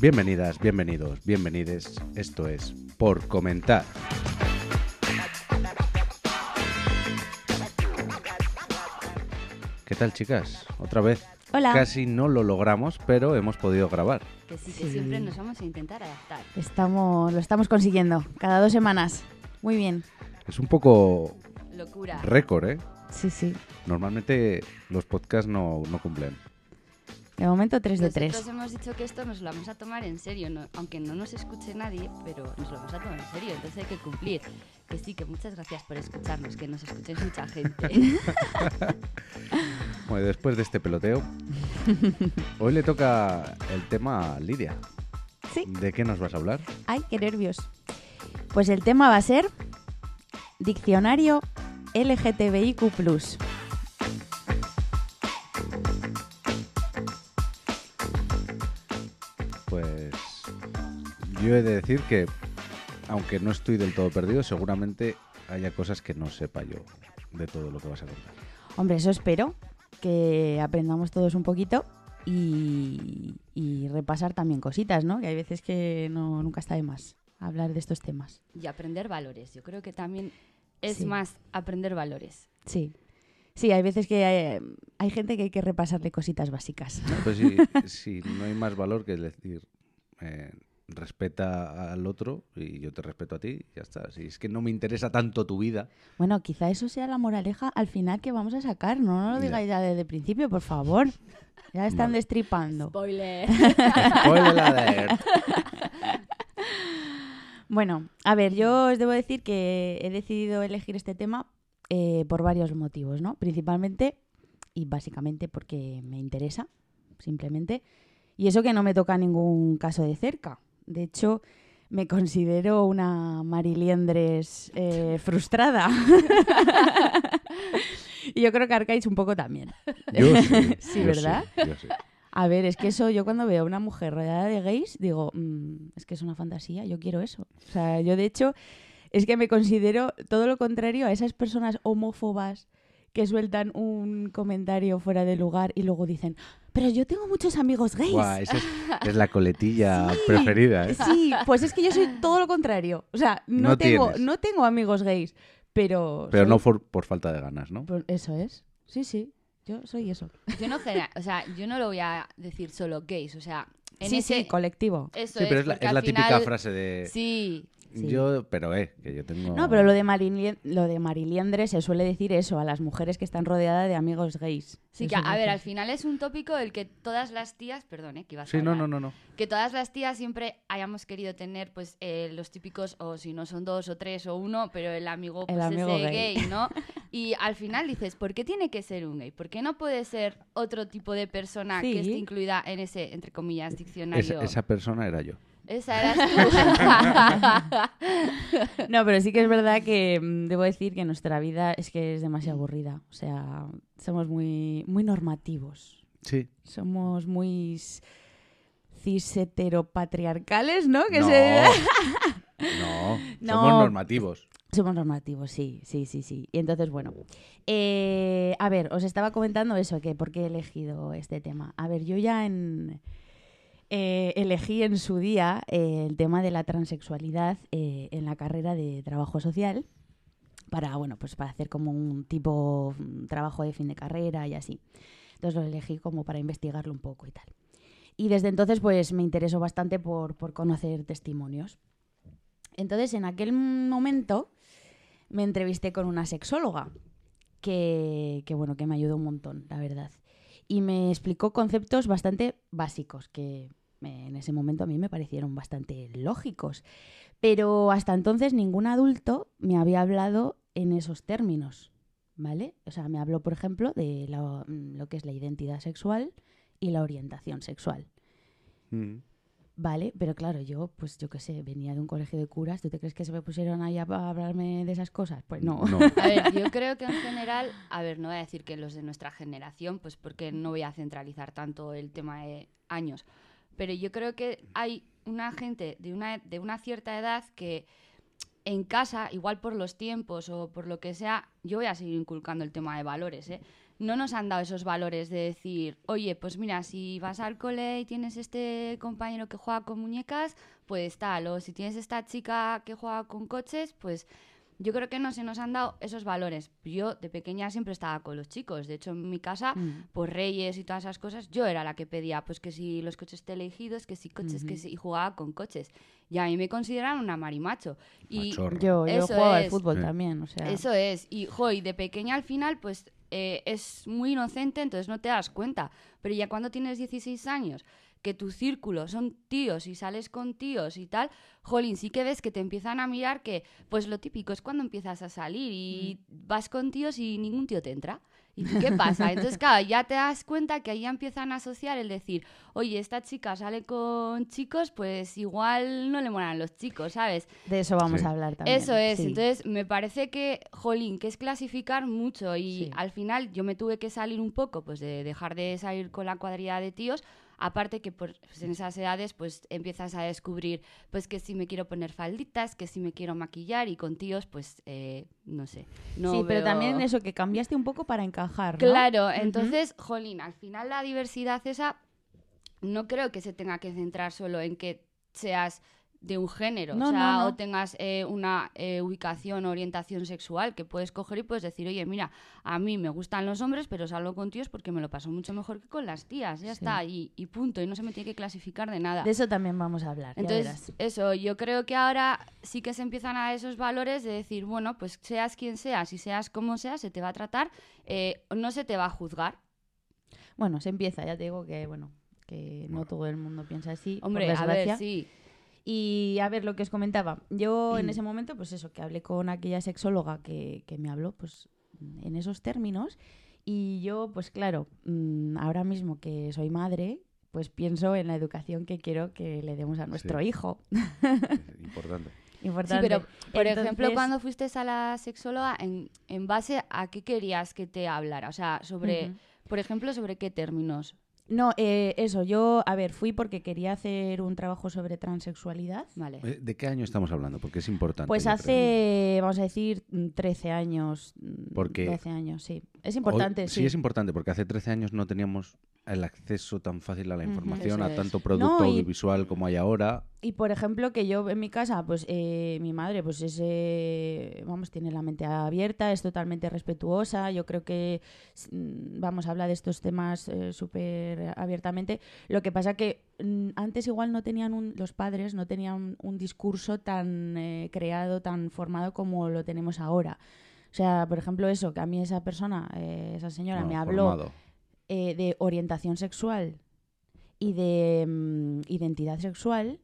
Bienvenidas, bienvenidos, bienvenides. Esto es Por Comentar. ¿Qué tal, chicas? Otra vez. Hola. Casi no lo logramos, pero hemos podido grabar. Que sí, que Sí. siempre nos vamos a intentar adaptar. Estamos, lo estamos consiguiendo, cada dos semanas. Muy bien. Es un poco Locura. récord, ¿eh? Sí, sí. Normalmente los podcasts no, no cumplen. De momento 3 de Nosotros 3. hemos dicho que esto nos lo vamos a tomar en serio, no- aunque no nos escuche nadie, pero nos lo vamos a tomar en serio, entonces hay que cumplir. Que sí, que muchas gracias por escucharnos, que nos escuchéis mucha gente. Bueno, después de este peloteo, hoy le toca el tema a Lidia. Sí. ¿De qué nos vas a hablar? Ay, qué nervios. Pues el tema va a ser Diccionario LGTBIQ. Yo he de decir que, aunque no estoy del todo perdido, seguramente haya cosas que no sepa yo de todo lo que vas a contar. Hombre, eso espero, que aprendamos todos un poquito y, y repasar también cositas, ¿no? Que hay veces que no, nunca está de más hablar de estos temas. y aprender valores, yo creo que también es Sí. más aprender valores. Sí. Sí, hay veces que hay, hay gente que hay que repasarle cositas básicas. Pues si, si no hay más valor que decir, eh, respeta al otro y yo te respeto a ti, ya está. Si es que no me interesa tanto tu vida, Bueno, quizá eso sea la moraleja al final que vamos a sacar, no, no lo Ya. digáis ya desde el principio, por favor. Ya están Vale. destripando. Spoiler. spoiler alert. Bueno, a ver, yo os debo decir que he decidido elegir este tema eh, por varios motivos, ¿no? Principalmente y básicamente porque me interesa, simplemente. Y eso que no me toca ningún caso de cerca. De hecho, me considero una Mariliendres eh, frustrada. y yo creo que Arcais un poco también. Yo sí, Sí, yo ¿verdad? yo sí. A ver, es que eso, yo cuando veo a una mujer rodeada de gays, digo, "Mm, es que es una fantasía, yo quiero eso. O sea, yo de hecho, es que me considero todo lo contrario a esas personas homófobas que sueltan un comentario fuera de lugar y luego dicen, pero yo tengo muchos amigos gays. Guau, esa es, es la coletilla Sí, preferida. ¿eh? Sí, pues es que yo soy todo lo contrario. O sea, no, No tengo, tienes. no tengo amigos gays, pero... Pero soy- no por, por falta de ganas, ¿no? por- Eso es. Sí, sí, yo soy eso. Yo no, genera- o sea, yo no lo voy a decir solo gays, o sea, en sí, ese... sí, colectivo. Eso Sí, pero es la, porque es al la típica final- frase de Sí, Sí. yo, pero eh, que yo tengo. No, pero lo de, Marilien- lo de Mariliendre se suele decir eso, a las mujeres que están rodeadas de amigos gays. Sí, Eso que, a ver, al final es un tópico del que todas las tías, perdón, eh, que ibas a Sí, no, no, no, no. que todas las tías siempre hayamos querido tener, pues, eh, los típicos, o si no son dos o tres o uno, pero el amigo, El pues, amigo ese gay. gay. ¿no? Y al final dices, ¿por qué tiene que ser un gay? ¿Por qué no puede ser otro tipo de persona Sí. que esté incluida en ese, entre comillas, diccionario? Esa, esa persona era yo. Esa eras tú. No, pero sí que es verdad que mm, debo decir que nuestra vida es que es demasiado aburrida. O sea, somos muy, muy normativos. Sí. Somos muy cis heteropatriarcales, ¿no? Que no, se- no, No. somos normativos. Somos normativos, sí, sí, sí, sí. Y entonces, bueno, eh, a ver, os estaba comentando eso, que por qué he elegido este tema. A ver, yo ya en, eh, elegí en su día eh, el tema de la transexualidad eh, en la carrera de trabajo social para, bueno, pues para hacer como un tipo mm, trabajo de fin de carrera y así. Entonces lo elegí como para investigarlo un poco y tal. Y desde entonces, pues me interesó bastante por, por conocer testimonios. Entonces, en aquel momento me entrevisté con una sexóloga que, que, bueno, que me ayudó un montón, la verdad. Y me explicó conceptos bastante básicos que en ese momento a mí me parecieron bastante lógicos. Pero hasta entonces ningún adulto me había hablado en esos términos, ¿vale? O sea, me habló, por ejemplo, de la- lo que es la identidad sexual y la orientación sexual. Mm. Vale, pero claro, yo, pues yo qué sé, venía de un colegio de curas. ¿Tú te crees que se me pusieron ahí a, a hablarme de esas cosas? Pues no. No. A ver, yo creo que en general, a ver, no voy a decir que los de nuestra generación, pues porque no voy a centralizar tanto el tema de años, pero yo creo que hay una gente de una, de una cierta edad que en casa, igual por los tiempos o por lo que sea, yo voy a seguir inculcando el tema de valores, ¿eh? No nos han dado esos valores de decir, oye, pues mira, si vas al cole y tienes este compañero que juega con muñecas, pues tal, o si tienes esta chica que juega con coches, pues yo creo que no se nos han dado esos valores. Yo de pequeña siempre estaba con los chicos. De hecho, en mi casa, Mm. pues reyes y todas esas cosas, yo era la que pedía, pues que si los coches telegidos, que si coches, que si, y jugaba con coches. Y a mí me consideran una marimacho. Y Machorro. Yo, yo juego al fútbol Sí. también, o sea. eso es. Y, jo, y de pequeña al final, pues eh, es muy inocente, entonces no te das cuenta. Pero ya cuando tienes 16 años, que tu círculo son tíos y sales con tíos y tal, jolín, sí que ves que te empiezan a mirar que, pues lo típico es cuando empiezas a salir y vas con tíos y ningún tío te entra. ¿Y qué pasa? Entonces, claro, ya te das cuenta que ahí empiezan a asociar el decir, oye, esta chica sale con chicos, pues igual no le molan los chicos, ¿sabes? De eso vamos Sí. a hablar también. Eso es, sí. entonces me parece que, jolín, que es clasificar mucho y Sí. al final yo me tuve que salir un poco, pues de dejar de salir con la cuadrilla de tíos, aparte que pues, en esas edades pues empiezas a descubrir pues que si me quiero poner falditas, que si me quiero maquillar y con tíos pues eh, no sé. No sí, pero también eso, que cambiaste un poco para encajar. ¿no? Claro, entonces, jolín, al final la diversidad esa no creo que se tenga que centrar solo en que seas de un género, No, o sea, no, no. o tengas eh, una eh, ubicación o orientación sexual que puedes coger y puedes decir, oye, mira, a mí me gustan los hombres, pero salgo con tíos porque me lo paso mucho mejor que con las tías, ya Sí. está, y, y punto, y no se me tiene que clasificar de nada. De eso también vamos a hablar. ya Entonces, verás. eso, yo creo que ahora sí que se empiezan a esos valores de decir, bueno, pues seas quien seas y seas como seas, se te va a tratar, eh, no se te va a juzgar. Bueno, se empieza, ya te digo que, bueno, que no todo el mundo piensa así. por Hombre, a ver, sí. Y a ver lo que os comentaba. Yo Mm. en ese momento, pues eso, que hablé con aquella sexóloga que, que me habló, pues en esos términos. Y yo, pues claro, mm, ahora mismo que soy madre, pues pienso en la educación que quiero que le demos a nuestro Sí. hijo. Importante. Sí, Importante. pero por ejemplo, cuando fuiste a la sexóloga, en, en base a qué querías que te hablara? O sea, sobre, por ejemplo, sobre qué términos. No, eh, eso, yo, a ver, fui porque quería hacer un trabajo sobre transexualidad. Vale. Eh, ¿De qué año estamos hablando? Porque es importante. Pues creo. hace, vamos a decir, mm, 13 años, mm, Porque- 12 años, sí. Es importante, Hoy- sí. es importante porque hace 13 años no teníamos el acceso tan fácil a la información, a tanto producto No, y- audiovisual como hay ahora. Y por ejemplo, que yo en mi casa, pues eh, mi madre, pues es, eh, vamos, tiene la mente abierta, es totalmente respetuosa. Yo creo que, mm, vamos, habla de estos temas eh, súper abiertamente. Lo que pasa que mm, antes igual no tenían un, los padres no tenían un discurso tan eh, creado, tan formado como lo tenemos ahora. O sea, por ejemplo, eso, que a mí esa persona, eh, esa señora, bueno, me habló eh, de orientación sexual y de mm, identidad sexual.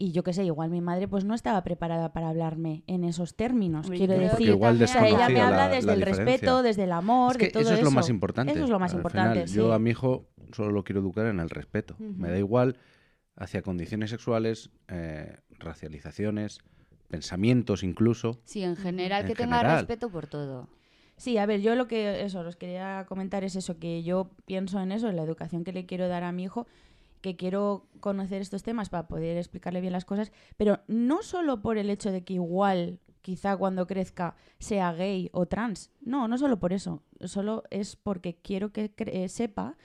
Y yo qué sé, igual mi madre pues no estaba preparada para hablarme en esos términos. Quiero creo decir, igual o sea, ella me habla la- desde la el diferencia. respeto, desde el amor, Es que de todo eso es lo más eso. importante. Eso es lo más Al importante, final, Yo a mi hijo solo lo quiero educar en el respeto. Me da igual hacia condiciones sexuales, eh, racializaciones, pensamientos incluso. Sí, en general, En que tenga general. respeto por todo. Sí, a ver, yo lo que eso os quería comentar es eso, que yo pienso en eso, en la educación que le quiero dar a mi hijo, que quiero conocer estos temas para poder explicarle bien las cosas, pero no solo por el hecho de que igual, quizá cuando crezca, sea gay o trans. No, no solo por eso, solo es porque quiero que eh, sepa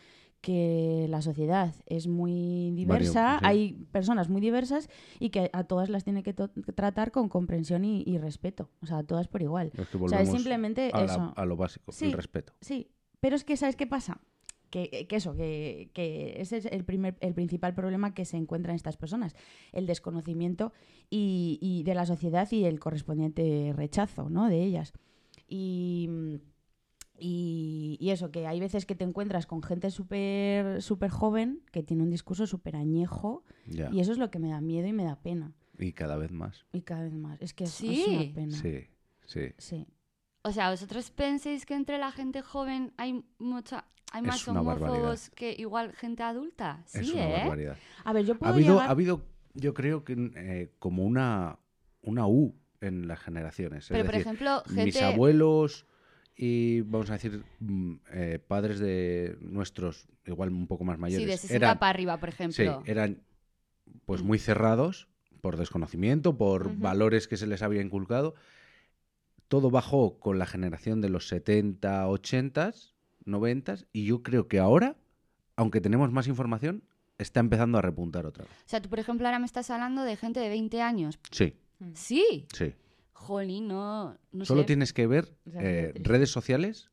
que la sociedad es muy diversa, sí. hay personas muy diversas y que a todas las tiene que tratar con comprensión y, y respeto, o sea, a todas por igual. Es que O sea, es simplemente a, la- eso. a lo básico, Sí. el respeto. Sí, pero es que ¿sabes qué pasa? Que, que eso, que, que ese es el, primer, el principal problema que se encuentra en estas personas, el desconocimiento y, y de la sociedad y el correspondiente rechazo ¿no? de ellas. Y, y, y eso, que hay veces que te encuentras con gente súper súper joven que tiene un discurso súper añejo Ya. y eso es lo que me da miedo y me da pena. Y cada vez más. Y cada vez más. Es que Sí. es una pena. Sí, sí. Sí. O sea, ¿vosotros pensáis que entre la gente joven hay mucha hay Es más homófobos barbaridad. que igual gente adulta? Sí, es una ¿eh? barbaridad. A ver, yo Ha habido, llegar- ha habido, yo creo que eh, como una, una U en las generaciones. Es Pero, por decir, ejemplo, mis abuelos y vamos a decir mm, eh, padres de nuestros igual un poco más mayores Sí, de 60 eran para arriba, por sí, ejemplo. eran pues Mm. muy cerrados por desconocimiento, por valores que se les había inculcado. Todo bajó con la generación de los 70, 80, 90 y yo creo que ahora, aunque tenemos más información, está empezando a repuntar otra vez. O sea, tú, por ejemplo, ahora me estás hablando de gente de 20 años. Sí, Sí. sí. Jolín, no, no Solo sé. tienes que ver O sea, eh, redes sociales,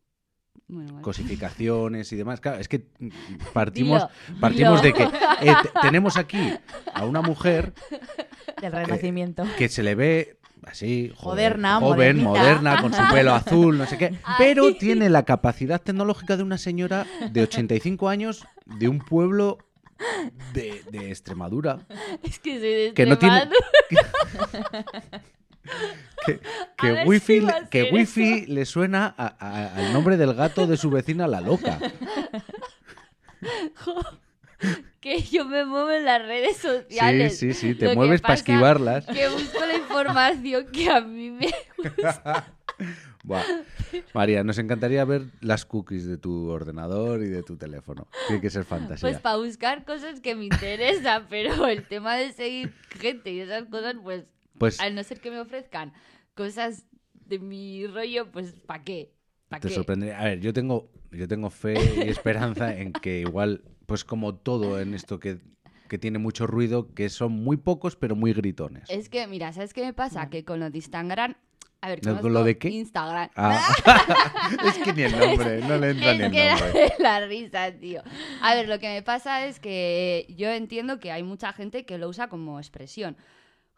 Bueno, vale. cosificaciones y demás. Claro, es que partimos, Dilo, partimos de dilo. que eh, te- tenemos aquí a una mujer Del renacimiento. que se le ve así, joven, Moderna, joven, modernita. moderna, con su pelo azul, no sé qué, Ay. pero tiene la capacidad tecnológica de una señora de 85 años de un pueblo de, de Extremadura Es que soy de que no tiene Extremadura. Que, que wifi, si que wifi le suena a- a- al nombre del gato de su vecina la loca. que yo me muevo en las redes Sí, sociales. sí, sí, Lo te mueves para esquivarlas. Que busco la información que a mí me... Buah. María, nos encantaría ver las cookies de tu ordenador y de tu teléfono. Tiene que ser fantasía. Pues para buscar cosas que me interesan, pero el tema de seguir gente y esas cosas, pues, Pues al no ser que me ofrezcan cosas de mi rollo, pues, ¿para qué? ¿Para te qué? sorprendería. A ver, yo tengo, yo tengo fe y esperanza en que igual, pues como todo en esto que, que tiene mucho ruido, que son muy pocos pero muy gritones. Es que, mira, ¿sabes qué me pasa? Que con lo de Instagram... A ver, ¿Lo- lo de qué? Instagram. Ah. es que ni el nombre, no le entra Es ni el que da nombre. la risa, tío. A ver, lo que me pasa es que yo entiendo que hay mucha gente que lo usa como expresión.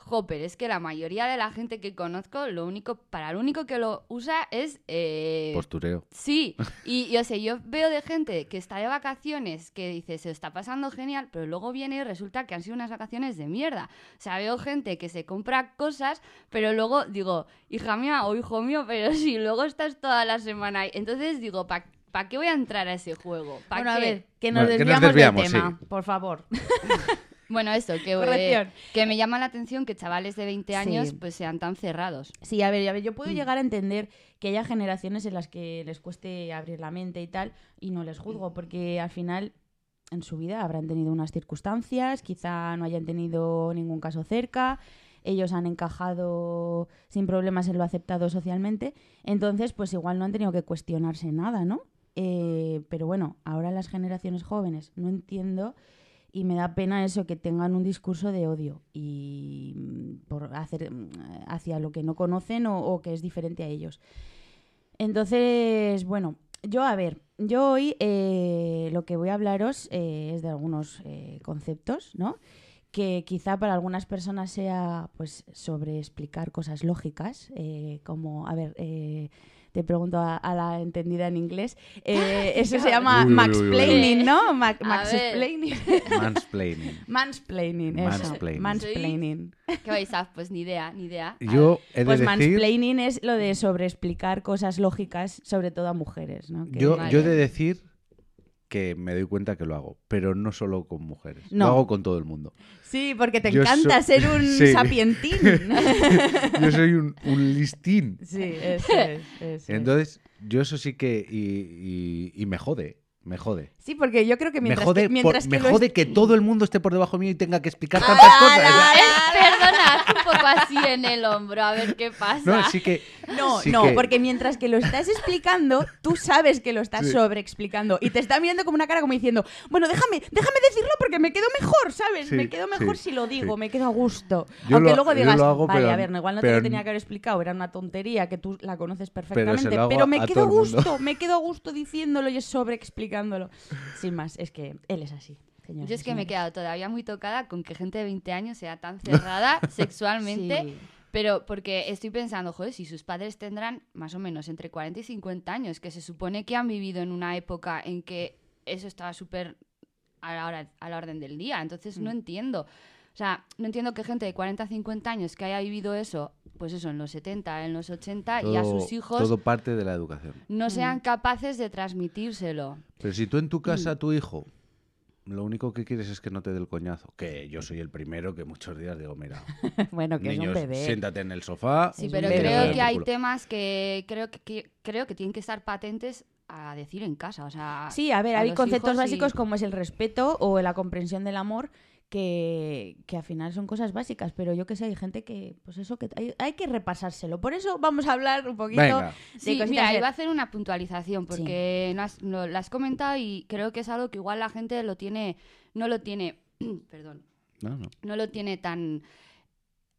Jo, pero es que la mayoría de la gente que conozco, lo único, para lo único que lo usa es... eh, Postureo. Sí, y yo sé, yo veo de gente que está de vacaciones que dice, se está pasando genial, pero luego viene y resulta que han sido unas vacaciones de mierda. O sea, veo gente que se compra cosas, pero luego digo, hija mía o hijo mío, pero si luego estás toda la semana ahí. Entonces digo, ¿para qué voy a entrar a ese juego? ¿Para Bueno, a qué? ver, que nos Bueno, que nos desviamos, desviamos, del tema, por favor. Bueno, eso, que, eh, que me llama la atención que chavales de 20 años Sí. pues sean tan cerrados. Sí, a ver, a ver, yo puedo Mm. llegar a entender que haya generaciones en las que les cueste abrir la mente y tal, y no les juzgo, porque al final en su vida habrán tenido unas circunstancias, quizá no hayan tenido ningún caso cerca, ellos han encajado sin problemas en lo aceptado socialmente, entonces pues igual no han tenido que cuestionarse nada, ¿no? Eh, pero bueno, ahora las generaciones jóvenes no entiendo y me da pena eso que tengan un discurso de odio y mm, por hacer mm, hacia lo que no conocen o, que es diferente a ellos. Entonces, bueno, yo a ver, yo hoy eh, lo que voy a hablaros eh, es de algunos eh, conceptos, ¿no? Que quizá para algunas personas sea pues sobre explicar cosas lógicas, como, a ver, te pregunto a, a la entendida en inglés, eh, eso se llama Uy, uy, uy, uy, maxplaining, ¿no? Ma- Maxplaining. Mansplaining. Mansplaining, eso. Mansplaining. Mansplaining. ¿Qué vais a? Pues ni idea, ni idea. Yo he de Pues decir, mansplaining es lo de sobreexplicar cosas lógicas, sobre todo a mujeres, ¿no? Que- yo, Vale. yo he de decir que me doy cuenta que lo hago, pero no solo con mujeres, No. lo hago con todo el mundo. Sí, porque te Yo encanta so- ser un Sí. sapientín. Yo soy un, un listín. sí, eso es, eso es. Entonces, yo eso sí que... Y, y- y me jode, me jode. Sí, porque yo creo que Me mientras jode, que, por- mientras me que lo jode est- que todo el mundo esté por debajo mío y tenga que explicar tantas cosas. Eh, un poco así en el hombro, a ver qué pasa. No, sí que... No, sí no, que- porque mientras que lo estás explicando, tú sabes que lo estás Sí. sobreexplicando y te está mirando como una cara como diciendo, bueno, déjame, déjame decirlo porque me quedo mejor, ¿sabes? Sí, me quedo mejor sí, si lo digo, sí. me quedo a gusto. Yo Aunque lo- luego digas, lo hago, vale, pero- a ver, igual no te lo tenía que haber explicado, era una tontería que tú la conoces perfectamente, pero me a quedo a gusto, me quedo a gusto diciéndolo y es sobreexplicándolo. Sin más, es que él es así. Yo es que me he quedado todavía muy tocada con que gente de 20 años sea tan cerrada sexualmente. Sí. Pero porque estoy pensando, joder, si sus padres tendrán más o menos entre 40 y 50 años, que se supone que han vivido en una época en que eso estaba súper a la, hora- a la orden del día. Entonces no Mm. entiendo. O sea, no entiendo que gente de 40 a 50 años que haya vivido eso, pues eso, en los 70, en los 80, y a sus hijos Todo parte de la educación. no sean Mm. capaces de transmitírselo. Pero si tú en tu Mm. casa, tu hijo, lo único que quieres es que no te dé el coñazo. Que yo soy el primero que muchos días digo, mira, bueno, que es niños, un bebé. siéntate en el sofá. Sí, Es pero creo que hay temas que creo que, que- creo que tienen que estar patentes a decir en casa. O sea, Sí, a ver, a hay conceptos y- básicos como es el respeto o la comprensión del amor que, que al final son cosas básicas, pero yo que sé, hay gente que, pues eso, que hay, hay que repasárselo. Por eso vamos a hablar un poquito Venga. de Sí, cositas mira, de- iba a hacer una puntualización porque no has, no- lo has comentado y creo que es algo que igual la gente lo tiene, no lo tiene, perdón, No, no. no lo tiene tan...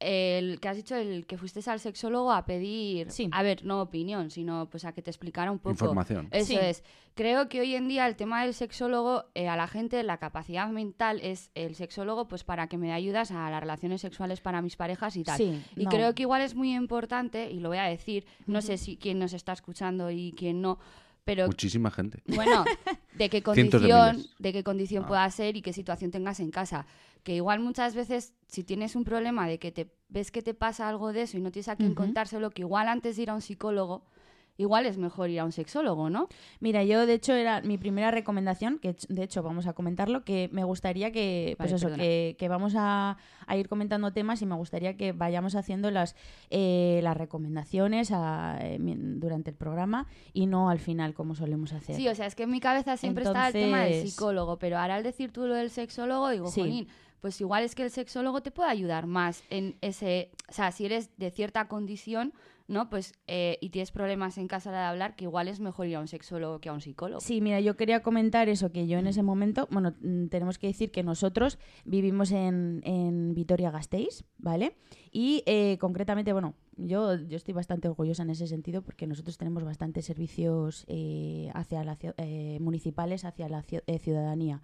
El que has dicho, el que fuiste al sexólogo a pedir, Sí. a ver, no opinión, sino pues a que te explicara un poco. Información. Eso Sí. es. Creo que hoy en día el tema del sexólogo, eh, a la gente, la capacidad mental es el sexólogo, pues para que me dé ayudas a las relaciones sexuales para mis parejas y tal. Sí, Y no. creo que igual es muy importante, y lo voy a decir, no sé si quién nos está escuchando y quién no, pero Muchísima gente. bueno, de qué de condición, de, qué condición Ah. pueda ser y qué situación tengas en casa. Que igual muchas veces, si tienes un problema de que te ves que te pasa algo de eso y no tienes a quién Ujú. contárselo, que igual antes de ir a un psicólogo, igual es mejor ir a un sexólogo, ¿no? Mira, yo de hecho era mi primera recomendación, que de hecho vamos a comentarlo, que me gustaría que, pues Vale, eso, que, que vamos a, a ir comentando temas y me gustaría que vayamos haciendo las, eh, las recomendaciones a- eh, durante el programa y no al final como solemos hacer. Sí, o sea, es que en mi cabeza siempre está el tema del Entonces- psicólogo, pero ahora al decir tú lo del sexólogo, digo, Sí. jolín, pues igual es que el sexólogo te puede ayudar más en ese, o sea, si eres de cierta condición, ¿no? Pues, eh, y tienes problemas en casa de hablar, que igual es mejor ir a un sexólogo que a un psicólogo. Sí, mira, yo quería comentar eso, que yo en ese momento, bueno, mm, tenemos que decir que nosotros vivimos en, en Vitoria-Gasteiz, ¿vale? Y eh, concretamente, bueno, yo, yo estoy bastante orgullosa en ese sentido porque nosotros tenemos bastantes servicios eh, hacia la, eh, municipales hacia la eh, ciudadanía.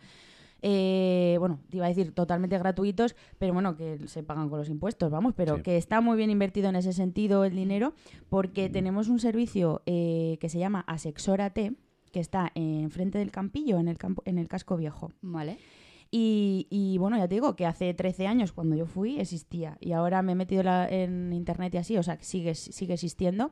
Eh, bueno, te iba a decir totalmente gratuitos, pero bueno, que se pagan con los impuestos, vamos, pero Sí. que está muy bien invertido en ese sentido el dinero, porque tenemos un servicio eh, que se llama Asexórate, que está enfrente del campillo, en el, campo, en el casco viejo. Vale. Y, y, bueno, ya te digo que hace 13 años cuando yo fui existía y ahora me he metido la- en internet y así, o sea, que sigue, sigue existiendo.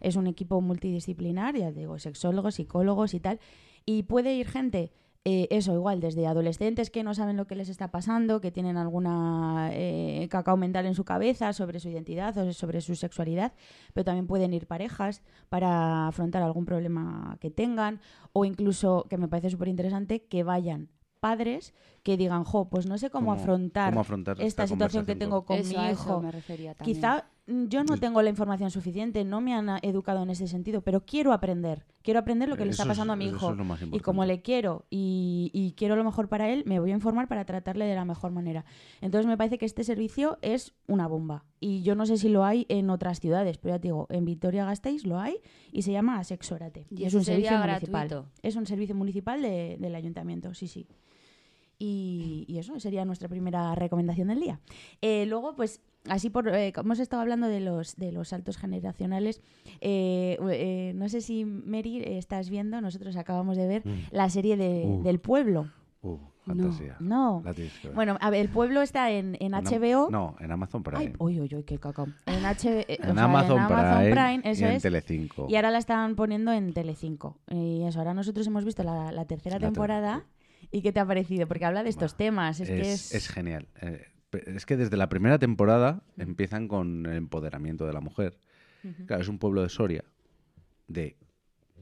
Es un equipo multidisciplinar, ya te digo, sexólogos, psicólogos y tal. Y puede ir gente, eh, eso igual, desde adolescentes que no saben lo que les está pasando, que tienen alguna eh, cacao mental en su cabeza sobre su identidad o sobre su sexualidad, pero también pueden ir parejas para afrontar algún problema que tengan o incluso, que me parece súper interesante, que vayan padres que digan, jo, pues no sé cómo, ¿Cómo- afrontar cómo afrontar esta, esta situación que tengo con Eso, mi hijo. me refería también. Quizá yo no tengo la información suficiente, no me han ah, educado en ese sentido, pero quiero aprender. Quiero aprender lo que le está es- pasando a mi eso hijo. es lo más y como le quiero y, y quiero lo mejor para él, me voy a informar para tratarle de la mejor manera. Entonces me parece que este servicio es una bomba. Y yo no sé si lo hay en otras ciudades, pero ya te digo, en Vitoria-Gasteiz lo hay y se llama Asexórate. Y es un servicio municipal. Es un servicio municipal de- del ayuntamiento, sí, sí. Y, y eso sería nuestra primera recomendación del día. Eh, luego, pues, así por eh, como hemos estado hablando de los, de los saltos generacionales, eh, eh, no sé si Mary estás viendo, nosotros acabamos de ver Mm. la serie de- Uh. del pueblo. Uh, fantasía. No. Bueno, a ver, el pueblo está en, en HBO. No, en Amazon Prime. Ay, uy, uy, uy, qué cacao. En, H, eh, o en, sea, Amazon en Amazon Prime, Prime, eso y en es. Telecinco. Y ahora la están poniendo en Telecinco. Y eso, ahora nosotros hemos visto la, la tercera La temporada. ¿Y qué te ha parecido? Porque habla de estos temas. Es, es, que es... es genial. Eh, es que desde la primera temporada empiezan con el empoderamiento de la mujer. Claro, es un pueblo de Soria de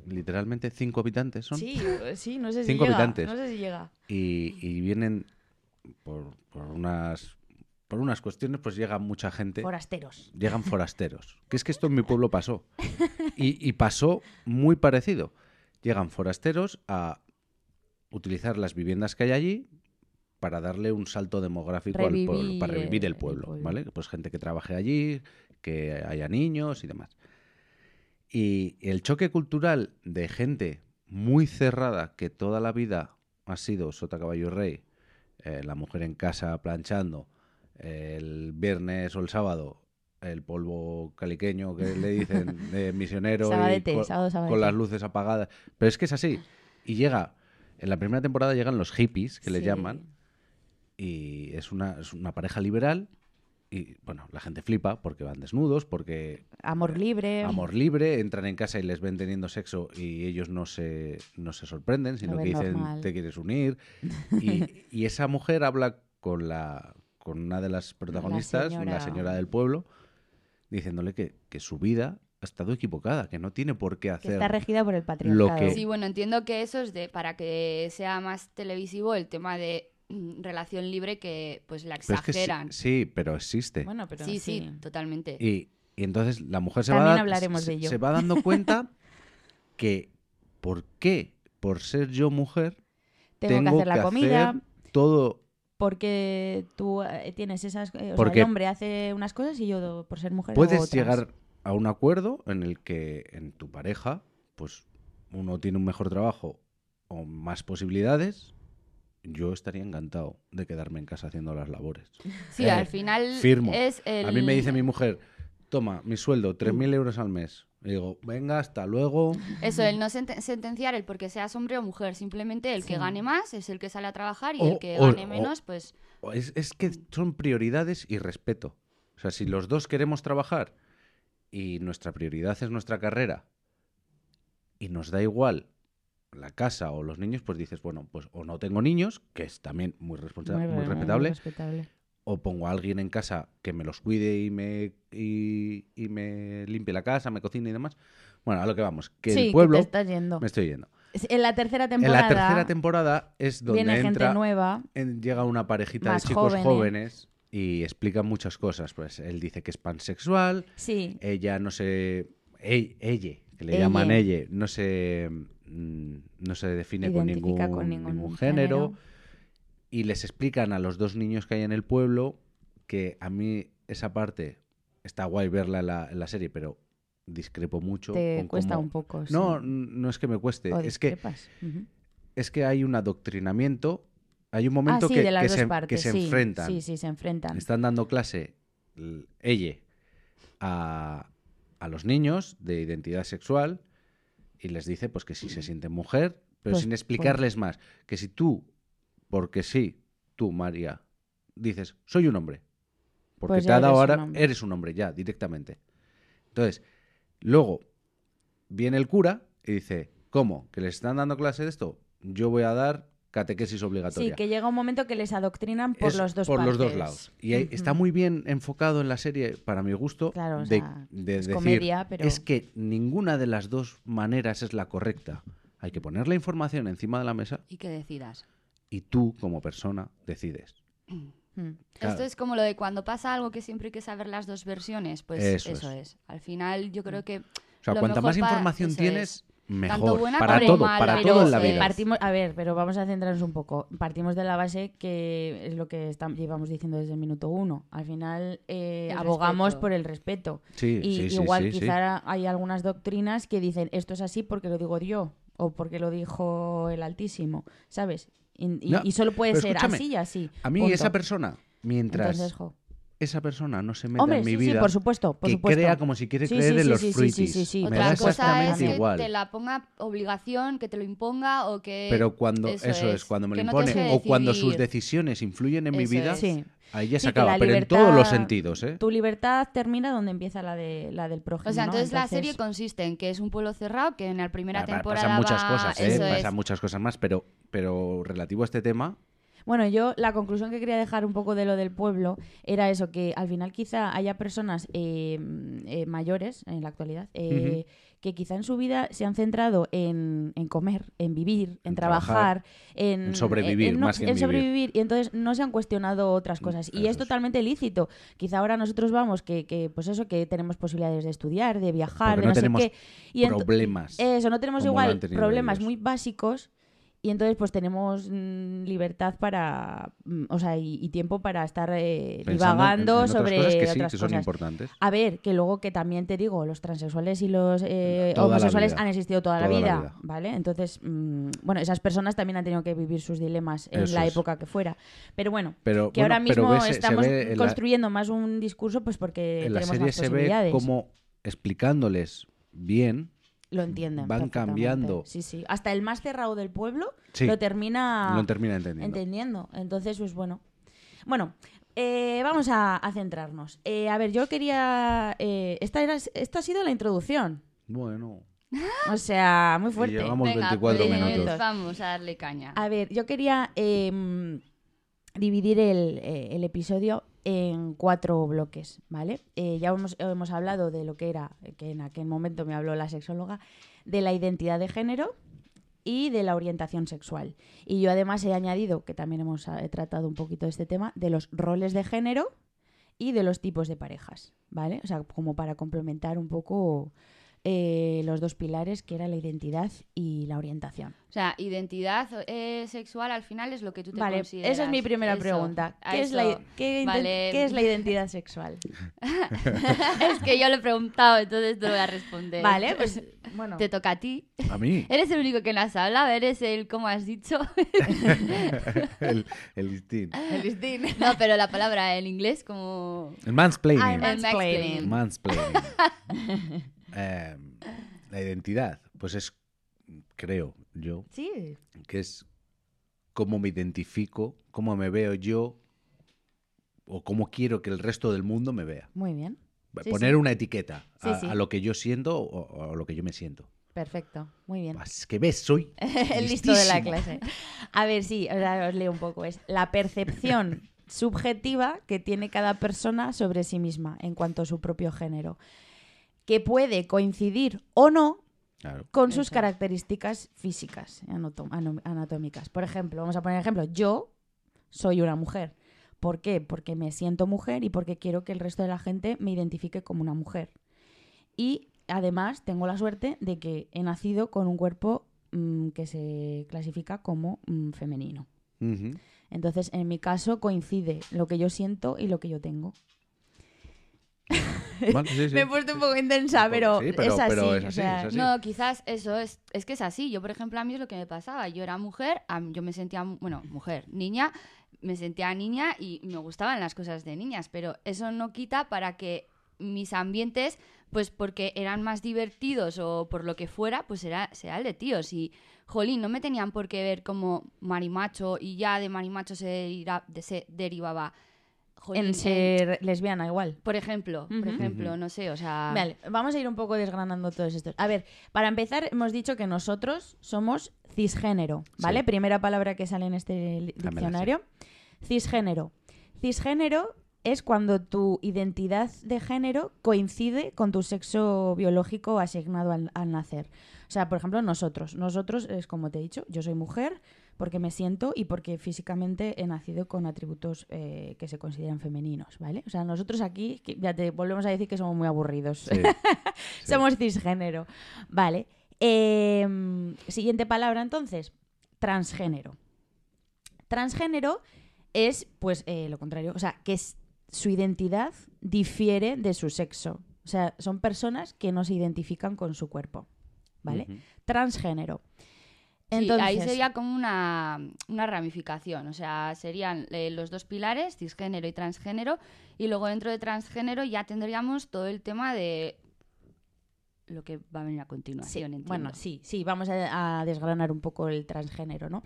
literalmente cinco habitantes son. Sí, sí, no sé si Cinco llega. habitantes. No sé si llega. Y, y vienen por, por unas por unas cuestiones, pues llega mucha gente. Forasteros. llegan forasteros. Que es que esto en mi pueblo pasó. Y, y pasó muy parecido. Llegan forasteros a utilizar las viviendas que hay allí para darle un salto demográfico al pueblo, para revivir el- pueblo. ¿vale? Pues gente que trabaje allí, que haya niños y demás. Y el choque cultural de gente muy cerrada que toda la vida ha sido sota caballo y rey, eh, la mujer en casa planchando, el viernes o el sábado el polvo caliqueño que le dicen de misionero y Sabadete, con, sábado, sabadete. con las luces apagadas. Pero es que es así. Y llega, en la primera temporada llegan los hippies, que le llaman, y es una, es una pareja liberal. Y bueno, la gente flipa porque van desnudos, porque Amor libre. amor libre, entran en casa y les ven teniendo sexo y ellos no se, no se sorprenden, sino que dicen, normal. te quieres unir. Y, y esa mujer habla con, la, con una de las protagonistas, señora- la señora del pueblo, diciéndole que, que su vida ha estado equivocada, que no tiene por qué Que hacer... está regida por el patriarcado. que- Sí, bueno, entiendo que eso es de para que sea más televisivo el tema de mm, relación libre que pues la Pero es que sí- exageran. sí, pero existe. Bueno, pero sí, sí, totalmente. Y, y entonces la mujer se También va, hablaremos se, de ello. se va dando cuenta que ¿por qué? Por ser yo mujer, tengo, que hacer la comida. hacer todo. Porque tú eh, tienes esas... eh, o sea, Porque- el hombre hace unas cosas y yo, por ser mujer, hago Puedes otras. llegar a un acuerdo en el que en tu pareja, pues uno tiene un mejor trabajo o más posibilidades. Yo estaría encantado de quedarme en casa haciendo las labores. sí, eh, al final firmo. es el... A mí me dice mi mujer, toma, mi sueldo, Mm. 3.000 euros al mes. Y digo, venga, hasta luego. Eso, el no senten- sentenciar el porque seas hombre o mujer, simplemente el Sí. que gane más es el que sale a trabajar y O- el que gane o- menos, pues Es, es que son prioridades y respeto. O sea, si los dos queremos trabajar y nuestra prioridad es nuestra carrera y nos da igual la casa o los niños, pues dices, bueno, pues o no tengo niños, que es también muy, responsa- Muy, muy muy respetable, o pongo a alguien en casa que me los cuide y me, y, y me limpie la casa, me cocine y demás. Bueno, a lo que vamos, que sí, el pueblo... que te estás yendo. Me estoy yendo. En la tercera En temporada la tercera temporada es donde viene entra, gente nueva. en- llega una parejita de chicos jóvenes. jóvenes. Y explican muchas cosas. Pues él dice que es pansexual, Sí, ella no se... ell- ella, que le Ella. llaman ella, no se, mm, no se define con ningún, Identifica con ningún ningún género. género. Y les explican a los dos niños que hay en el pueblo que a mí esa parte está guay verla en la, en la serie, pero discrepo mucho. te con cuesta cómo- un poco. sí. No, no es que me cueste, O es que es que hay un adoctrinamiento, hay un momento ah, sí, que, se, que se sí, enfrentan. Sí, sí, se enfrentan. Están dando clase ella a, a los niños de identidad sexual y les dice pues que si se sienten mujer, pero Pues- sin explicarles más. Que si tú, porque sí, tú, María, dices, soy un hombre. Porque Pues te ha dado ahora, eres un hombre ya, directamente. Entonces, luego viene el cura y dice, ¿cómo? ¿Que les están dando clase de esto? Yo voy a dar catequesis obligatoria. Sí, que llega un momento que les adoctrinan por Es los dos por los dos lados. Y está muy bien enfocado en la serie, para mi gusto, Claro, de, sea, de es decir, comedia, pero- es que ninguna de las dos maneras es la correcta. Hay que poner la información encima de la mesa y que decidas. y tú, como persona, decides. Mm. Claro. Esto es como lo de cuando pasa algo que siempre hay que saber las dos versiones, pues Eso eso, es. es. Al final yo creo que O sea, cuanta más información tienes, es. Mejor. buena para como todo, mala, para pero, todo en la eh, vida. partimos, a ver, pero vamos a centrarnos un poco. Partimos de la base que es lo que estam- llevamos diciendo desde el minuto uno. Al final eh, abogamos respeto. por el respeto. Sí, Y sí, igual sí, sí. quizá hay algunas doctrinas que dicen esto es así porque lo digo yo o porque lo dijo el Altísimo, ¿sabes? Y, y- No, y solo puede ser así y así. A mí punto. esa persona, mientras Entonces, jo. Esa persona no se meta Hombre, en mi sí, vida, sí, por supuesto, por que supuesto. crea como si quiere Sí, creer sí, en sí, los sí, sí, fruitis. sí, sí, Me otra da cosa es que igual. te la ponga obligación, que te lo imponga o que... Pero cuando eso, eso es, es, cuando me lo no impone o cuando sus decisiones influyen en mi vida, es. Ahí ya se acaba. Pero en todos los sentidos, ¿eh? Tu libertad termina donde empieza la de la del prójimo. O sea, ¿no? entonces, la serie consiste en que es un pueblo cerrado, que en la primera pa- temporada pasan muchas cosas, ¿eh? Pasan muchas cosas más, pero, pero relativo a este tema, Bueno, yo la conclusión que quería dejar un poco de lo del pueblo era eso, que al final quizá haya personas eh, eh, mayores en la actualidad eh, que quizá en su vida se han centrado en, en comer, en vivir, en, En trabajar, trabajar, en, en sobrevivir, no- más que en en vivir. sobrevivir y entonces no se han cuestionado otras cosas y Eso es totalmente lícito. Quizá ahora nosotros vamos que, que pues eso que tenemos posibilidades de estudiar, de viajar, Porque de no no sé tenemos qué y problemas. eso, no tenemos igual problemas ellos. muy básicos y entonces pues tenemos mm, libertad para, mm, o sea, y, y tiempo para estar eh, en- divagando en otras sobre cosas que sí, otras que son cosas. importantes. A ver, que luego que también te digo, los transexuales y los eh, homosexuales han existido toda, la, Toda la vida, vida. ¿vale? Entonces, mm, bueno, esas personas también han tenido que vivir sus dilemas en Eso la es. época que fuera. Pero bueno, Pero, que bueno, ahora mismo ves, estamos la- construyendo más un discurso pues porque en la tenemos serie más se ve posibilidades. como explicándoles bien lo entienden. van cambiando. Sí, sí. Hasta el más cerrado del pueblo Sí, lo termina lo termina entendiendo. entendiendo. Entonces, pues bueno. Bueno, eh, vamos a, a centrarnos. Eh, a ver, yo quería. eh, esta, era, esta ha sido la introducción. Bueno, O sea, muy y fuerte. llevamos Venga, 24 pues, minutos. Vamos a darle caña. A ver, yo quería em, dividir el, el episodio en cuatro bloques, ¿vale? Eh, ya hemos, hemos hablado de lo que era, que en aquel momento me habló la sexóloga, de la identidad de género, y de la orientación sexual. Y yo además he añadido, que también hemos eh, tratado un poquito de este tema, de los roles de género y de los tipos de parejas, ¿vale? O sea, como para complementar un poco eh, los dos pilares, que era la identidad y la orientación. O sea, identidad eh, sexual al final es lo que tú te Vale, consideras. esa es mi primera Eso, pregunta. ¿Qué es, la, qué Vale. qué es la identidad sexual? es que yo lo he preguntado, entonces te lo voy a responder. Vale, pues bueno. Te toca a ti. A mí. Eres el único que no has hablado, eres el, como has dicho. el, el listín. El listín. no, pero la palabra en inglés como... El mansplaining. El mansplaining. mansplaining. Eh, la identidad, pues es, creo yo, Sí, que es cómo me identifico, cómo me veo yo o cómo quiero que el resto del mundo me vea. muy bien. Sí, Poner sí. una etiqueta a, lo que yo siento o, a lo que yo me siento. Perfecto, muy bien. Pues Es que ves, soy el listo de la clase. A ver, sí, os leo un poco. Es la percepción subjetiva que tiene cada persona sobre sí misma en cuanto a su propio género, que puede coincidir o no Claro. con sus características físicas, anatómicas. Por ejemplo, vamos a poner ejemplo, yo soy una mujer. ¿Por qué? Porque me siento mujer y porque quiero que el resto de la gente me identifique como una mujer. Y además tengo la suerte de que he nacido con un cuerpo mm, que se clasifica como mm, femenino. Entonces, en mi caso coincide lo que yo siento y lo que yo tengo. Vale, sí, sí. Me he puesto un poco intensa, pero, es así. pero es o así, sea, es así. No, quizás eso es, es que es así. Yo, por ejemplo, a mí es lo que me pasaba. Yo era mujer, yo me sentía, bueno, mujer, niña, me sentía niña y me gustaban las cosas de niñas, pero eso no quita para que mis ambientes, pues porque eran más divertidos o por lo que fuera, pues era, sea el de tíos. Y, jolín, no me tenían por qué ver como marimacho y ya de marimacho se, de- se derivaba. Jolín, en ser lesbiana igual. por ejemplo, por ejemplo, no sé, o sea... Vale, vamos a ir un poco desgranando todos estos. A ver, para empezar, hemos dicho que nosotros somos cisgénero, ¿vale? Sí. Primera palabra que sale en este diccionario. Cisgénero. Cisgénero es cuando tu identidad de género coincide con tu sexo biológico asignado al, al nacer. O sea, por ejemplo, nosotros. Nosotros es como te he dicho, yo soy mujer porque me siento y porque físicamente he nacido con atributos eh, que se consideran femeninos, ¿vale? O sea, nosotros aquí, ya te volvemos a decir que somos muy aburridos. Sí. Sí. Somos cisgénero. Vale. Eh, siguiente palabra entonces. Transgénero. Transgénero es, pues, eh, lo contrario. O sea, que es- su identidad difiere de su sexo. O sea, son personas que no se identifican con su cuerpo. ¿Vale? Transgénero. Sí, Entonces, ahí sería como una, una ramificación, o sea, serían eh, los dos pilares, cisgénero y transgénero, y luego dentro de transgénero ya tendríamos todo el tema de lo que va a venir a Sí, continuación. entiendo. bueno, sí, sí, vamos a, a desgranar un poco el transgénero, ¿no?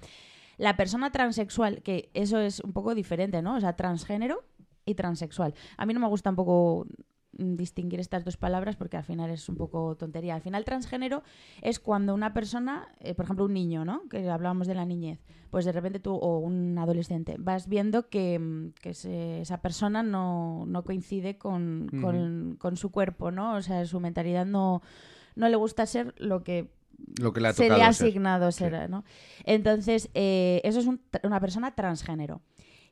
La persona transexual, que eso es un poco diferente, ¿no? O sea, transgénero y transexual. A mí no me gusta un poco distinguir estas dos palabras porque al final es un poco tontería. Al final transgénero es cuando una persona, eh, por ejemplo un niño, ¿no? Que hablábamos de la niñez, pues de repente tú o un adolescente vas viendo que, mm, que se- esa persona no, no coincide con, con- con su cuerpo, ¿no? O sea, su mentalidad no, no le gusta ser lo que Lo que le ha se tocado le ha ser. asignado Sí. ser, ¿no? Entonces, eh, eso es un- una persona transgénero.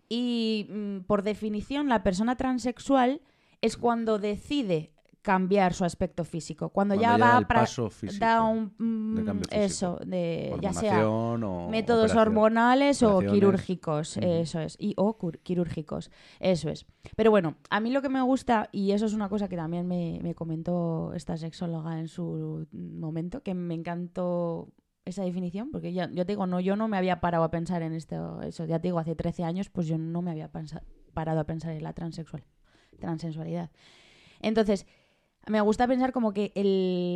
Y mm, por definición, la persona transexual es cuando decide cambiar su aspecto físico. Cuando, Cuando ya ya va da a el pra- paso físico, da un mm, de cambio físico. eso de ya sea métodos hormonales o quirúrgicos, eso es, y o quirúrgicos, eso es. Pero bueno, a mí lo que me gusta, y eso es una cosa que también me, me comentó esta sexóloga en su momento, que me encantó esa definición, porque ya, yo te digo, no, yo no me había parado a pensar en esto, eso, ya te digo, hace 13 años, pues yo no me había parado a pensar en la transexual, transensualidad. Entonces, me gusta pensar como que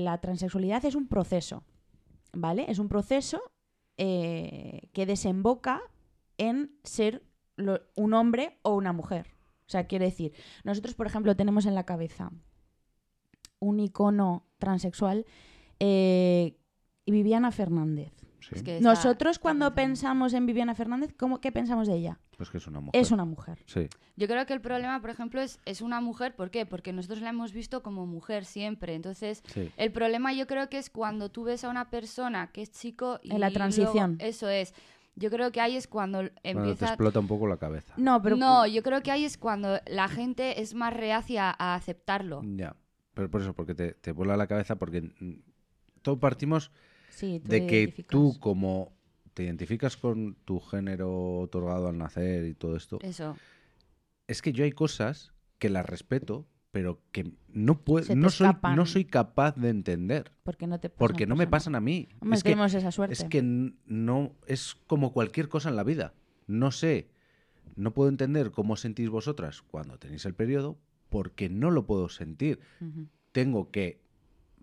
la transexualidad es un proceso, ¿vale? Es un proceso eh, que desemboca en ser un hombre o una mujer. O sea, quiero decir, nosotros, por ejemplo, tenemos en la cabeza un icono transexual, eh, Viviana Fernández, Sí, Es que está- Nosotros cuando pensamos en Viviana Fernández, ¿cómo, ¿qué pensamos de ella? pues que es una mujer. Es una mujer. Sí, Yo creo que el problema, por ejemplo, es, es una mujer. ¿Por qué? Porque nosotros la hemos visto como mujer siempre. Entonces, sí. el problema yo creo que es cuando tú ves a una persona que es chico y En la luego- transición. eso es. Yo creo que ahí es cuando te empieza... explota un poco la cabeza. No, pero No, yo creo que ahí es cuando la gente es más reacia a aceptarlo. Ya. Pero por eso, porque te, te vuela la cabeza, porque todos partimos sí, tú de que tú, como te identificas con tu género otorgado al nacer y todo esto, Eso. es que yo hay cosas que las respeto, pero que no puedo, no soy, escapan. no soy capaz de entender, Porque no te pasan porque no me pasan a mí. Hombre, es que, tenemos esa suerte. es que no es como cualquier cosa en la vida. No sé, no puedo entender cómo sentís vosotras cuando tenéis el periodo, porque no lo puedo sentir. Tengo que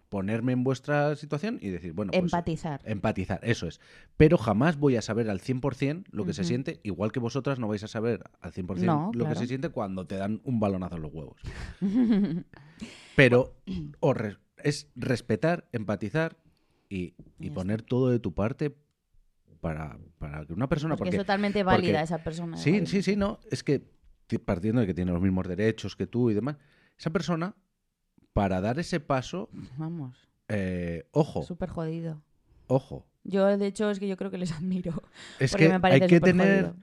ponerme en vuestra situación y decir, bueno, pues Empatizar. empatizar, eso es. Pero jamás voy a saber al 100% lo que se siente, igual que vosotras no vais a saber al 100% No, lo que se siente cuando te dan un balonazo en los huevos. Pero o re- es respetar, empatizar y, y poner todo de tu parte para, para que una persona... Porque, Porque, es totalmente porque- válida esa persona. Sí, sí, sí, no. Es que ti- partiendo de que tiene los mismos derechos que tú y demás, esa persona, para dar ese paso, Vamos, eh, ojo, súper jodido. ojo. Yo, de hecho, es que yo creo que les admiro. Es porque que me parece hay que tener jodido.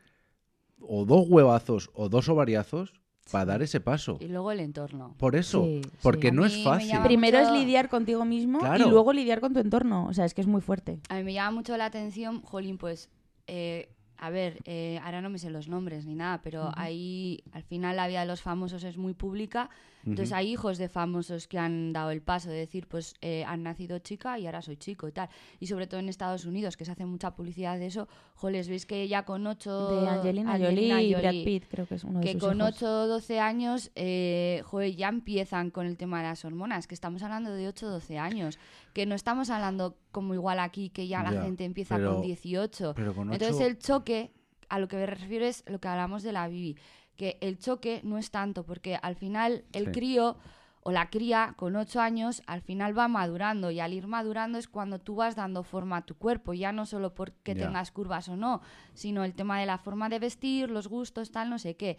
o dos huevazos o dos ovariazos para dar ese paso. Y luego el entorno. Por eso, Sí, porque sí. no es fácil. Primero es lidiar contigo mismo Claro. y luego lidiar con tu entorno. O sea, es que es muy fuerte. A mí me llama mucho la atención, Jolín, pues, eh, a ver, eh, ahora no me sé los nombres ni nada, pero ahí al final la vida de los famosos es muy pública. Entonces hay hijos de famosos que han dado el paso de decir, pues eh, han nacido chica y ahora soy chico y tal. Y sobre todo en Estados Unidos, que se hace mucha publicidad de eso, joles, veis que ya con 8... De Angelina, Jolie y Brad Pitt, creo que es uno de que sus con hijos. 8 o 12 años, eh, joder, ya empiezan con el tema de las hormonas, que estamos hablando de 8 o 12 años, que no estamos hablando como igual aquí, que ya la Ya, gente empieza pero- con 18. Pero con Entonces ocho- el choque, a lo que me refiero es lo que hablamos de la Bibi, que el choque no es tanto, porque al final el Sí. crío o la cría con 8 años al final va madurando y al ir madurando es cuando tú vas dando forma a tu cuerpo, ya no solo porque Ya. tengas curvas o no, sino el tema de la forma de vestir, los gustos, tal, no sé qué.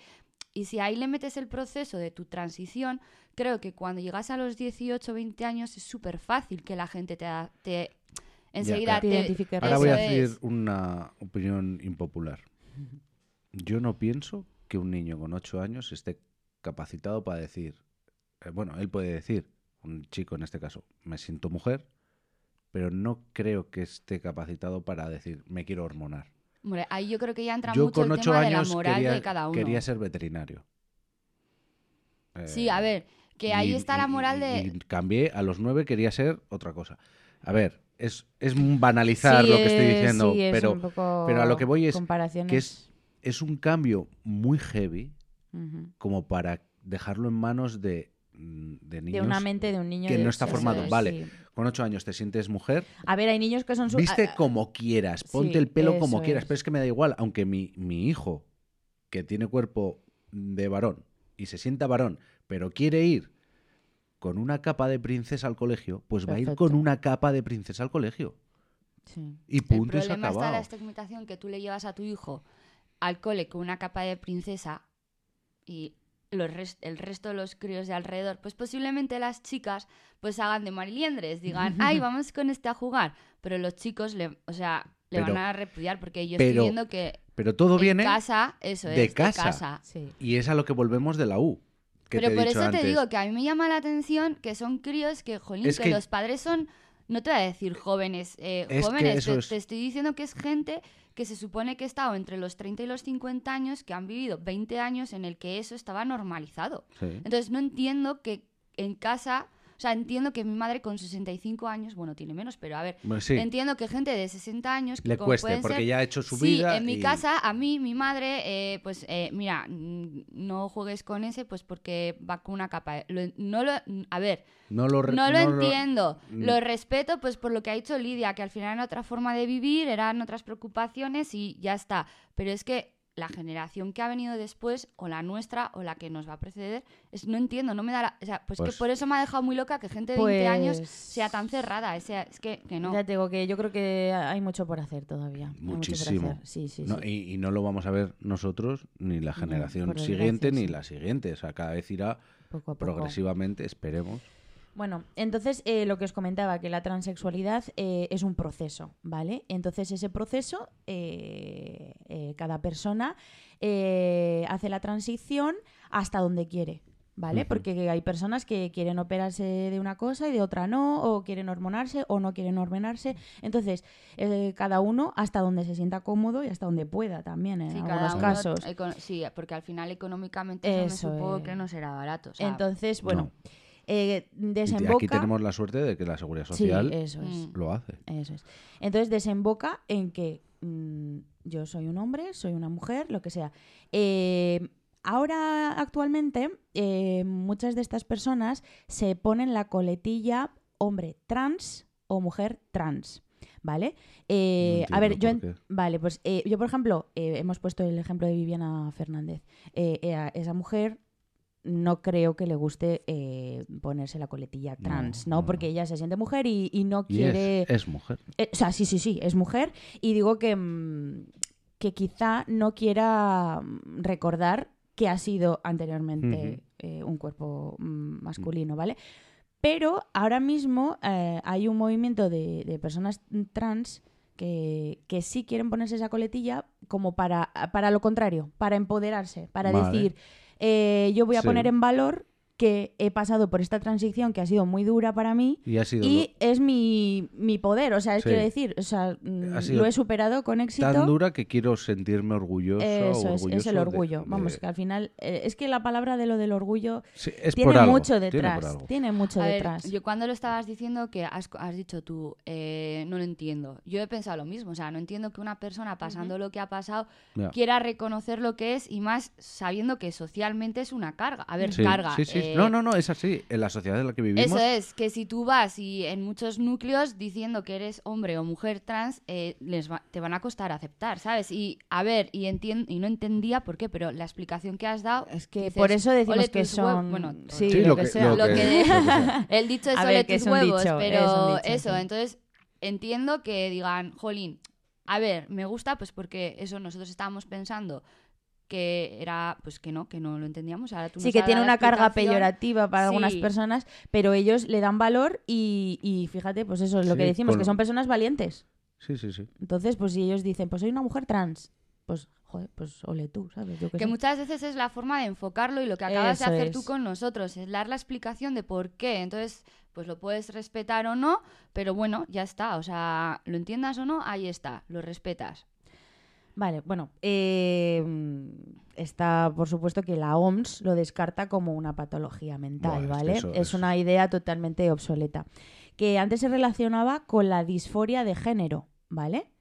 Y si ahí le metes el proceso de tu transición, creo que cuando llegas a los 18 20 años es súper fácil que la gente te, da- te enseguida Te te, identifique Ahora voy a es. decir una opinión impopular. Yo no pienso que un niño con 8 años esté capacitado para decir, eh, bueno, él puede decir, un chico en este caso, me siento mujer, pero no creo que esté capacitado para decir, me quiero hormonar. Hombre, ahí yo creo que ya entra Yo mucho con el 8 tema de la moral quería, de cada uno. quería ser veterinario. Sí, Eh, a ver, que ahí y- está la moral y- de... y cambié, a los 9 quería ser otra cosa. A ver, es, es banalizar Sí, lo que estoy diciendo, sí, es pero pero a lo que voy es que es, es un cambio muy heavy como para dejarlo en manos de, mm, de niños de una mente de un niño que no está formado. Vale, sí. con 8 años te sientes mujer, A ver, hay niños que son su- viste como quieras, ponte sí, el pelo como quieras, es. pero es que me da igual, aunque mi, mi hijo, que tiene cuerpo de varón y se sienta varón, pero quiere ir con una capa de princesa al colegio, pues va a ir con una capa de princesa al colegio. sí. Y El punto y se problema está la acabado. estigmatización que tú le llevas a tu hijo al cole con una capa de princesa y los res- el resto de los críos de alrededor, pues posiblemente las chicas pues hagan de mariliendres, digan, ay, vamos con este a jugar, pero los chicos, le, o sea, le Pero- van a repudiar porque yo pero estoy viendo que Pero todo en viene casa, eso de es, casa. de casa. sí. y es a lo que volvemos de la U. Que Pero te he por dicho eso te digo que a mí me llama la atención que son críos que, jolín, Es que, que- los padres son, no te voy a decir jóvenes, eh, jóvenes, te, es- te estoy diciendo que es gente que se supone que ha estado entre los 30 y los 50 años, que han vivido 20 años en el que eso estaba normalizado. Sí. Entonces no entiendo que en casa, o sea, entiendo que mi madre con 65 años, bueno, tiene menos, pero a ver, Bueno, sí, entiendo que gente de 60 años le cueste, porque ser ya ha hecho su sí, vida. en mi casa, a mí, mi madre, eh, pues eh, mira, mm, no juegues con ese, pues porque va con una capa. Lo- no lo, a ver, No lo, re- no lo no lo- entiendo. Mm. Lo respeto, pues por lo que ha dicho Lidia, que al final era otra forma de vivir, eran otras preocupaciones y ya está. Pero es que la generación que ha venido después, o la nuestra, o la que nos va a preceder, es, no entiendo, no me da la... O sea, pues, Pues- que por eso me ha dejado muy loca que gente de 20 años Pues- sea tan cerrada. o sea, es que, que no. Ya te digo que yo creo que hay mucho por hacer todavía. Muchísimo. hacer. Sí, sí, No, sí. y, y no lo vamos a ver nosotros, ni la generación siguiente, ni sí. la siguiente. O sea, cada vez irá Poco a poco. progresivamente, esperemos. Bueno, entonces eh, lo que os comentaba, que la transexualidad eh, es un proceso, ¿vale? Entonces ese proceso, eh, eh, cada persona eh, hace la transición hasta donde quiere, ¿vale? Porque hay personas que quieren operarse de una cosa y de otra no, o quieren hormonarse o no quieren hormonarse. Entonces, eh, cada uno hasta donde se sienta cómodo y hasta donde pueda también, en Sí, algunos cada uno casos. sí, porque al final económicamente eso, Eso me supongo que no será barato. o sea, Entonces, bueno, No. Eh, Y aquí tenemos la suerte de que la seguridad Sí, social eso es. Lo hace. Eso es. Entonces desemboca en que mm, yo soy un hombre, soy una mujer, lo que sea. Eh, ahora, actualmente, eh, muchas de estas personas se ponen la coletilla hombre trans o mujer trans. ¿Vale? Eh, No a ver, yo. en- Vale, pues eh, yo, por ejemplo, eh, hemos puesto el ejemplo de Viviana Fernández. Esa mujer no creo que le guste eh, ponerse la coletilla trans, ¿no? no, Porque no. ella se siente mujer y, y no Y quiere. es, es mujer. Eh, o sea, sí, sí, sí, es mujer. Y digo que, mm, que quizá no quiera mm, recordar que ha sido anteriormente eh, un cuerpo mm, masculino, ¿vale? Pero ahora mismo hay un movimiento de, de personas trans que, que sí quieren ponerse esa coletilla como para, para lo contrario, para empoderarse, para Vale. decir, eh, yo voy a Sí. poner en valor que he pasado por esta transición que ha sido muy dura para mí Y ha sido y es mi, mi poder, o sea, es Sí. quiero decir, o sea, mm, lo he superado con éxito. tan dura que quiero sentirme orgulloso. Eso es, es el orgullo. de- Vamos, que al final, eh, es que la palabra de lo del orgullo Sí, es tiene por algo, mucho tiene por detrás, algo. tiene mucho A ver, detrás. yo cuando lo estabas diciendo que has, has dicho tú, eh, no lo entiendo. Yo he pensado lo mismo, o sea, no entiendo que una persona pasando lo que ha pasado quiera reconocer lo que es y más sabiendo que socialmente es una carga. A ver, Sí, carga. sí, No, no, no, es así. En la sociedad en la que vivimos. Eso es, que si tú vas y en muchos núcleos diciendo que eres hombre o mujer trans, eh, les va- te van a costar aceptar, ¿sabes? Y a ver, y, entien- y no entendía por qué, pero la explicación que has dado... es que dices, por eso decimos "Ole que tus huevos". son... Bueno, sí, Sí, lo, lo que, que- sea. lo lo que- que de- lo que sea. el dicho es A ver, tus huevos, dicho, pero es un dicho, eso, sí. entonces entiendo que digan, jolín, a ver, me gusta pues porque eso nosotros estábamos pensando que era, pues que no, que no lo entendíamos, ahora tú Sí, que tiene una carga peyorativa para algunas personas, pero ellos le dan valor y, y fíjate, pues eso es lo Sí, que decimos, que lo- son personas valientes. Sí, sí, sí. Entonces, pues si ellos dicen, pues soy una mujer trans, pues, joder, pues ole tú, ¿sabes? Yo Que sé. muchas veces es la forma de enfocarlo y lo que acabas Eso de hacer es. tú con nosotros, es dar la explicación de por qué. Entonces, pues lo puedes respetar o no, pero bueno, ya está. O sea, lo entiendas o no, ahí está, lo respetas. Vale, bueno, eh, está por supuesto que la OMS lo descarta como una patología mental, Buah, es que ¿vale? es es- una idea totalmente obsoleta. Que antes se relacionaba con la disforia de género, ¿vale?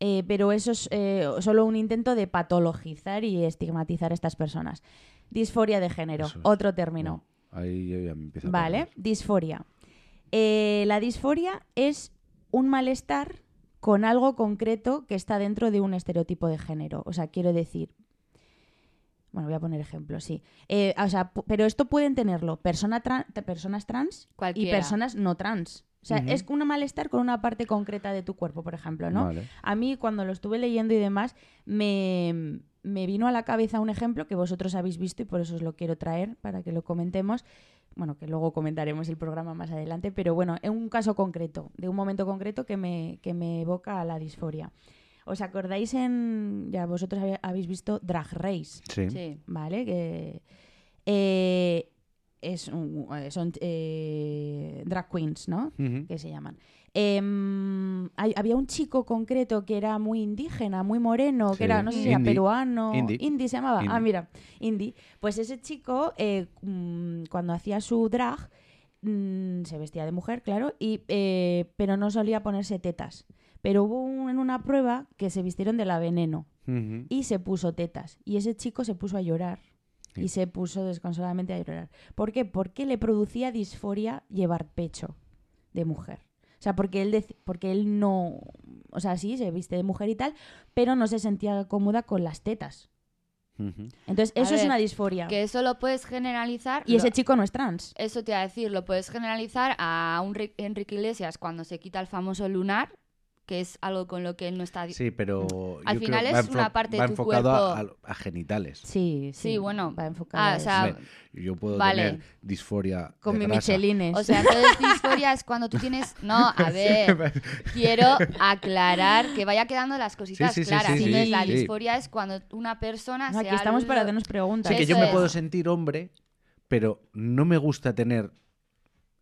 Eh, pero eso es eh, solo un intento de patologizar y estigmatizar a estas personas. Disforia de género, es. otro término. No, ahí yo ya me empiezo Vale, disforia. Eh, la disforia es un malestar con algo concreto que está dentro de un estereotipo de género. O sea, quiero decir. Bueno, voy a poner ejemplos, sí. Eh, o sea, pero esto pueden tenerlo persona personas trans y personas no trans. O sea, es un malestar con una parte concreta de tu cuerpo, por ejemplo, ¿no? Vale. A mí, cuando lo estuve leyendo y demás, me, me vino a la cabeza un ejemplo que vosotros habéis visto y por eso os lo quiero traer para que lo comentemos. Bueno, que luego comentaremos el programa más adelante, pero bueno, en un caso concreto, de un momento concreto que me, que me evoca a la disforia. ¿Os acordáis en. Ya vosotros habéis visto Drag Race? Sí. Sí. ¿vale? Que eh, es un- eh, son eh, drag queens, ¿no? Que se llaman. Em, hay- había un chico concreto que era muy indígena, muy moreno, Sí. que era, no sé si era peruano. Indie. se llamaba. Ah, mira, Indie. Pues ese chico, eh, mm, cuando hacía su drag, mm, se vestía de mujer, claro, y, eh, pero no solía ponerse tetas. Pero hubo un- en una prueba que se vistieron de la veneno y se puso tetas. Y ese chico se puso a llorar. Sí. Y se puso desconsoladamente a llorar. ¿Por qué? Porque le producía disforia llevar pecho de mujer. O sea, porque él, porque él no... O sea, sí, se viste de mujer y tal, pero no se sentía cómoda con las tetas. Entonces, eso es una disforia. Que eso lo puedes generalizar. Y ese chico no es trans. Eso te iba a decir, lo puedes generalizar a un Ri- Enrique Iglesias cuando se quita el famoso lunar, que es algo con lo que él no está... Sí, pero. Al final es una parte de tu enfocado a- cuerpo. a, a genitales. Sí, sí. Sí, bueno. Va enfocado Ah, a o sea, yo puedo vale. tener disforia. Con de mi grasa. Michelines. O sea, entonces disforia es cuando tú tienes... No, a ver, quiero aclarar que vaya quedando las cositas Sí, sí, sí, claras. sí, Entonces, sí. la Sí. disforia es cuando una persona No, se aquí estamos para hacernos preguntas. Sí, que Eso yo me es. puedo sentir hombre, pero no me gusta tener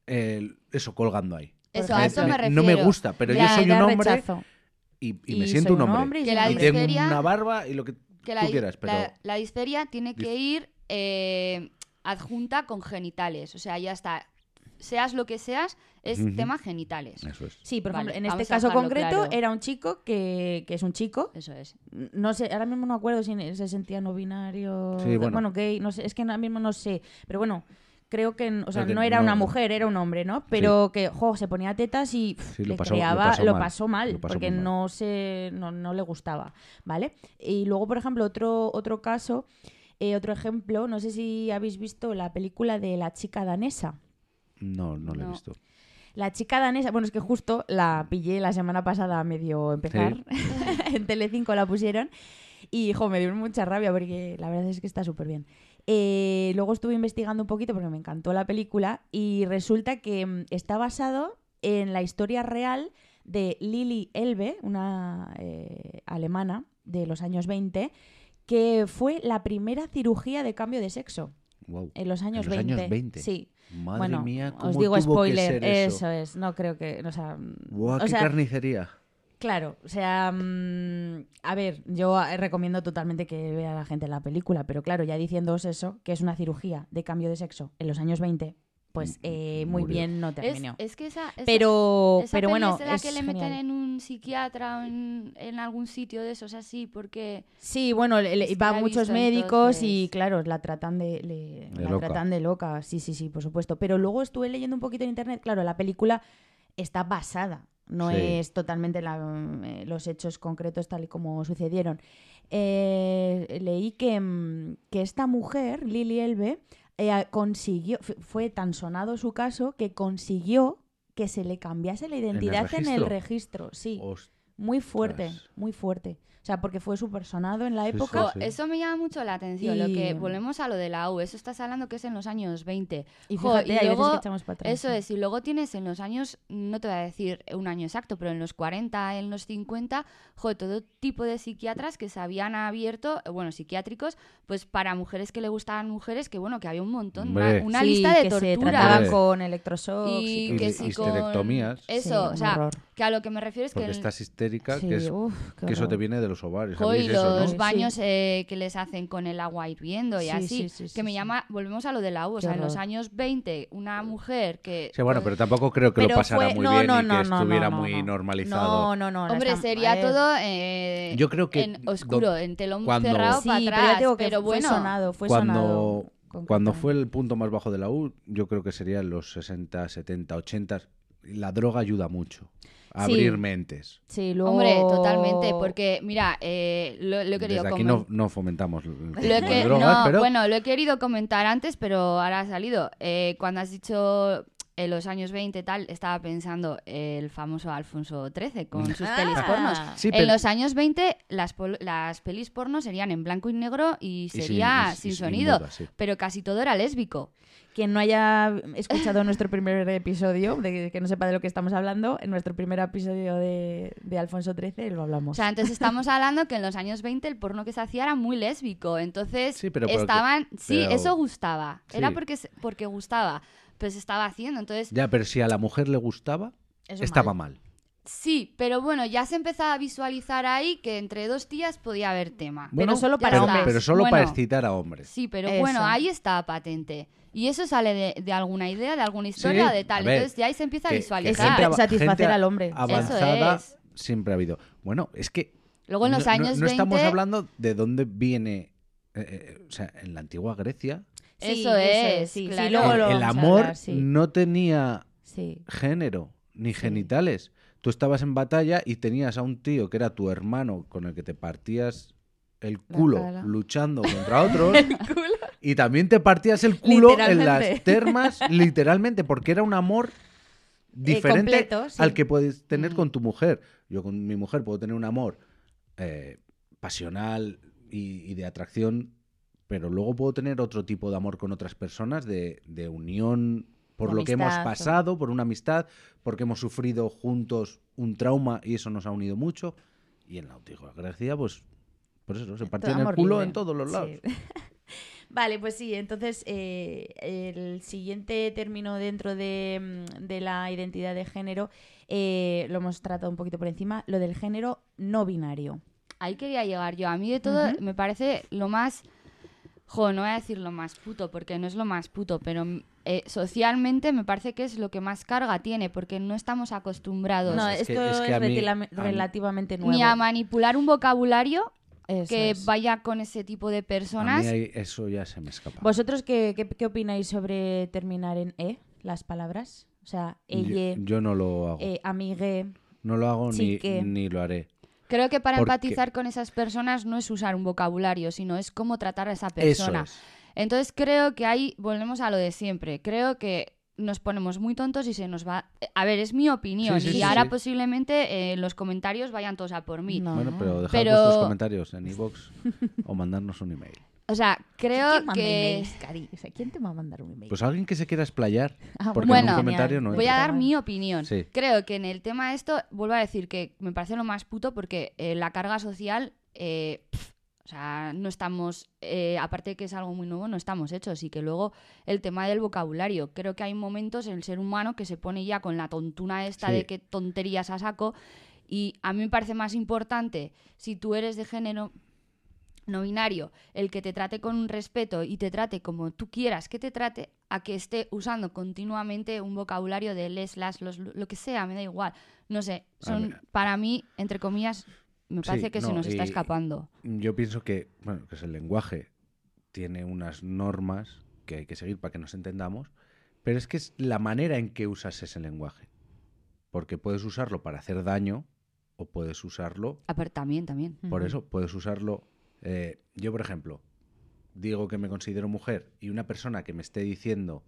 el- eso colgando ahí. Eso, a eso me refiero. No me gusta, pero yo soy un hombre rechazo. y, y Y me siento un hombre. hombre y Que soy la y hombre. tengo disferia- una barba y lo que que la, tú quieras, pero la, la disferia tiene que ir eh, adjunta con genitales. O sea, ya está. Seas lo que seas, es tema genitales. eso es. Sí, por Vale, ejemplo, en este caso concreto claro. era un chico que, que es un chico. Eso es. No sé, ahora mismo no acuerdo si se sentía no binario. Sí, bueno. gay, no sé, es que ahora mismo no sé. Pero bueno, creo que, o sea, no era no- una mujer, era un hombre, ¿no? Pero que, jo, se ponía tetas y Sí, lo le pasó- lo creaba, pasó lo mal, pasó mal, lo pasó porque mal. no se, no, no le gustaba, ¿vale? Y luego, por ejemplo, otro, otro caso, eh, otro ejemplo, no sé si habéis visto la película de la chica danesa. No, no lo he visto. La chica danesa, bueno, es que justo la pillé la semana pasada a medio empezar. en Telecinco la pusieron. Y, jo, me dio mucha rabia porque la verdad es que está súper bien. Eh, luego estuve investigando un poquito porque me encantó la película y resulta que mm, está basado en la historia real de Lili Elbe, una eh, alemana de los años 20, que fue la primera cirugía de cambio de sexo Wow. en los años, En los 20. años 20. Sí. Madre bueno, mía, cómo os digo tuvo spoiler, que ser eso. es, no creo que, o sea, o qué sea, carnicería. Claro, o sea, mm, a ver, yo eh, recomiendo totalmente que vea la gente la película, pero claro, ya diciéndoos eso, que es una cirugía de cambio de sexo en los años 20, pues eh, muy Murió. bien no terminó. es que esa, esa- pero esa pero bueno, es de la es que le meten genial. en un psiquiatra o en, en algún sitio de esos así, porque... Sí, bueno, le, va he muchos visto, médicos y claro, la tratan de, le- De la loca. tratan de loca, sí, sí, sí, por supuesto. Pero luego estuve leyendo un poquito en internet, claro, la película está basada, no Sí. es totalmente la- eh, los hechos concretos tal y como sucedieron. Eh, leí que, mm, que esta mujer, Lily Elbe, eh, consiguió, fue tan sonado su caso que consiguió que se le cambiase la identidad en el registro? registro, sí. Ostras. Muy fuerte, muy fuerte. O sea, porque fue súper sonado en la Sí, época. Jo, sí. Eso me llama mucho la atención. Lo que Y- volvemos a lo de la U. Eso estás hablando que es en los años 20. Y Jo, fíjate, y hay veces luego- que echamos para atrás. Eso sí. es, y luego tienes en los años, no te voy a decir un año exacto, pero en los 40, en los 50, joder, todo tipo de psiquiatras que se habían abierto, bueno, psiquiátricos, pues para mujeres que le gustaban mujeres, que bueno, que había un montón, una, Hombre. una Sí, lista de que se torturas. trataban Hombre. con electroshocks Y y, Y que eso. sí con... histerectomías. Eso, Sí, o sea, horror. que a lo que me refiero es que... Porque el- estás histérica, Sí, que, es, uf, que eso te viene de los ovarios. Jo, y ¿sabéis eso, los no? baños eh, que les hacen con el agua hirviendo y Sí, así. sí, sí, que sí, me sí. llama, volvemos a lo de la U, o sea, en los años 20, una mujer que... Sí, bueno, todo- pero tampoco creo que Pero lo pasara fue- muy no, bien no, y no, que no, estuviera no, muy no. normalizado. No, no, no. Hombre, está- sería todo eh, Yo creo que en oscuro, en telón cuando- cerrado Sí, para pero atrás. digo que pero fue bueno, sonado, fue sonado. cuando, cuando concretamente. fue el punto más bajo de la U, yo creo que serían los 60, 70, 80. La droga ayuda mucho Sí. abrir mentes. Sí, luego... Hombre, totalmente, porque mira, eh, lo, lo he querido Desde aquí no, no fomentamos el Lo que- drogas, no, pero Bueno, lo he querido comentar antes, pero ahora ha salido. Eh, cuando has dicho en los años 20 tal, estaba pensando el famoso Alfonso XIII con sus pelis Ah. pornos. Sí, en los años 20 las, pol- las pelis porno serían en blanco y negro y y sin- sería y- sin, y sonido, muda, sí. pero casi todo era lésbico. Quien no haya escuchado nuestro primer episodio, de que no sepa de lo que estamos hablando, en nuestro primer episodio de, de Alfonso XIII lo hablamos. O sea, entonces estamos hablando que en los años 20 el porno que se hacía era muy lésbico. Entonces Sí, pero porque- estaban. Sí, pero- eso gustaba. Era porque, se- porque gustaba. Pero se estaba haciendo. Entonces, Ya, pero si a la mujer le gustaba, Eso estaba mal. mal. Sí, pero bueno, ya se empezaba a visualizar ahí que entre dos tías podía haber tema. Pero solo para pero, hombres. pero solo Bueno, para excitar a hombres. Sí, pero Eso. bueno, ahí está patente. Y eso sale de, de alguna idea, de alguna historia, Sí, de tal. ver, Entonces ya ahí se empieza a Que- visualizar. gente satisfacer al hombre. Avanzada Eso es. siempre ha habido. Bueno, es que Luego en los no, no- años no 20. estamos hablando de dónde viene. eh, eh, o sea, en la antigua Grecia, Sí, Eso es, sí, sí, claro. luego el, amor hablar, sí. no tenía Sí. género ni Sí. genitales. Tú estabas en batalla y tenías a un tío que era tu hermano con el que te partías el culo luchando contra otros y también te partías el culo en las termas literalmente porque era un amor diferente completo, sí. al que puedes tener Mm. con tu mujer. Yo con mi mujer puedo tener un amor eh, pasional y, y de atracción, pero luego puedo tener otro tipo de amor con otras personas, de, de unión por lo que hemos pasado, por una amistad, porque hemos sufrido juntos un trauma y eso nos ha unido mucho. Y en la Grecia, pues, por eso, se partían el culo libre. en todos los lados. Sí. vale, pues sí, entonces eh, el siguiente término dentro de, mm, de la identidad de género eh, lo hemos tratado un poquito por encima, lo del género no binario. Ahí quería llegar yo. A mí de todo me parece lo más... Jo, no voy a decir lo más puto, porque no es lo más puto, pero mm, eh, socialmente me parece que es lo que más carga tiene, porque no estamos acostumbrados No, es esto que- es, es que a mí- retila- a mí- relativamente nuevo. ni a manipular un vocabulario Eso que es. vaya con ese tipo de A personas. mí eso ya se me escapa. ¿Vosotros qué, qué, qué opináis sobre terminar en E las palabras? O sea, yo, ella, yo no lo hago. eh, amigue. no lo hago ni, ni lo haré. Creo que para Porque- empatizar con esas personas no es usar un vocabulario, sino es cómo tratar a esa Eso persona. es. Entonces creo que ahí volvemos a lo de siempre. Creo que nos ponemos muy tontos y se nos va... A ver, es mi opinión. Sí, sí, y sí, ahora sí. posiblemente eh, los comentarios vayan todos a por mí. No. Bueno, pero dejad Pero- vuestros comentarios en iVoox o mandarnos un email. O sea, creo ¿Quién manda que... emails, Cari? O sea, ¿quién te va a mandar un email? Pues alguien que se quiera explayar. Ah, porque Bueno, en un comentario no Voy a dar mi opinión. Sí. Creo que en el tema de esto, vuelvo a decir que me parece lo más puto porque eh, la carga social, eh, o sea, no estamos, eh, aparte de que es algo muy nuevo, no estamos hechos. Y que luego el tema del vocabulario, creo que hay momentos en el ser humano que se pone ya con la tontuna esta Sí. de que tonterías a saco. Y a mí me parece más importante si tú eres de género no binario, el que te trate con un respeto y te trate como tú quieras que te trate, a que esté usando continuamente un vocabulario de les, las, los, lo que sea, me da igual. No sé, A son ver. para mí, entre comillas, me Sí, parece que se no, nos está escapando. Yo pienso que, bueno, que es el lenguaje. Tiene unas normas que hay que seguir para que nos entendamos, pero es que es la manera en que usas ese lenguaje. Porque puedes usarlo para hacer daño o puedes usarlo Ah, pero también, también. Por eso puedes usarlo. Eh, yo, por ejemplo, digo que me considero mujer y una persona que me esté diciendo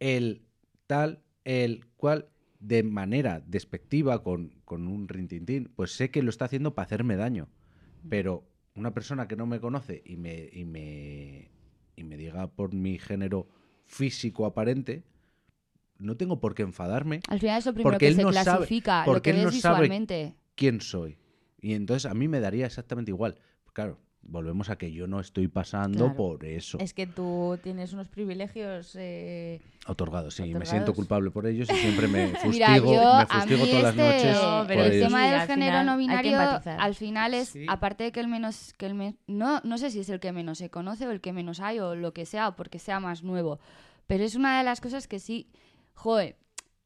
el tal, el cual, de manera despectiva, con, con un rintintín, pues sé que lo está haciendo para hacerme daño. Pero una persona que no me conoce y me, y me, y me diga por mi género físico aparente, no tengo por qué enfadarme Al final es lo primero Porque que él se no sabe- clasifica, lo porque que él ves no sabe visualmente. quién soy. Y entonces a mí me daría exactamente igual. Claro, volvemos a que yo no estoy pasando Claro. por eso. Es que tú tienes unos privilegios. eh, Otorgado, sí. Me Otorgados. siento culpable por ellos y siempre me fustigo, Mira, yo me a fustigo mí todas este, las noches No, por pero el ellos. tema del al género final no binario, al final es, Sí. aparte de que el menos, que el me- no, no sé si es el que menos se conoce o el que menos hay o lo que sea, o porque sea más nuevo, pero es una de las cosas que sí, joder,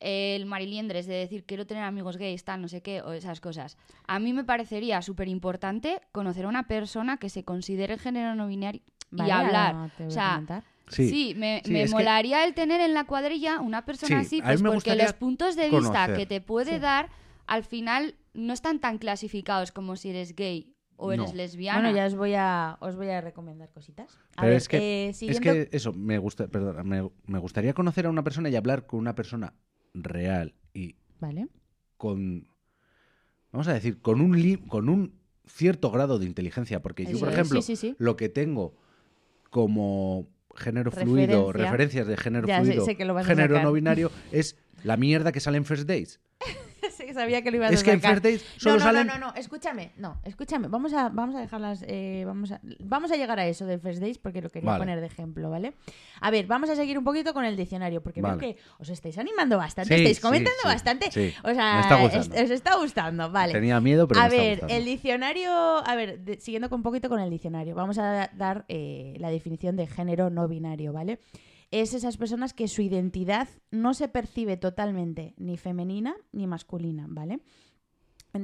el mariliendres de decir quiero tener amigos gays, tal, no sé qué, o esas cosas. A mí me parecería súper importante conocer a una persona que se considere género no binario y hablar. ahora te voy O a sea, comentar. Sí, Sí, me, Sí, me que- molaría el tener en la cuadrilla una persona Sí, así, pues porque los puntos de vista conocer. que te puede Sí. dar al final no están tan clasificados como si eres gay o eres No. lesbiana. Bueno, ya os voy a, os voy a recomendar cositas. A Pero ver, es que, eh, es que eso, me gusta, perdona, me, me gustaría conocer a una persona y hablar con una persona real y Vale. con, vamos a decir, con un, con un cierto grado de inteligencia. Porque yo, por ejemplo, sí, sí, sí. lo que tengo como género fluido, Referencia. referencias de género Ya fluido, sé género no binario, es la mierda que sale en First Days. Sí, sabía que lo ibas Es a que en sacar. First Days No, solo no, salen... no, no, no, escúchame, no, escúchame, vamos a, vamos a dejarlas, eh, vamos, a, vamos a llegar a eso del First Days porque lo quería Vale. poner de ejemplo, ¿vale? A ver, vamos a seguir un poquito con el diccionario porque Vale. veo que os estáis animando bastante, Sí, estáis comentando sí, bastante, sí. o sea, está es- os está gustando, vale. Tenía miedo, pero a me ver, el diccionario, a ver, de- siguiendo con un poquito con el diccionario, vamos a dar eh, la definición de género no binario, ¿vale? Es esas personas que su identidad no se percibe totalmente ni femenina ni masculina, ¿vale?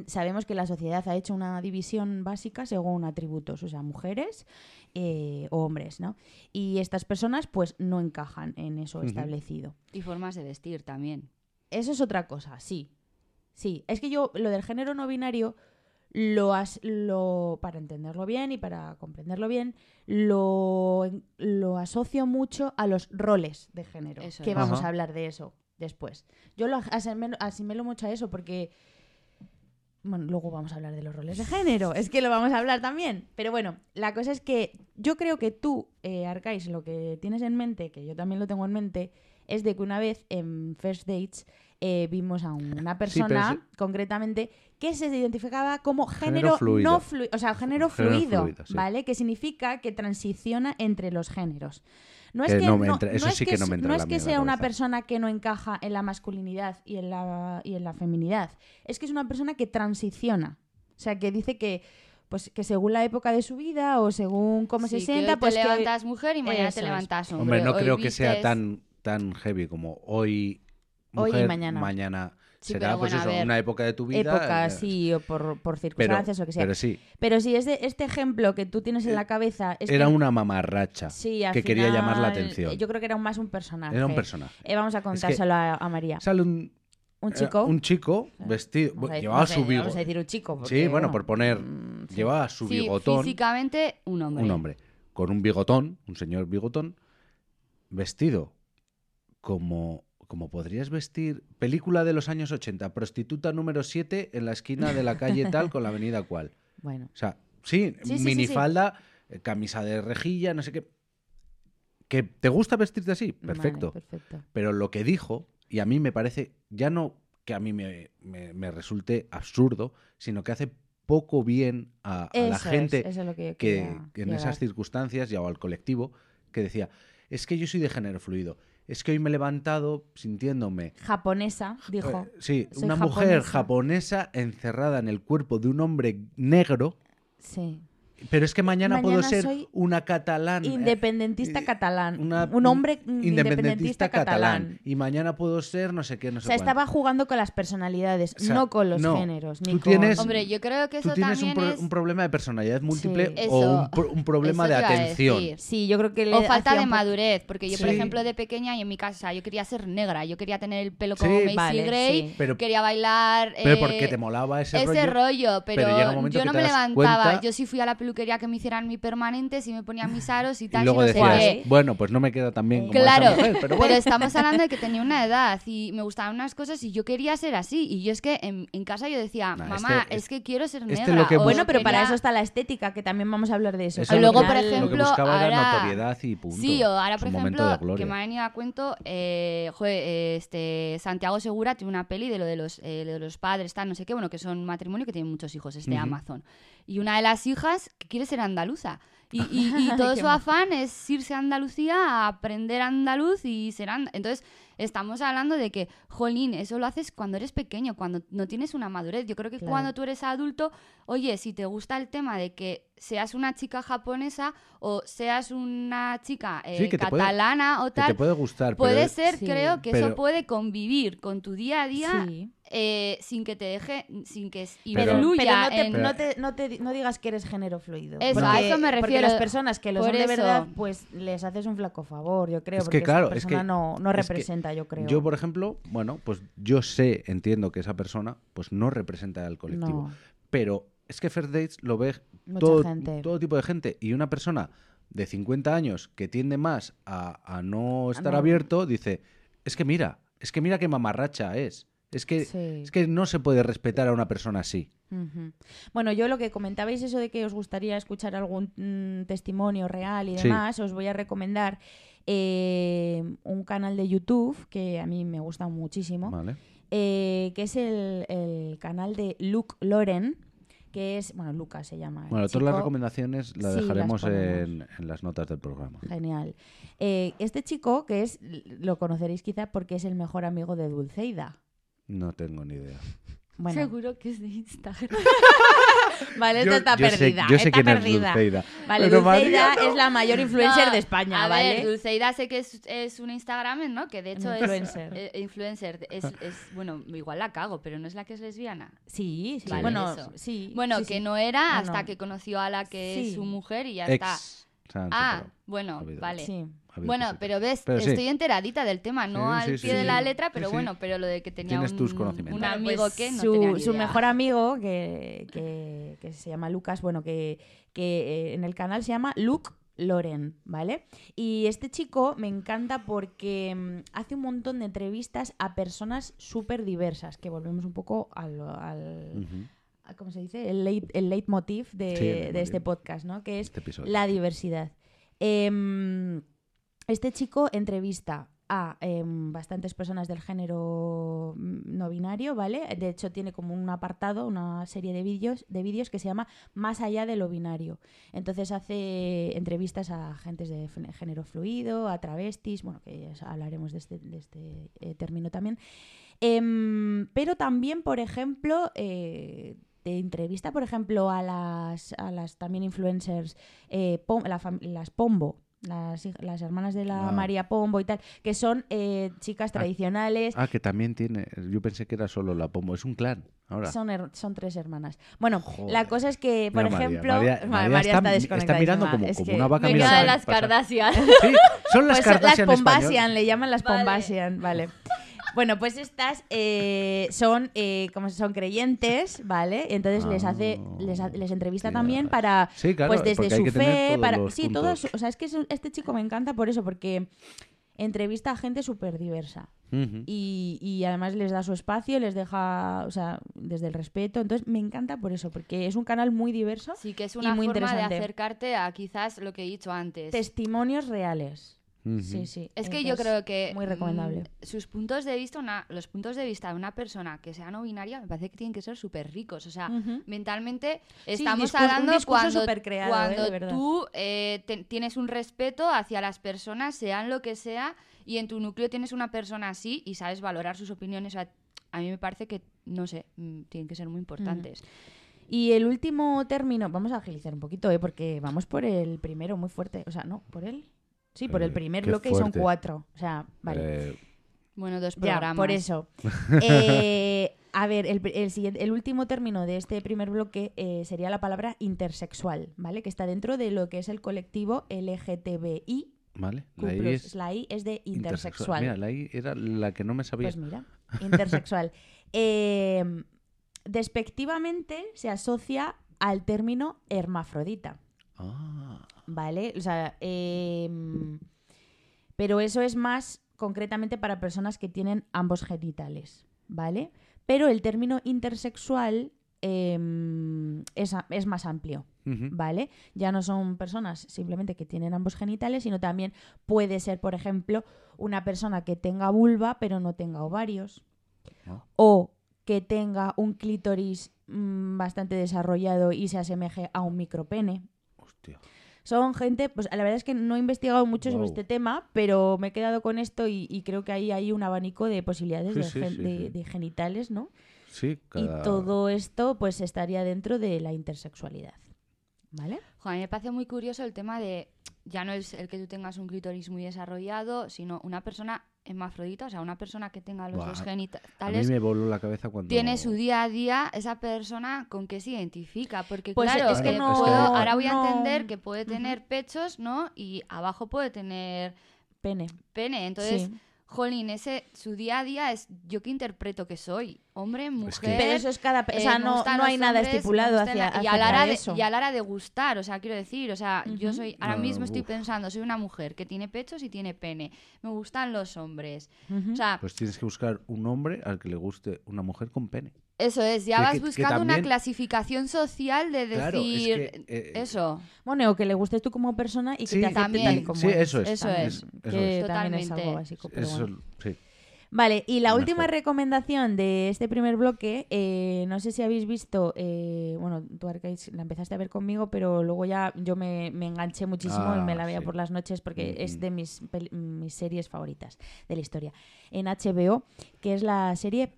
Sabemos que la sociedad ha hecho una división básica según atributos, o sea, mujeres eh, o hombres, ¿no? Y estas personas pues no encajan en eso establecido. Y formas de vestir también. Eso es otra cosa, sí. Sí, es que yo lo del género no binario lo, as- lo para entenderlo bien y para comprenderlo bien, lo, lo asocio mucho a los roles de género, Eso que es. vamos Ajá. a hablar de eso después. Yo lo asimelo, asimelo mucho a eso porque bueno, luego vamos a hablar de los roles de género, es que lo vamos a hablar también. Pero bueno, la cosa es que yo creo que tú, eh, Arcais, lo que tienes en mente, que yo también lo tengo en mente, es de que una vez en First Dates eh, vimos a una persona, pero concretamente, que se identificaba como Género género, fluido. no fluido, o sea, género, Género fluido, fluido, sí. ¿vale? Que significa que transiciona entre los géneros. No es Que no me no- entra- eso no es que sea una persona que no encaja en la masculinidad y en la, y en la feminidad. Es que es una persona que transiciona. O sea, que dice que, pues, que según la época de su vida o según cómo se Sí, sienta, pues te que- levantas mujer y mañana Eso te levantas hombre. Hombre, no Hoy creo que sea tan, tan heavy como hoy Hoy y mujer, mañana. Sí, será pero pues bueno, eso, ver. una época de tu vida. época, eh, sí, o por, por pero, circunstancias o que sea. pero Pero, sí, sí, es de- este ejemplo que tú tienes en la cabeza... Es era que- una mamarracha sí, al que quería llamar la atención. Yo creo que era un- más un personaje. Era un personaje. Eh, vamos a contárselo a, a María. Sale un, Un eh, chico... un chico vestido, Vamos a decir- llevaba su Vamos a decir un chico. Sí, bueno, por poner, mm, sí. llevaba su Sí, bigotón. físicamente un hombre. un hombre con un bigotón, un señor bigotón, vestido como, como podrías vestir, película de los años 80, prostituta número 7 en la esquina de la calle tal con la avenida cual. Bueno, O sea, sí, Sí, sí, sí, minifalda, eh, camisa de rejilla, no sé qué. ¿Que te gusta vestirte así? vale, Perfecto. perfecto. Pero lo que dijo, y a mí me parece, ya no que a mí me, me- me resulte absurdo, sino que hace poco bien a, a la gente es, es lo que, que, en esas circunstancias, ya o al colectivo, que decía, es que yo soy de género fluido, es que hoy me he levantado sintiéndome... Japonesa, dijo. eh, sí, soy una mujer japonesa encerrada en el cuerpo de un hombre negro, Sí. Pero es que mañana, puedo ser una catalán. eh, Independentista eh, catalán. una- un hombre independentista catalán. Y mañana puedo ser no sé qué, no O sé sea, cuánto. estaba jugando con las personalidades, O sea, no con los no. géneros. Ni Tú con- tienes- Hombre, yo creo que Tú eso un, también pro- es... un problema de personalidad múltiple Sí. o Eso- un, pro- un problema de atención. Sí, yo creo que le O falta de un madurez, porque yo, por Sí. ejemplo, de pequeña y en mi casa, yo quería ser negra, yo quería tener el pelo Sí, como Macy vale, Gray, sí. Pero- quería bailar... Pero eh, porque te molaba ese, ese rollo. rollo, pero, pero un yo no me levantaba. Yo sí fui a la peluquería que me hicieran mi permanente, sí me ponían mis aros y Y tal. luego y no sé decías, qué. bueno, pues no me queda tan bien como Claro, esa mujer, pero bueno. estamos hablando de que tenía una edad y me gustaban unas cosas y yo quería ser así. Y yo es que en, en casa yo decía, Nah, mamá, este- es que quiero ser este negra. lo que o Bueno, pero para eso está la estética, que también vamos a hablar de eso. Eso luego, por ejemplo, lo que buscaba era ahora- notoriedad y punto. Sí, o ahora, por ejemplo, que me ha venido a cuento, eh, joder, este, Santiago Segura tiene una peli de lo de los, eh, de los padres, tal, no sé qué, bueno, que son matrimonio que tienen muchos hijos, es de Ujú. Amazon. Y una de las hijas que quiere ser andaluza. Y, y- y todo su afán es irse a Andalucía a aprender andaluz y ser and- Entonces, estamos hablando de que, jolín, eso lo haces cuando eres pequeño, cuando no tienes una madurez. Yo creo que Claro. cuando tú eres adulto, oye, si te gusta el tema de que seas una chica japonesa o seas una chica eh, Sí, puede- catalana o Que te tal, puede gustar, puede pero ser, Sí. creo que Pero- eso puede convivir con tu día a día Sí. Eh, sin que te deje, sin que Pero- influya Pero no te, en... no, te, no, te- no digas que eres género fluido. Eso, porque, a eso me Porque refiero. las personas que lo son de eso. verdad, pues les haces un flaco favor, yo creo. Es que porque claro, esa es persona que- no, no es que representa, yo creo. yo, por ejemplo, bueno, pues yo sé, entiendo que esa persona pues no representa al colectivo. No. Pero es que First Dates lo ve todo, todo tipo de gente. Y una persona de 50 años que tiende más a, a no estar abierto, dice, es que mira, es que mira qué mamarracha es. Es que, Sí. es que no se puede respetar a una persona así. Bueno, yo lo que comentabais eso de que os gustaría escuchar algún mm, testimonio real y Sí. demás, os voy a recomendar eh, un canal de YouTube que a mí me gusta muchísimo, ¿Vale? eh, que es el, el canal de Luke Loren, que es, bueno, Lucas se llama. Bueno, todas las recomendaciones las Sí, dejaremos en las notas del programa. Genial. Eh, este chico, que es, lo conoceréis quizá porque es el mejor amigo de Dulceida. No tengo ni idea. Bueno, Seguro que es de Instagram. vale, esta Yo- está yo sé- perdida. yo sé está quién es. Dulceida. Vale, Pero Dulceida María, no. es la mayor influencer No, de España, a ¿vale? ver, Dulceida sé que es, es una Instagramer, ¿no? Que de hecho es influencer. eh, influencer. Es, es- bueno, igual la cago, pero no es la que es lesbiana. Sí, sí. Vale, bueno, eso. sí. Bueno, sí, que sí. no era hasta no. que conoció a la que Sí. es su mujer y ya está. Ex. Ah, bueno, vale. Sí. Bueno, cositas. pero ves, Pero sí. estoy enteradita del tema, no Sí, al sí, pie sí, de sí. la letra, pero sí. bueno, pero lo de que tenía Tienes un, tus conocimientos. un Bueno, amigo pues que no su, tenía ni su idea. mejor amigo, que, que- que se llama Lucas, bueno, que, que eh, en el canal se llama Luke Loren, ¿vale? Y este chico me encanta porque mm, hace un montón de entrevistas a personas súper diversas, que volvemos un poco al, al- Ujú. a- ¿cómo se dice? El, leit- el leitmotiv de, Sí, el de este podcast, ¿no? Que es Este la diversidad. Em, este chico entrevista a em, bastantes personas del género mm, no binario, ¿vale? De hecho, tiene como un apartado, una serie de vídeos, de vídeos que se llama Más allá de lo binario. Entonces hace entrevistas a agentes de género fluido, a travestis, bueno, que ya hablaremos de este, este eh, término también. Em, pero también, por ejemplo, eh, te entrevista, por ejemplo, a las, a las también influencers, eh, las Pombo, las, las hermanas de la Ah. María Pombo y tal, que son eh, chicas tradicionales. Ah, que también tiene. Yo pensé que era solo la Pombo. Es un clan. Ahora. Son, son tres hermanas. Bueno, Joder. la cosa es que, por Mira, María, ejemplo, María- Ma- María María está- está, está mirando como- Es como una vaca Me mira, queda de sabe las. Kardashian. Sí, son las Pues son las Kardashian español. Pombasian, le llaman las Vale. Pombasian, vale. Bueno, pues estas eh, son eh, como son creyentes, ¿vale? Entonces les hace, les, ha- les entrevista también para, Sí, claro, pues desde porque hay su que tener fe, todos para, los sí, puntos. todo, su- o sea, es que es- este chico me encanta por eso, porque entrevista a gente súper diversa Ujú. y, y además les da su espacio, les deja, o sea, desde el respeto, entonces me encanta por eso, porque es un canal muy diverso, Sí, que es Y una muy forma de interesante. acercarte a quizás lo que he dicho antes. testimonios reales. Sí, sí. Es que yo creo que muy recomendable. mm, sus puntos de vista, una, los puntos de vista de una persona que sea no binaria, me parece que tienen que ser súper ricos. O sea, mentalmente estamos hablando cuando, cuando ¿eh? Tú eh, te- tienes un respeto hacia las personas, sean lo que sea, y en tu núcleo tienes una persona así y sabes valorar sus opiniones. O sea, a mí me parece que, no sé, mm, tienen que ser muy importantes. Y el último término, vamos a agilizar un poquito, ¿eh? porque vamos por el primero muy fuerte. O sea, no, por el. Sí, por el Eh, primer bloque y son cuatro. O sea, vale. Eh, Bueno, dos ya, programas. por eso. Eh, a ver, el, el siguiente, el último término de este primer bloque eh, sería la palabra intersexual, ¿vale? Que está dentro de lo que es el colectivo LGTBI. vale. La I es La I es de intersexual. Mira, la I era la que no me sabía. Pues mira, intersexual. Eh, despectivamente se asocia al término hermafrodita, Ah, ¿vale? O sea, em, pero eso es más concretamente para personas que tienen ambos genitales, ¿vale? Pero el término intersexual em, es, es más amplio. ¿vale? Ya no son personas simplemente que tienen ambos genitales, sino también puede ser, por ejemplo, una persona que tenga vulva pero no tenga ovarios, Ah. o que tenga un clítoris mm, bastante desarrollado y se asemeje a un micropene. Hostia. Son gente, pues la verdad es que no he investigado mucho sobre este tema, pero me he quedado con esto y, y creo que ahí hay un abanico de posibilidades Sí, de, sí, gen- sí, de- sí. de genitales, ¿no? Sí, cada... Y todo esto pues estaría dentro de la intersexualidad. ¿Vale? Jo, a mí me parece muy curioso el tema de ya no es el que tú tengas un clítoris muy desarrollado, sino una persona hermafrodita, o sea, una persona que tenga los Buah, dos A mí genitales. me voló la cabeza cuando... Tiene su día a día esa persona con que se identifica, porque Pues claro, es que no- puedo- ahora voy a entender que puede tener pechos, ¿no? Y abajo puede tener Pene. pene, entonces, Sí. Jolín, ese su día a día es yo que interpreto que soy, hombre, mujer. Es que- Pero eso es cada... pe- o eh, sea, no, no hay nada hombres, estipulado hacia, la- y a la hora de y a la hora de gustar, o sea, quiero decir, o sea, yo soy, ahora No, mismo estoy pensando, soy una mujer que tiene pechos y tiene pene, me gustan los hombres, o sea, Pues tienes que buscar un hombre al que le guste una mujer con pene. Eso es, ya que- vas buscando una clasificación social de decir Claro, es que, eh, eso. Bueno, o que le gustes tú como persona y que Sí, te acepte también. tal y como sí, eres. eso es. Eso También, es. eso que es. también es Totalmente. algo básico. Pero Eso, bueno. sí. Vale, y la Mejor. última recomendación de este primer bloque, eh, no sé si habéis visto, eh, bueno, tú Arcais la empezaste a ver conmigo, pero luego ya yo me, me enganché muchísimo y Ah, me la veía sí. por las noches porque Mm, es mm. de mis, mis series favoritas de la historia. En HBO, que es la serie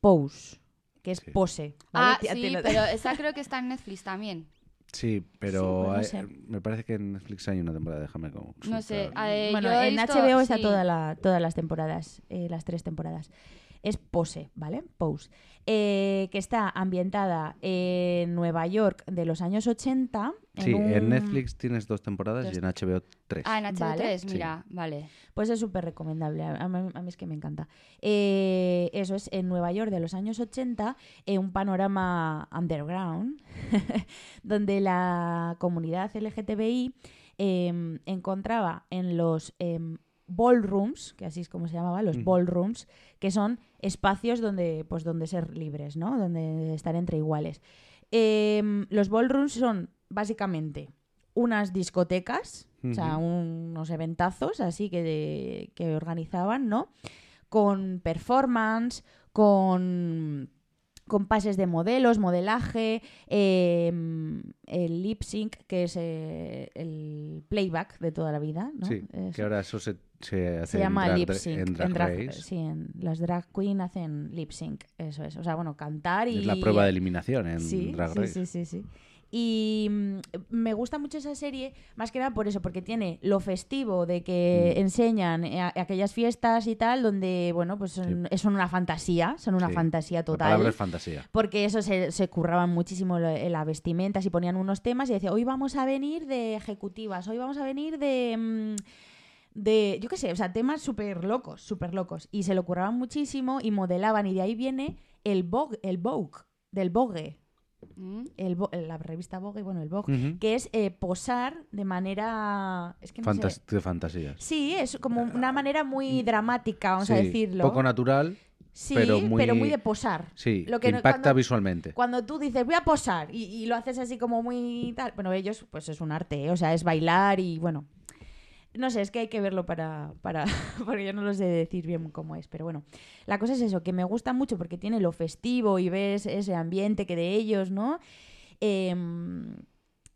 Pose, que es Sí. pose. ¿vale? Ah, sí, lo- pero esa creo que está en Netflix también. Sí, pero bueno, no hay- sé. me parece que en Netflix hay una temporada, déjame como No sé, consultar. eh, bueno, en visto- HBO está sí. toda la, todas las temporadas, eh, las tres temporadas. Es Pose, ¿vale? Pose. Eh, que está ambientada en Nueva York de los años 80. Sí, un- en Netflix tienes dos temporadas Dos- y en HBO tres. Ah, en HBO3, Vale. mira, vale. Pues es súper recomendable, a, mí, a mí es que me encanta. Eh, eso es en Nueva York de los años 80, eh, un panorama underground, donde la comunidad LGTBI eh, encontraba en los em, ballrooms, que así es como se llamaba, los ballrooms, que son espacios donde, pues, donde ser libres, ¿no? Donde estar entre iguales. Em, los ballrooms son básicamente unas discotecas, o sea, unos eventazos así que, que organizaban, ¿no? Con performance, con, con pases de modelos, modelaje, em, el lip sync, que es eh, el playback de toda la vida, ¿no? Sí, Es- que ahora eso se, se hace se llama en drag, lip sync. en Drag Race. Sí, en- las drag queen hacen lip sync, eso es. O sea, bueno, cantar y... Es la prueba de eliminación en sí, Drag sí, Race. sí, sí, sí. Y mm, me gusta mucho esa serie, más que nada por eso, porque tiene lo festivo de que Mm. enseñan a- aquellas fiestas y tal, donde, bueno, pues son, son una fantasía, son una Sí, fantasía La total. palabra es fantasía. Porque eso se, se curraban muchísimo en la vestimenta, si ponían unos temas y decía, hoy vamos a venir de ejecutivas, hoy vamos a venir de... mm, de, yo qué sé, o sea, temas súper locos, súper locos. Y se lo curraban muchísimo y modelaban, y de ahí viene el Vogue, el Vogue del Vogue, Mm. el la revista Vogue, bueno, el Vogue, que es eh, posar de manera... Es que no sé. De fantasías. Sí, es como una manera muy dramática, vamos a decirlo. Poco natural, sí, pero muy- de posar. sí, Lo que impacta cuando- visualmente. Cuando tú dices, voy a posar, y, y lo haces así como muy tal. Bueno, ellos, pues es un arte, ¿eh? o sea, es bailar y bueno. No sé, es que hay que verlo para, para. Porque yo no lo sé decir bien cómo es. Pero bueno, la cosa es eso, que me gusta mucho porque tiene lo festivo y ves ese ambiente que de ellos, ¿no? Em,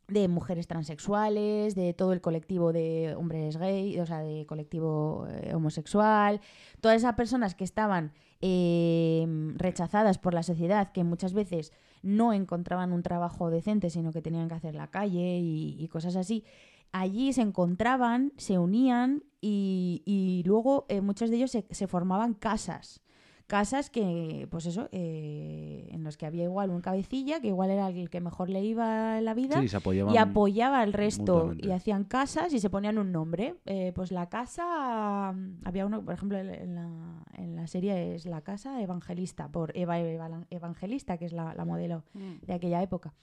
de mujeres transexuales, de todo el colectivo de hombres gay, o sea, de colectivo eh, homosexual, todas esas personas que estaban em, rechazadas por la sociedad, que muchas veces no encontraban un trabajo decente, sino que tenían que hacer la calle y cosas así. Allí se encontraban, se unían y, y luego eh, muchos de ellos se, se formaban casas. Casas que, pues eso, eh, en los que había igual un cabecilla, que igual era el que mejor le iba en la vida, Sí, se apoyaban. y apoyaba al resto mutuamente. y hacían casas y se ponían un nombre. Eh, pues la casa, mm, había uno, por ejemplo, en en la, en la serie es la casa evangelista, por Eva Eva- Evangelista, que es la, la modelo Mm. de aquella época.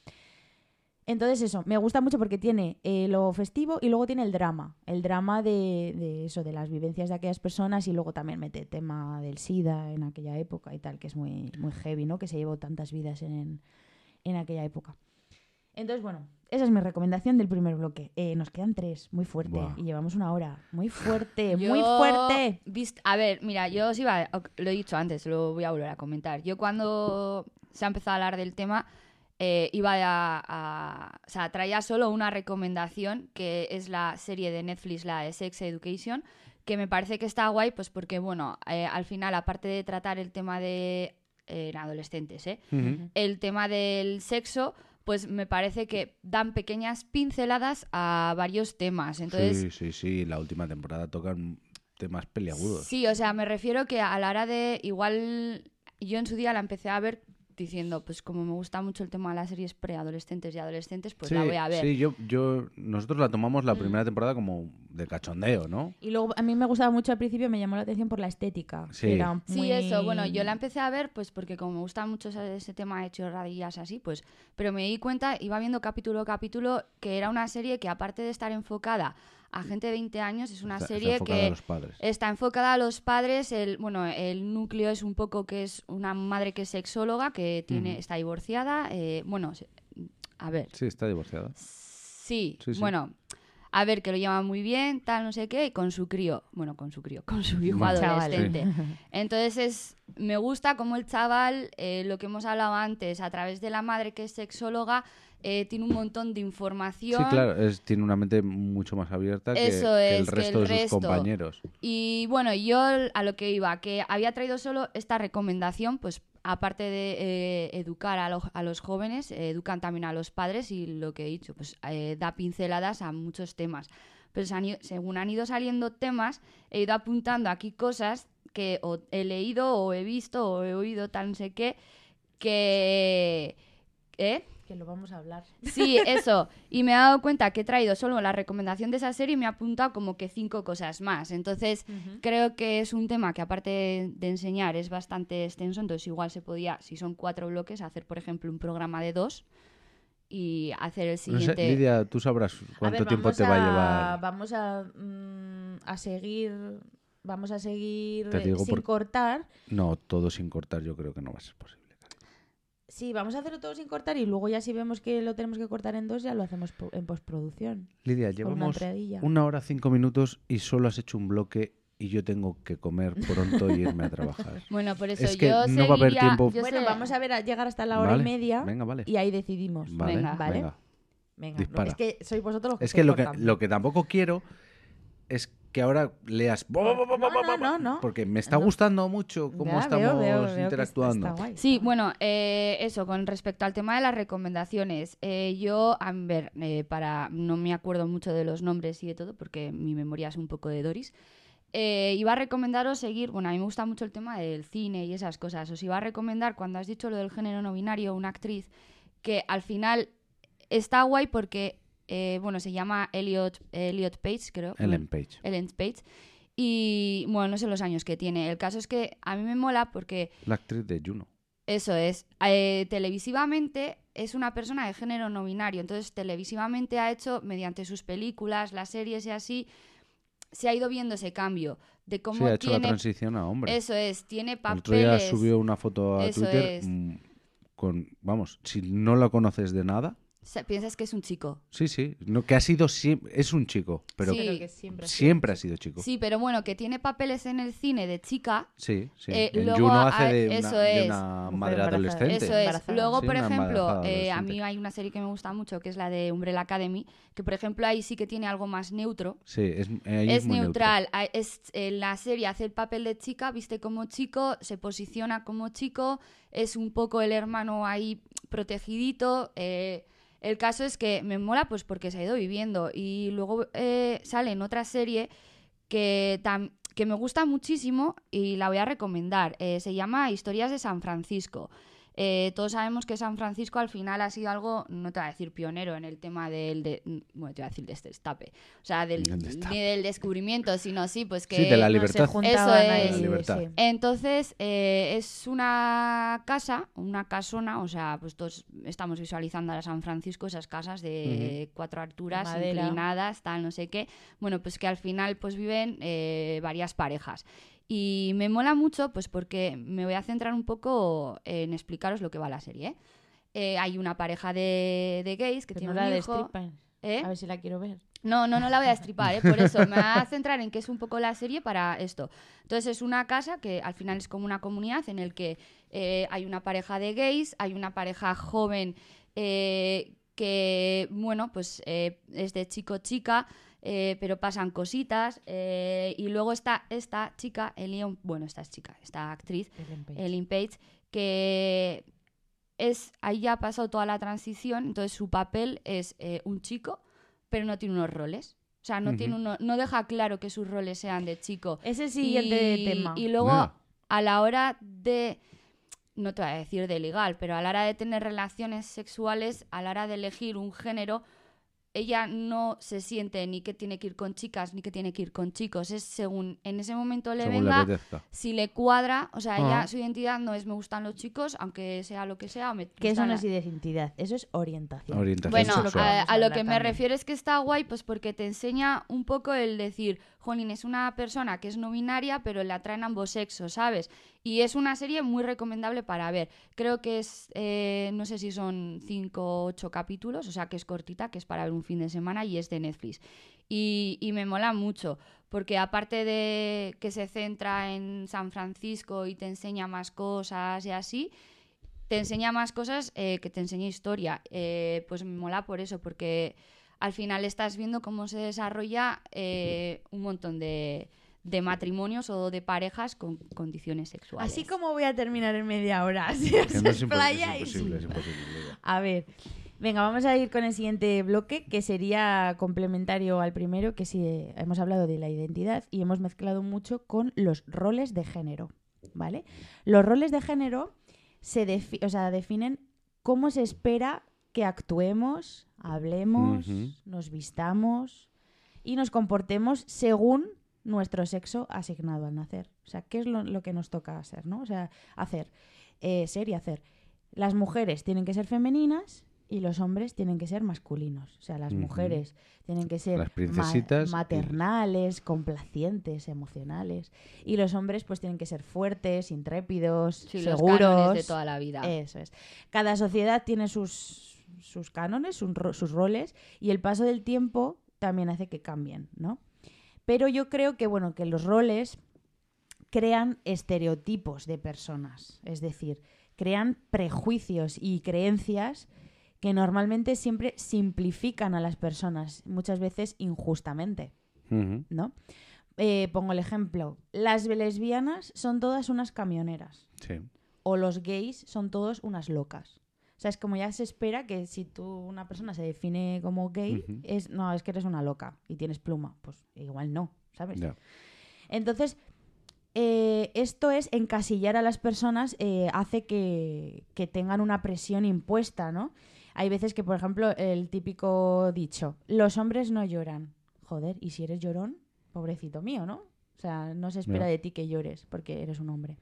Entonces eso, me gusta mucho porque tiene eh, lo festivo y luego tiene el drama, el drama de, de eso, de las vivencias de aquellas personas y luego también mete tema del SIDA en aquella época y tal, que es muy, muy heavy, ¿no? Que se llevó tantas vidas en, en aquella época. Entonces, bueno, esa es mi recomendación del primer bloque. Eh, nos quedan tres, muy fuerte, Buah. y llevamos una hora. Muy fuerte, muy fuerte. vist- a ver, mira, yo os iba, a- lo he dicho antes, lo voy a volver a comentar. Yo cuando se ha empezado a hablar del tema, eh, iba a, a- O sea, traía solo una recomendación, que es la serie de Netflix, la de Sex Education, que me parece que está guay, pues porque, bueno, eh, al final, aparte de tratar el tema de... eh, en adolescentes, ¿eh? El tema del sexo, pues me parece que dan pequeñas pinceladas a varios temas. Entonces, Sí, sí, sí. La última temporada tocan temas peliagudos. Sí, o sea, me refiero que a la hora de. Igual yo en su día la empecé a ver diciendo, pues como me gusta mucho el tema de las series preadolescentes y adolescentes, pues sí, la voy a ver. sí, yo, yo, nosotros la tomamos la Mm. primera temporada como de cachondeo, ¿no? Y luego a mí me gustaba mucho al principio, me llamó la atención por la estética. Sí. Sí, eso, bueno, yo la empecé a ver pues porque como me gusta mucho ese, ese tema de chorradillas así, pues, pero me di cuenta, iba viendo capítulo a capítulo, que era una serie que aparte de estar enfocada a gente de 20 años, es una Está- está serie enfocada que a los padres. Está enfocada a los padres. El, bueno, el núcleo es un poco que es una madre que es sexóloga, que tiene, está divorciada. eh, bueno, a ver. Sí, está divorciada. Sí, Sí, sí. bueno. A ver, que lo llama muy bien, tal, no sé qué, y con su crío. Bueno, con su crío, con su hijo adolescente. Entonces, es, me gusta como el chaval, eh, lo que hemos hablado antes, a través de la madre que es sexóloga, eh, tiene un montón de Sí, información. claro, es, tiene una mente mucho más abierta que, Eso que el que resto el de sus compañeros. Y bueno, yo a lo que iba, que había traído solo esta recomendación, pues aparte de eh, educar a, lo- a los jóvenes, eh, educan también a los padres y lo que he dicho, pues da pinceladas a muchos temas. Pero según han ido saliendo temas, he ido apuntando aquí cosas que o he leído o he visto o he oído tan no sé qué que... ¿Eh? Que lo vamos a hablar. Sí, eso. Y me he dado cuenta que he traído solo la recomendación de esa serie y me ha apuntado como que cinco cosas más. Entonces, creo que es un tema que aparte de enseñar es bastante extenso. Entonces, igual se podía, si son cuatro bloques, hacer, por ejemplo, un programa de dos y hacer el No sé, siguiente. Lidia, tú sabrás cuánto ver, tiempo vamos te va a llevar. Vamos a, mm, a seguir. Vamos a seguir Te digo sin por- cortar. No, todo sin cortar yo creo que no va a ser posible. Sí, vamos a hacerlo todo sin cortar y luego ya si vemos que lo tenemos que cortar en dos, ya lo hacemos en postproducción. Lidia, una llevamos una hora cinco minutos y solo has hecho un bloque y yo tengo que comer pronto y irme a trabajar. Bueno, por eso Es que yo no va a haber tiempo. yo Bueno, sé- vamos a ver a llegar hasta la hora Vale, y media Venga, vale. y ahí decidimos. Vale, Venga. ¿Vale? venga. Es que sois vosotros los que Es que lo que tampoco quiero es que ahora leas. No, no, no, no. Porque me está No. gustando mucho cómo Ya, estamos veo, veo, veo que interactuando. está. Sí, bueno, eh, eso, con respecto al tema de las recomendaciones. eh, yo, a ver, eh, para. No me acuerdo mucho de los nombres y de todo, porque mi memoria es un poco de Doris. Eh, iba a recomendaros seguir. Bueno, a mí me gusta mucho el tema del cine y esas cosas. Os iba a recomendar, cuando has dicho lo del género no binario, una actriz que al final está guay porque. Eh, bueno, se llama Elliot, Elliot Page, creo. Ellen Page. Ellen Page. Y bueno, no sé los años que tiene. El caso es que a mí me mola porque La actriz de Juno. eso es. Eh, televisivamente es una persona de género no binario. Entonces, televisivamente ha hecho, mediante sus películas, las series y así, se ha ido viendo ese cambio de cómo Sí, ha hecho la transición a hombre. Eso es, tiene El otro día papeles. subió una foto a Eso Twitter es. mm, con, vamos, si no la conoces de nada, Piensas que es un chico. sí, sí, no, que ha sido siempre, es un chico, pero Sí. Pero que siempre ha sido siempre ha sido chico. Sí, pero bueno, que tiene papeles en el cine de chica. Sí, sí. Eh, en luego Juno ha- hace de una, eso de es. una Mujer madre adolescente. Eso es. Embarazada. Luego, Sí, por una ejemplo, eh, a mí hay una serie que me gusta mucho, que es la de Umbrella Academy, que por ejemplo ahí sí que tiene algo más neutro. Sí, es, ahí es muy neutro. neutral. a- Es, en la serie hace el papel de chica, viste como chico, se posiciona como chico, es un poco el hermano ahí protegidito. eh, el caso es que me mola pues porque se ha ido viviendo. Y luego eh, sale en otra serie que, que me gusta muchísimo y la voy a recomendar. Eh, se llama Historias de San Francisco. Eh, todos sabemos que San Francisco al final ha sido algo, no te voy a decir pionero en el tema del, de, bueno, te voy a decir destape, o sea, del, ni del descubrimiento, sino sí, pues que... Sí, de la No, libertad. Se juntaban Eso es. La libertad. sí. Entonces, eh, es una casa, una casona, o sea, pues todos estamos visualizando a San Francisco, esas casas de cuatro alturas, Madera. inclinadas, tal, no sé qué. Bueno, pues que al final pues viven eh, varias parejas. Y me mola mucho, pues porque me voy a centrar un poco en explicaros lo que va la serie. ¿eh? Eh, hay una pareja de, de gays que Pero tiene no un la hijo. ¿eh? A ver si la quiero ver. No, no, no la voy a estripar, ¿eh? por eso me voy a centrar en que es un poco la serie para esto. Entonces es una casa que al final es como una comunidad en el que eh, hay una pareja de gays, hay una pareja joven eh, que, bueno, pues eh, es de chico-chica, eh, pero pasan cositas. eh, y luego está esta chica, Elion, bueno, esta es chica, esta actriz, Ellen Page. Ellen Page, que es ahí ya ha pasado toda la transición, entonces su papel es eh, un chico, pero no tiene unos roles. O sea, no, Ujú. tiene uno- no deja claro que sus roles sean de chico. Es el siguiente y, tema. Y luego, a la hora de, no te voy a decir de legal, pero a la hora de tener relaciones sexuales, a la hora de elegir un género, ella no se siente ni que tiene que ir con chicas ni que tiene que ir con chicos. Es según en ese momento le según venga, si le cuadra, o sea, Ah. ella, su identidad no es me gustan los chicos, aunque sea lo que sea. Me Que eso no es identidad, eso es orientación. Orientación bueno, sexual. a, lo que me refiero es que está guay, pues porque te enseña un poco el decir, Jolín, es una persona que es no binaria, pero le atraen ambos sexos, ¿sabes? Y es una serie muy recomendable para ver. Creo que es, eh, no sé si son 5 o 8 capítulos, o sea que es cortita, que es para ver un fin de semana y es de Netflix. Y, y me mola mucho, porque aparte de que se centra en San Francisco y te enseña más cosas y así, te enseña más cosas eh, que te enseña historia. Eh, pues me mola por eso, porque al final estás viendo cómo se desarrolla eh, un montón de, de matrimonios o de parejas con condiciones sexuales. Así como voy a terminar en media hora. Si no es, impo- es imposible, es imposible. A ver, Venga, vamos a ir con el siguiente bloque, que sería complementario al primero, que sí, eh, hemos hablado de la identidad y hemos mezclado mucho con los roles de género, ¿vale? Los roles de género se defi- o sea, definen cómo se espera que actuemos, hablemos, nos vistamos y nos comportemos según nuestro sexo asignado al nacer. O sea, ¿qué es lo, lo que nos toca hacer, no? O sea, hacer, eh, ser y hacer. Las mujeres tienen que ser femeninas y los hombres tienen que ser masculinos. O sea, las mujeres tienen que ser ma- y- maternales, complacientes, emocionales. Y los hombres pues tienen que ser fuertes, intrépidos, Sí, los seguros. cánones de toda la vida. Eso es. Cada sociedad tiene sus, sus cánones, sus, ro- sus roles, y el paso del tiempo también hace que cambien, ¿no? Pero yo creo que, bueno, que los roles crean estereotipos de personas, es decir, crean prejuicios y creencias que normalmente siempre simplifican a las personas, muchas veces injustamente. ¿no? Eh, pongo el ejemplo. Las lesbianas son todas unas camioneras. Sí. O los gays son todos unas locas. O sea, es como ya se espera que si tú, una persona se define como gay, es, no, es que eres una loca y tienes pluma. Pues igual no, ¿sabes? Entonces, eh, esto es encasillar a las personas, eh, hace que, que tengan una presión impuesta, ¿no? Hay veces que, por ejemplo, el típico dicho, los hombres no lloran. Joder, y si eres llorón, pobrecito mío, ¿no? O sea, no se espera de ti que llores porque eres un hombre.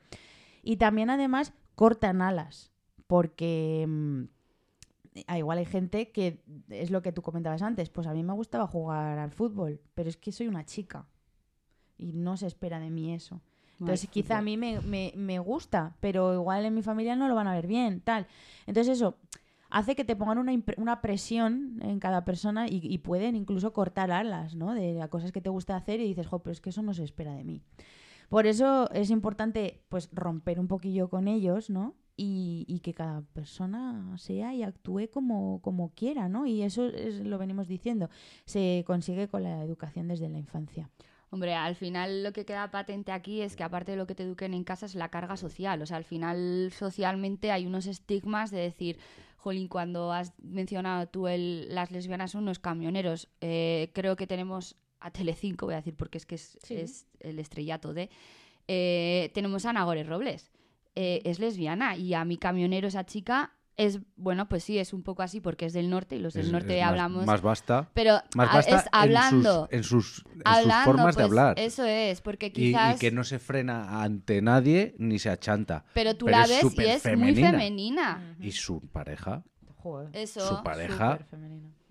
Y también, además, cortan alas, porque mm, ah, igual hay gente que es lo que tú comentabas antes, pues a mí me gustaba jugar al fútbol, pero es que soy una chica y no se espera de mí eso. Entonces, quizá a mí me, me- me gusta, pero igual en mi familia no lo van a ver bien, tal. Entonces, eso hace que te pongan una, una presión en cada persona y, y pueden incluso cortar alas, ¿no? De las cosas que te gusta hacer y dices, jo, pero es que eso no se espera de mí. Por eso es importante, pues, romper un poquillo con ellos, ¿no? Y, y que cada persona sea y actúe como, como quiera, ¿no? Y eso es, lo venimos diciendo. Se consigue con la educación desde la infancia. Hombre, al final lo que queda patente aquí es que aparte de lo que te eduquen en casa es la carga social. O sea, al final socialmente hay unos estigmas de decir, Jolín, cuando has mencionado tú el, las lesbianas son unos camioneros, eh, creo que tenemos a Telecinco, voy a decir porque es que es, Sí. es el estrellato de... eh, tenemos a Nagore Robles. Eh, es lesbiana y a mi camionero, esa chica, es, bueno, pues sí, es un poco así porque es del norte y los del Es- norte es hablamos... Más basta. pero Más a- basta es hablando. en sus, en sus, en sus hablando, formas de pues, hablar. Eso es, porque quizás... Y, que no se frena ante nadie ni se achanta. Pero tú Pero la es ves y es femenina. muy femenina. Y su pareja, Joder. Eso. su pareja.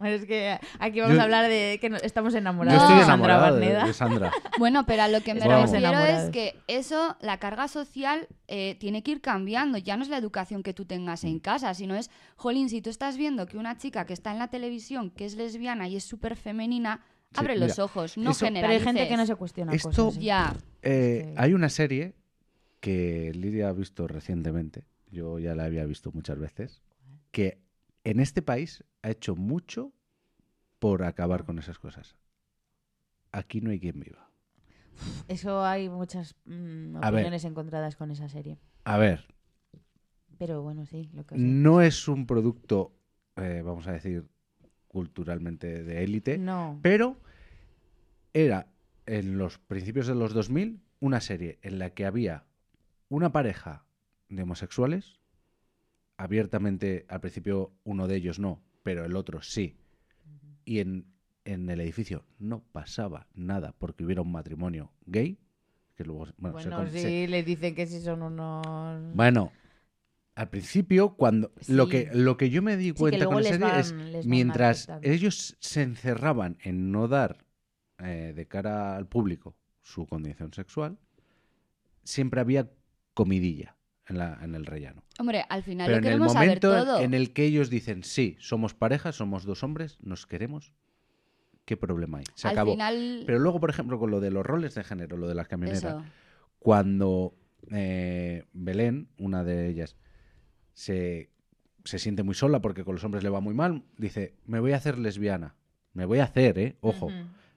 Es que aquí vamos Yo- a hablar de que no- estamos Yo enamorados estoy de Sandra de, Barneda. de Sandra. Bueno, pero a lo que me refiero enamorados. es que eso, la carga social, eh, tiene que ir cambiando. Ya no es la educación que tú tengas en casa, sino es, jolín, si tú estás viendo que una chica que está en la televisión, que es lesbiana y es súper femenina, Sí, abre mira, los ojos, no eso- Pero hay gente que no se cuestiona Esto- cosas. ¿eh? Ya, Eh, Sí. Hay una serie que Lidia ha visto recientemente, yo ya la había visto muchas veces, que en este país ha hecho mucho por acabar con esas cosas. Aquí no hay quien viva. Eso hay muchas mm, ver. opiniones encontradas con esa serie. A ver, Pero bueno, sí, lo que no es un producto, eh, vamos a decir, culturalmente de élite, No. pero era en los principios de los 2000 una serie en la que había una pareja de homosexuales, abiertamente al principio uno de ellos no, pero el otro sí, y en, en el edificio no pasaba nada porque hubiera un matrimonio gay, que luego bueno, Bueno, sí, se- le dicen que sí son unos... bueno, al principio, cuando lo, que, lo que yo me di cuenta con la serie van- es mientras ellos se encerraban en no dar eh, de cara al público su condición sexual, siempre había comidilla en, la, en el rellano. hombre, al final Pero lo en el queremos momento en- todo. en el que ellos dicen, sí, somos pareja, somos dos hombres, nos queremos, ¿qué problema hay? Se al acabó. final, Pero luego, por ejemplo, con lo de los roles de género, lo de las camioneras, eso. cuando eh, Belén, una de ellas, se, se siente muy sola porque con los hombres le va muy mal, dice, me voy a hacer lesbiana. Me voy a hacer, ¿eh? Ojo.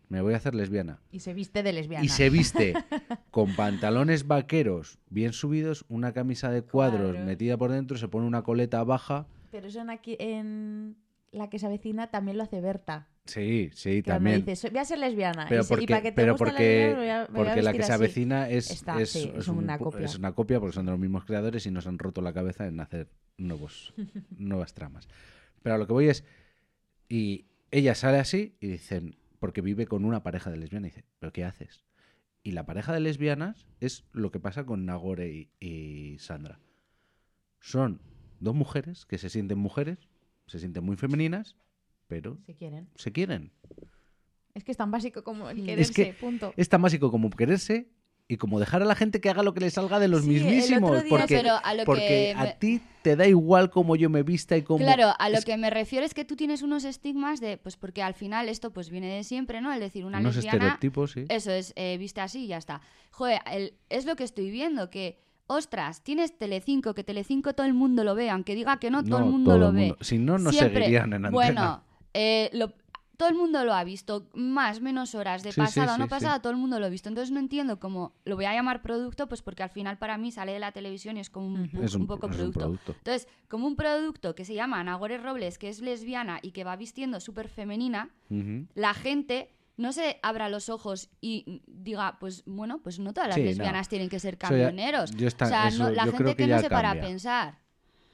Me voy a hacer lesbiana. Y se viste de lesbiana. Y se viste con pantalones vaqueros bien subidos, una camisa de cuadros metida por dentro, se pone una coleta baja. Pero eso en aquí en la que se avecina también lo hace Berta. Sí, sí, Que también. dice, "Soy- voy a ser lesbiana. Pero y, porque, para que te pero porque, lesbianas, me voy a- me voy a porque la que se así". avecina es, Está, es, sí, es es un una copia. es una copia porque son de los mismos creadores y nos han roto la cabeza en hacer nuevos, nuevas tramas. Pero a lo que voy es, y ella sale así y dicen, porque vive con una pareja de lesbianas, y dice, ¿pero qué haces? Y la pareja de lesbianas es lo que pasa con Nagore y, y Sandra. Son dos mujeres que se sienten mujeres, se sienten muy femeninas, pero Si quieren. se quieren. Es que es tan básico como el Es quererse, que punto. Es tan básico como quererse y como dejar a la gente que haga lo que le salga de los Sí, mismísimos. día- porque Pero a lo porque que me- a ti te da igual cómo yo me vista y cómo... Claro, a lo es que me refiero es que tú tienes unos estigmas de, pues porque al final esto pues viene de siempre, ¿no? El decir una unos lesbiana, estereotipos, sí. eso es, eh, viste así y ya está. Joder, el- es lo que estoy viendo, que, ostras, tienes Telecinco, que Telecinco todo el mundo lo ve, aunque diga que no, todo el mundo todo lo el ve. mundo. Si no, no Siempre. seguirían en antena. Bueno, eh, lo- todo el mundo lo ha visto, más, menos horas, de Sí, sí, pasada o no sí, sí. pasada, todo el mundo lo ha visto. Entonces no entiendo cómo lo voy a llamar producto, pues porque al final para mí sale de la televisión y es como un, es un, un poco es un producto. producto. Entonces, como un producto que se llama Nagore Robles, que es lesbiana y que va vistiendo súper femenina, la gente no se abra los ojos y diga, pues bueno, pues no todas las Sí, no. lesbianas tienen que ser camioneros. yo está- o sea, eso no- la gente que que, no se para a pensar.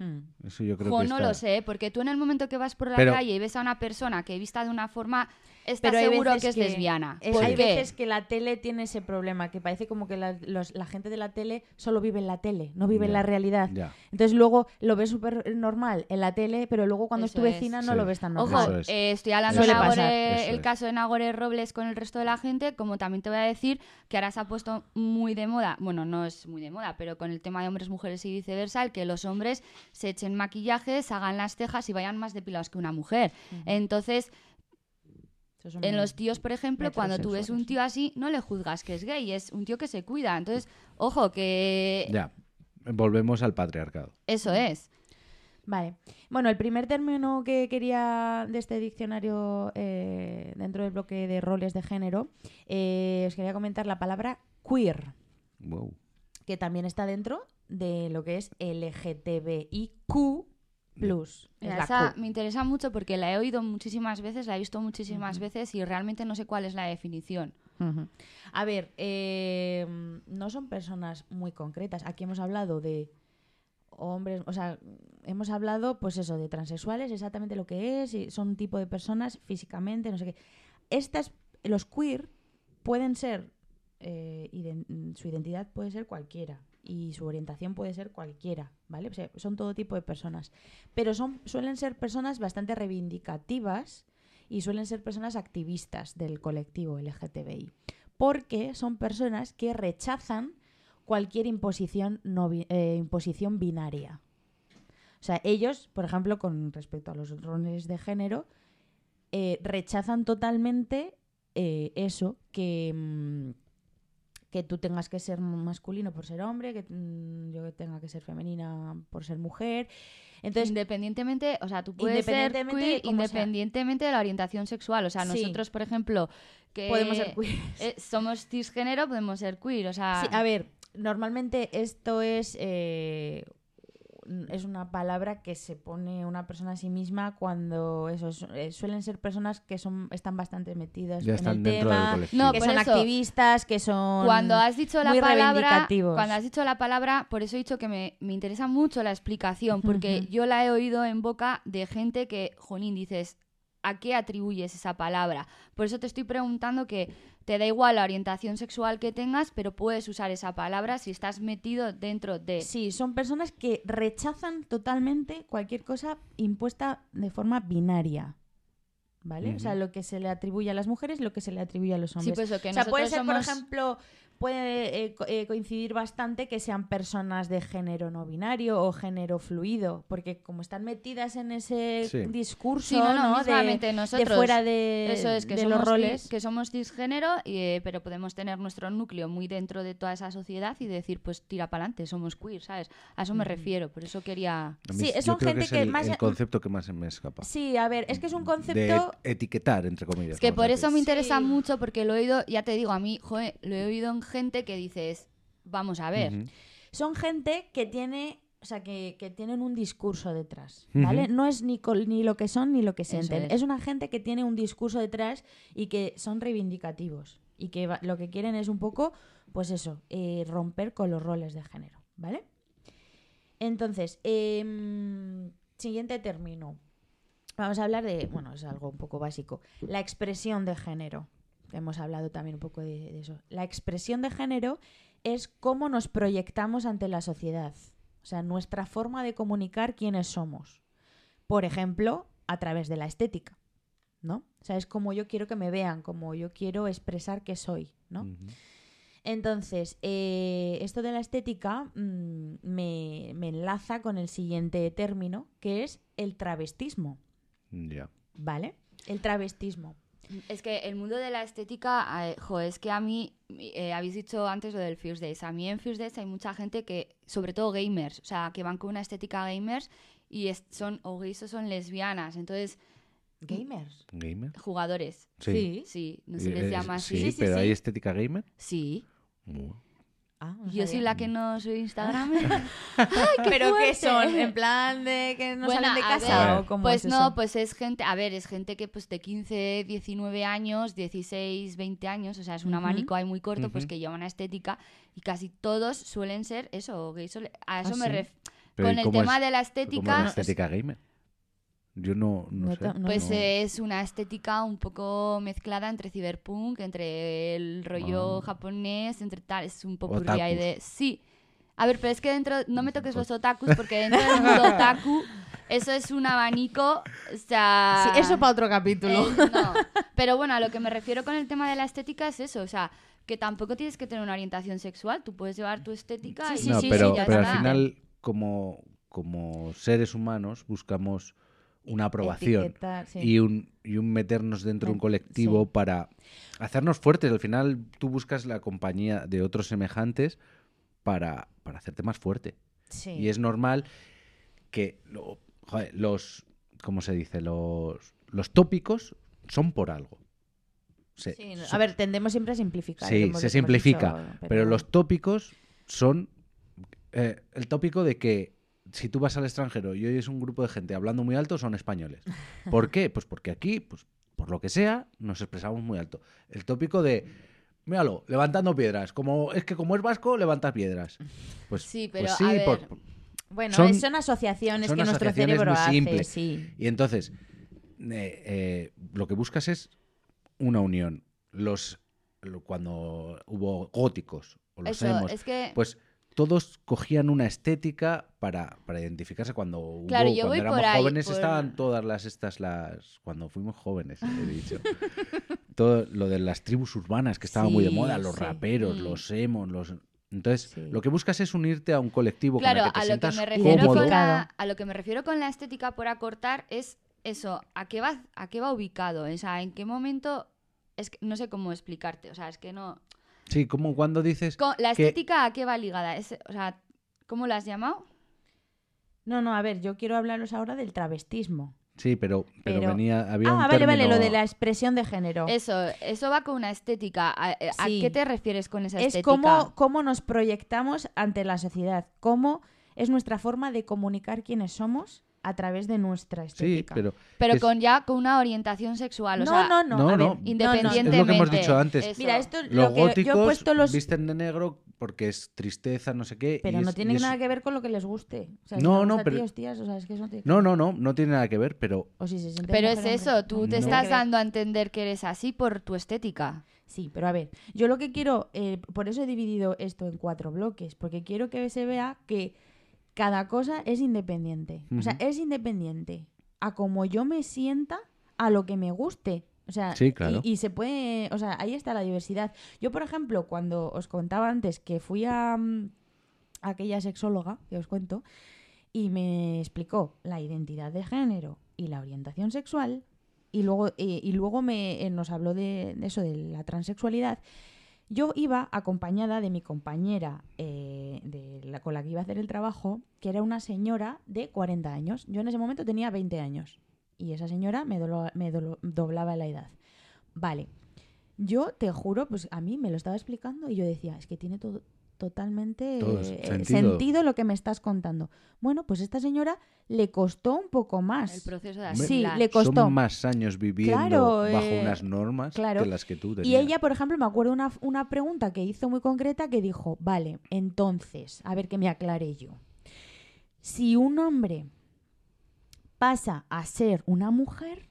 Mm. Eso yo creo Jo, que no está- lo sé, porque tú en el momento que vas por la Pero- calle y ves a una persona que vista de una forma, estás Pero hay seguro veces que es lesbiana. es- ¿Por hay qué? veces que la tele tiene ese problema, que parece como que la, los- la gente de la tele solo vive en la tele, no vive en la realidad. Entonces luego lo ves súper normal en la tele, pero luego cuando es tu es. vecina no Sí. lo ves tan Ojo, normal. Es. eh, estoy hablando de. Nagore- el es. caso de Nagore Robles con el resto de la gente, como también te voy a decir que ahora se ha puesto muy de moda, bueno, no es muy de moda, pero con el tema de hombres, mujeres y viceversa, el que los hombres se echen maquillajes, hagan las cejas y vayan más depilados que una mujer. Entonces, en los tíos, por ejemplo, cuando tú ves un tío así, no le juzgas que es gay, es un tío que se cuida. Entonces, ojo, que Ya. Volvemos al patriarcado. eso es. Vale. Bueno, el primer término que quería de este diccionario eh, dentro del bloque de roles de género, eh, os quería comentar la palabra queer, Wow. que también está dentro de lo que es LGTBIQ+. Es la esa me interesa mucho porque la he oído muchísimas veces, la he visto muchísimas veces y realmente no sé cuál es la definición. A ver, eh, no son personas muy concretas. Aquí hemos hablado de hombres, o sea, hemos hablado, pues eso, de transexuales, exactamente lo que es, y son un tipo de personas físicamente, no sé qué. Estas, los queer pueden ser, eh, su identidad puede ser cualquiera y su orientación puede ser cualquiera, ¿vale? O sea, son todo tipo de personas. Pero son, suelen ser personas bastante reivindicativas y suelen ser personas activistas del colectivo LGTBI. Porque son personas que rechazan cualquier imposición, eh, imposición binaria. O sea, ellos, por ejemplo, con respecto a los roles de género, eh, rechazan totalmente eh, eso, que, mm, que tú tengas que ser masculino por ser hombre, que mm, yo tenga que ser femenina por ser mujer. Entonces, independientemente, o sea, tú puedes ser Independientemente queer de cómo sea. independientemente de la orientación sexual. O sea, Sí. nosotros, por ejemplo, que podemos ser queer. eh, somos cisgénero, podemos ser queer. O sea, Sí, a ver, normalmente esto es, eh, es una palabra que se pone una persona a sí misma cuando eso es- eh, suelen ser personas que son están bastante metidas Ya en están el dentro tema, del colectivo. No, que por son eso, activistas, que son cuando has dicho la palabra, cuando has dicho la palabra, por eso he dicho que me, me interesa mucho la explicación, porque yo la he oído en boca de gente que, Jonín, dices, ¿a qué atribuyes esa palabra? Por eso te estoy preguntando que te da igual la orientación sexual que tengas, pero puedes usar esa palabra si estás metido dentro de... Sí, son personas que rechazan totalmente cualquier cosa impuesta de forma binaria. ¿Vale? O sea, lo que se le atribuye a las mujeres lo que se le atribuye a los Sí, hombres. pues lo que o sea, puede ser, por ejemplo, puede eh, co- eh, coincidir bastante que sean personas de género no binario o género fluido, porque como están metidas en ese Sí. discurso Sí, no, no, ¿no? de, mismamente de nosotros. fuera de, Eso es, que de somos, los roles. que somos cisgénero, y, eh, pero podemos tener nuestro núcleo muy dentro de toda esa sociedad y decir, pues tira para adelante, somos queer, ¿sabes? A eso me refiero, por eso quería... Mí Sí, es- son yo creo gente que es que el, más- el concepto que más se me escapa. Sí, a ver, es que es un De concepto... etiquetar, entre comillas. Es que por eso decir. me interesa Sí. mucho, porque lo he oído, ya te digo, a mí, joder, lo he oído en gente que dices, vamos a ver. Son gente que tiene o sea, que, que tienen un discurso detrás, ¿vale? No es ni, ni lo que son ni lo que sienten. es. Es. una gente que tiene un discurso detrás y que son reivindicativos. Y que va- lo que quieren es un poco, pues eso, eh, romper con los roles de género, ¿vale? Entonces, em, siguiente término. Vamos a hablar de, bueno, es algo un poco básico. La expresión de género. Hemos hablado también un poco de, de eso. La expresión de género es cómo nos proyectamos ante la sociedad. O sea, nuestra forma de comunicar quiénes somos. Por ejemplo, a través de la estética. ¿No? O sea, es como yo quiero que me vean, como yo quiero expresar que soy, ¿no? Entonces, eh, esto de la estética mm, me, me enlaza con el siguiente término, que es el travestismo, Ya. ¿vale? El travestismo. Es que el mundo de la estética, eh, jo, es que a mí, eh, habéis dicho antes lo del First Days, a mí en First Days hay mucha gente que, sobre todo gamers, o sea, que van con una estética gamers y es- son o gays o son lesbianas, entonces, Gamers. ¿Gamer? jugadores. Sí. Sí, no se Eh, les llama sí, así. pero ¿hay estética gamer? Sí. Ah, no Yo soy la que no soy Instagram. ¿Pero qué fuerte! son? ¿En plan de que no Bueno, salen de casa ver. o cómo Pues es no, eso? pues es gente, a ver, es gente que pues de 15, 19 años, 16, 20 años, o sea, es un Ujú. abanico ahí muy corto, pues que lleva una estética y casi todos suelen ser eso, gays. A eso ¿Ah, me sí? refiero. Con ¿y el cómo tema es- de la ¿Cómo es estética, la estética gamer? Yo no, no, No sé. no- pues no. eh, es una estética un poco mezclada entre cyberpunk, entre el rollo Ah. japonés, entre tal, es un poco de... Sí. A ver, pero es que dentro, no me toques los otakus, porque dentro del mundo otaku, eso es un abanico, o sea... Sí, eso para otro capítulo. Eh, no. Pero bueno, a lo que me refiero con el tema de la estética es eso, o sea, que tampoco tienes que tener una orientación sexual, tú puedes llevar tu estética Sí, y sí, no, sí, pero, ya pero al está. final, como, como seres humanos, buscamos una aprobación sí. y, un, y un meternos dentro de un colectivo sí. para hacernos fuertes. Al final, tú buscas la compañía de otros semejantes para, para hacerte más fuerte. Sí. Y es normal que lo- joder, los, ¿cómo se dice? Los, los tópicos son por algo. Se- Sí, no- son- a ver, tendemos siempre a simplificar. Sí, se simplifica, dicho, pero los tópicos son eh, el tópico de que si tú vas al extranjero y oyes un grupo de gente hablando muy alto, son españoles. ¿Por qué? Pues porque aquí, pues por lo que sea, nos expresamos muy alto. El tópico de, míralo, levantando piedras. Como es que como es vasco, levantas piedras. Pues Sí, pues pero, sí, a ver, por- Bueno, son- es- son, asociaciones son que nuestro asociaciones cerebro muy hace, sí. Y entonces, eh, eh, lo que buscas es una unión. Los lo- cuando hubo góticos o los Eso, emos, es que... pues todos cogían una estética para, para identificarse cuando hubo, Claro, yo cuando voy éramos por ahí, jóvenes por- estaban todas las estas las cuando fuimos jóvenes he dicho todo lo de las tribus urbanas que estaban muy de moda los sí. raperos Mm. los emos los entonces Sí. lo que buscas es unirte a un colectivo Claro, con el que te a lo que me refiero cómodo con la, a lo que me refiero con la estética por acortar es eso, a qué va, a qué va ubicado, o sea, en qué momento es que no sé cómo explicarte, o sea, es que no sí como cuando dices la que- estética a qué va ligada, es, o sea, ¿cómo la has llamado? No, no, a ver, yo quiero hablaros ahora del travestismo. sí pero pero, Pero- venía había Ah, un vale, vale, término- lo de la expresión de género. Eso, eso va con una estética. ¿A, a Sí. qué te refieres con esa es estética? cómo, cómo nos proyectamos ante la sociedad, cómo es nuestra forma de comunicar quiénes somos a través de nuestra sí estética. pero Pero es- con ya con una orientación sexual, o no, sea, no, no, no, a ver, no. no, no. independientemente. Es lo que hemos dicho antes. Eso. Mira, esto los lo que góticos yo he puesto los visten de negro porque es tristeza no sé qué y pero no es- tiene y es- nada que ver con lo que les guste. O sea, si No, no, pero- tíos, tías, o sea, es que eso no tiene- no no no no tiene nada que ver pero O si se siente Pero es eso, tú No te estás ver. dando a entender que eres así por tu estética. Sí, pero a ver, yo lo que quiero, eh, por eso he dividido esto en cuatro bloques, porque quiero que se vea que cada cosa es independiente. O sea, es independiente a como yo me sienta, a lo que me guste. O sea, Sí, claro. y, y se puede, o sea, ahí está la diversidad. Yo, por ejemplo, cuando os contaba antes que fui a, mm, a aquella sexóloga que os cuento y me explicó la identidad de género y la orientación sexual y luego, eh, y luego me, eh, nos habló de, de eso, de la transexualidad. Yo iba acompañada de mi compañera eh, de la, con la que iba a hacer el trabajo, que era una señora de 40 años. Yo en ese momento tenía 20 años y esa señora me, doblaba la edad. Vale, yo te juro, pues a mí me lo estaba explicando y yo decía, es que tiene todo, totalmente Todo eh, sentido. sentido lo que me estás contando. Bueno, pues esta señora le costó un poco más. El proceso de Hombre, Sí, asimilar. le costó. Son más años viviendo Claro, bajo eh, unas normas claro. que las que tú Y tenías. ella, por ejemplo, me acuerdo una, una pregunta que hizo muy concreta que dijo, vale, entonces, a ver que me aclare yo. Si un hombre pasa a ser una mujer,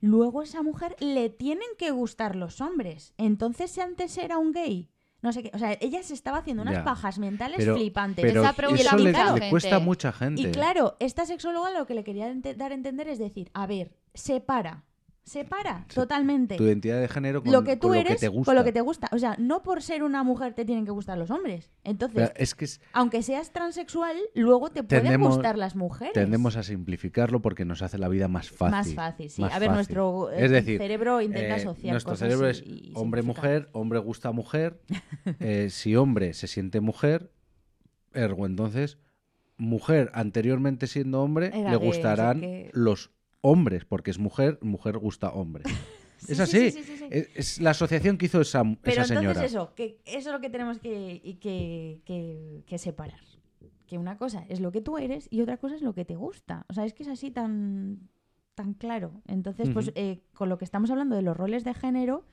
luego esa mujer le tienen que gustar los hombres. Entonces, si antes era un gay, no sé qué, o sea, ella se estaba haciendo unas Ya. pajas mentales pero, flipantes. pero Esa pregunta eso le, cuesta a mucha gente. Y claro, esta sexóloga lo que le quería dar a entender es decir, a ver, separa, separa Se- totalmente tu identidad de género con lo que tú con eres lo que te gusta. con lo que te gusta. O sea, no por ser una mujer te tienen que gustar los hombres. Entonces, Pero es que es- aunque seas transexual, luego te pueden gustar las mujeres. tendemos a simplificarlo porque nos hace la vida más fácil. Más fácil, sí. más a ver, fácil. nuestro eh, Es decir, cerebro intenta eh, asociar nuestro cosas cerebro es hombre-mujer, hombre gusta mujer. eh, si hombre se siente mujer, ergo entonces, mujer anteriormente siendo hombre, Era le gustarán que- los hombres, porque es mujer, mujer gusta hombre. Sí, es sí, así. sí, sí, sí, sí. Es, es la asociación que hizo esa, Pero esa entonces señora. eso, que eso es lo que tenemos que, que, que- que separar. Que una cosa es lo que tú eres y otra cosa es lo que te gusta. O sea, es que es así tan, tan claro. Entonces, pues eh, con lo que estamos hablando de los roles de género,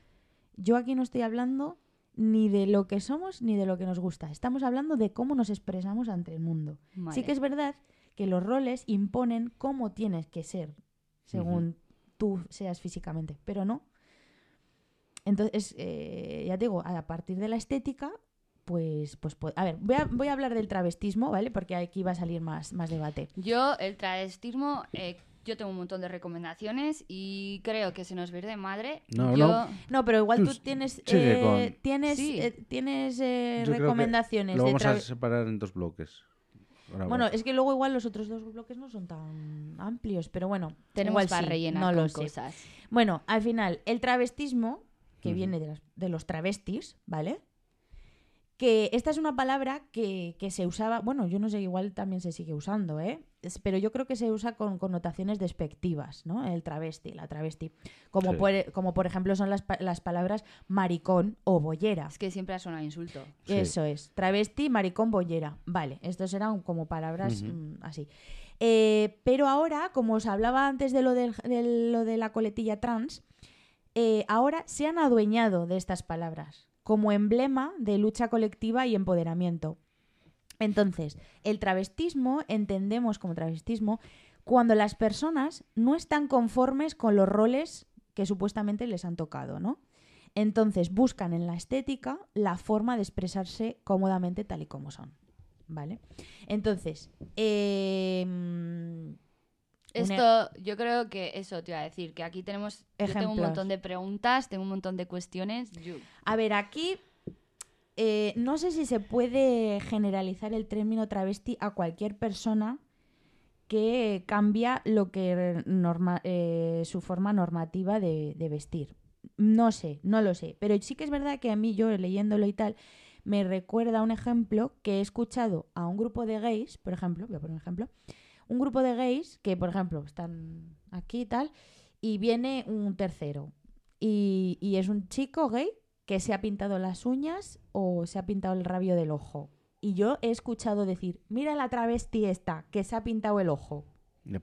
yo aquí no estoy hablando ni de lo que somos ni de lo que nos gusta. Estamos hablando de cómo nos expresamos ante el mundo. Sí que es verdad que los roles imponen cómo tienes que ser según tú seas físicamente, pero no. Entonces, eh, ya te digo, a partir de la estética, pues, pues, pues- a ver, voy a, voy a hablar del travestismo, ¿vale? Porque aquí va a salir más, más debate. Yo, el travestismo, eh, yo tengo un montón de recomendaciones y creo que se nos va a ir de madre. No, yo, no. No, pero igual Tú tú s- tienes, eh, con- tienes, Sí. eh, tienes eh, recomendaciones Lo de vamos a separar en dos bloques. Bueno, es que luego igual los otros dos bloques no son tan amplios, pero bueno, tenemos para sí, rellenar no con lo sé. cosas. Bueno, al final, el travestismo, que viene de, las- de los travestis, ¿vale? Que esta es una palabra que, que se usaba, bueno, yo no sé, igual también se sigue usando, ¿eh? Pero yo creo que se usa con connotaciones despectivas, ¿no? El travesti, la travesti. Como, Sí. por, como por ejemplo son las, las palabras maricón o bollera. Es que siempre ha sonado insulto. Sí. Eso es, travesti, maricón, bollera. Vale, estos eran como palabras mm, así. Eh, pero ahora, como os hablaba antes de lo, del- de lo de la coletilla trans, eh, ahora se han adueñado de estas palabras como emblema de lucha colectiva y empoderamiento. Entonces, el travestismo entendemos como travestismo cuando las personas no están conformes con los roles que supuestamente les han tocado, ¿no? Entonces buscan en la estética la forma de expresarse cómodamente tal y como son. ¿Vale? Entonces, em, Esto, yo creo que eso te iba a decir, que aquí tenemos, yo tengo un montón de preguntas, tengo un montón de cuestiones. Yo- A ver, aquí eh, no sé si se puede generalizar el término travesti a cualquier persona que cambia lo que norma- eh, su forma normativa de, de vestir. No sé, no lo sé. Pero sí que es verdad que a mí, yo leyéndolo y tal, me recuerda un ejemplo que he escuchado a un grupo de gays, por ejemplo, voy a poner un ejemplo, un grupo de gays que, por ejemplo, están aquí y tal, y viene un tercero. Y, y es un chico gay que se ha pintado las uñas o se ha pintado el rabio del ojo. Y yo he escuchado decir, mira la travesti esta, que se ha pintado el ojo.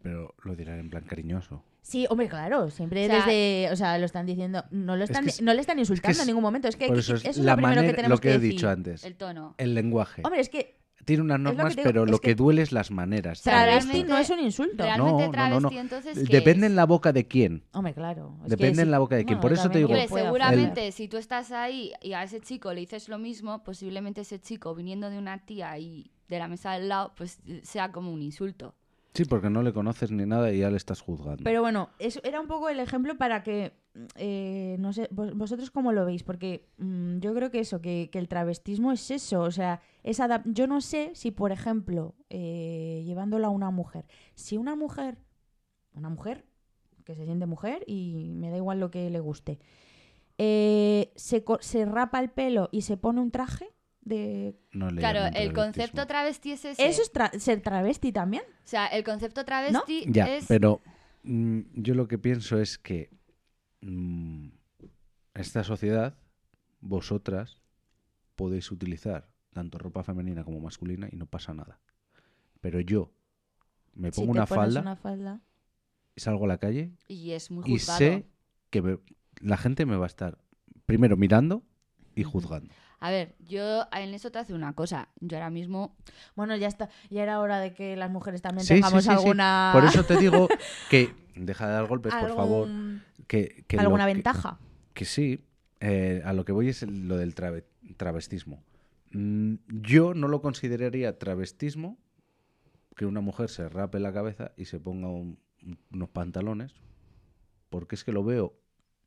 Pero lo dirán en plan cariñoso. Sí, hombre, claro, siempre O sea, desde, o sea, lo están diciendo, no lo Es están, que es- no le están insultando es- en ningún momento, es que eso es, eso es la lo primero manera, que tenemos lo que, he decir. dicho antes. el tono. El lenguaje. Hombre, es que Tiene unas lo que normas, digo, pero lo que- que duele es las maneras. travesti realmente- no es un insulto. Realmente No, no, no, travesti, no. entonces, ¿qué Depende es? en la boca de quién. Hombre, claro. es que Depende sí. en la boca de quién. Por eso te digo- Hombre, seguramente si tú estás ahí y a ese chico le dices lo mismo, posiblemente ese chico viniendo de una tía y de la mesa del lado, pues sea como un insulto. Sí, porque no le conoces ni nada y ya le estás juzgando. Pero bueno, eso era un poco el ejemplo para que, eh, no sé, vos- vosotros cómo lo veis, porque mm, yo creo que eso, que, el travestismo es eso, o sea, es yo no sé si, por ejemplo, eh, llevándola a una mujer, si una mujer, una mujer que se siente mujer y me da igual lo que le guste, eh, se, se rapa el pelo y se pone un traje de... No le Claro, el concepto travesti es ese. Eso es tra- ser travesti también. O sea, el concepto travesti Ya, es... pero mm, yo lo que pienso es que mm, esta sociedad, vosotras, podéis utilizar tanto ropa femenina como masculina y no pasa nada. Pero yo me Si pongo te una pones falda, una falda. salgo a la calle Y es muy y juzgado. sé que me- la gente me va a estar primero mirando y juzgando. A ver, yo en eso te hace una cosa. Yo ahora mismo Bueno, ya está. Ya era hora de que las mujeres también Sí, sí, tengamos sí, sí. alguna. Por eso te digo que deja de dar golpes, por favor. Que, que alguna ventaja. Que sí, eh, a lo que voy es lo del trave- travestismo. Mm, yo no lo consideraría travestismo que una mujer se rape la cabeza y se ponga un- unos pantalones, porque es que lo veo,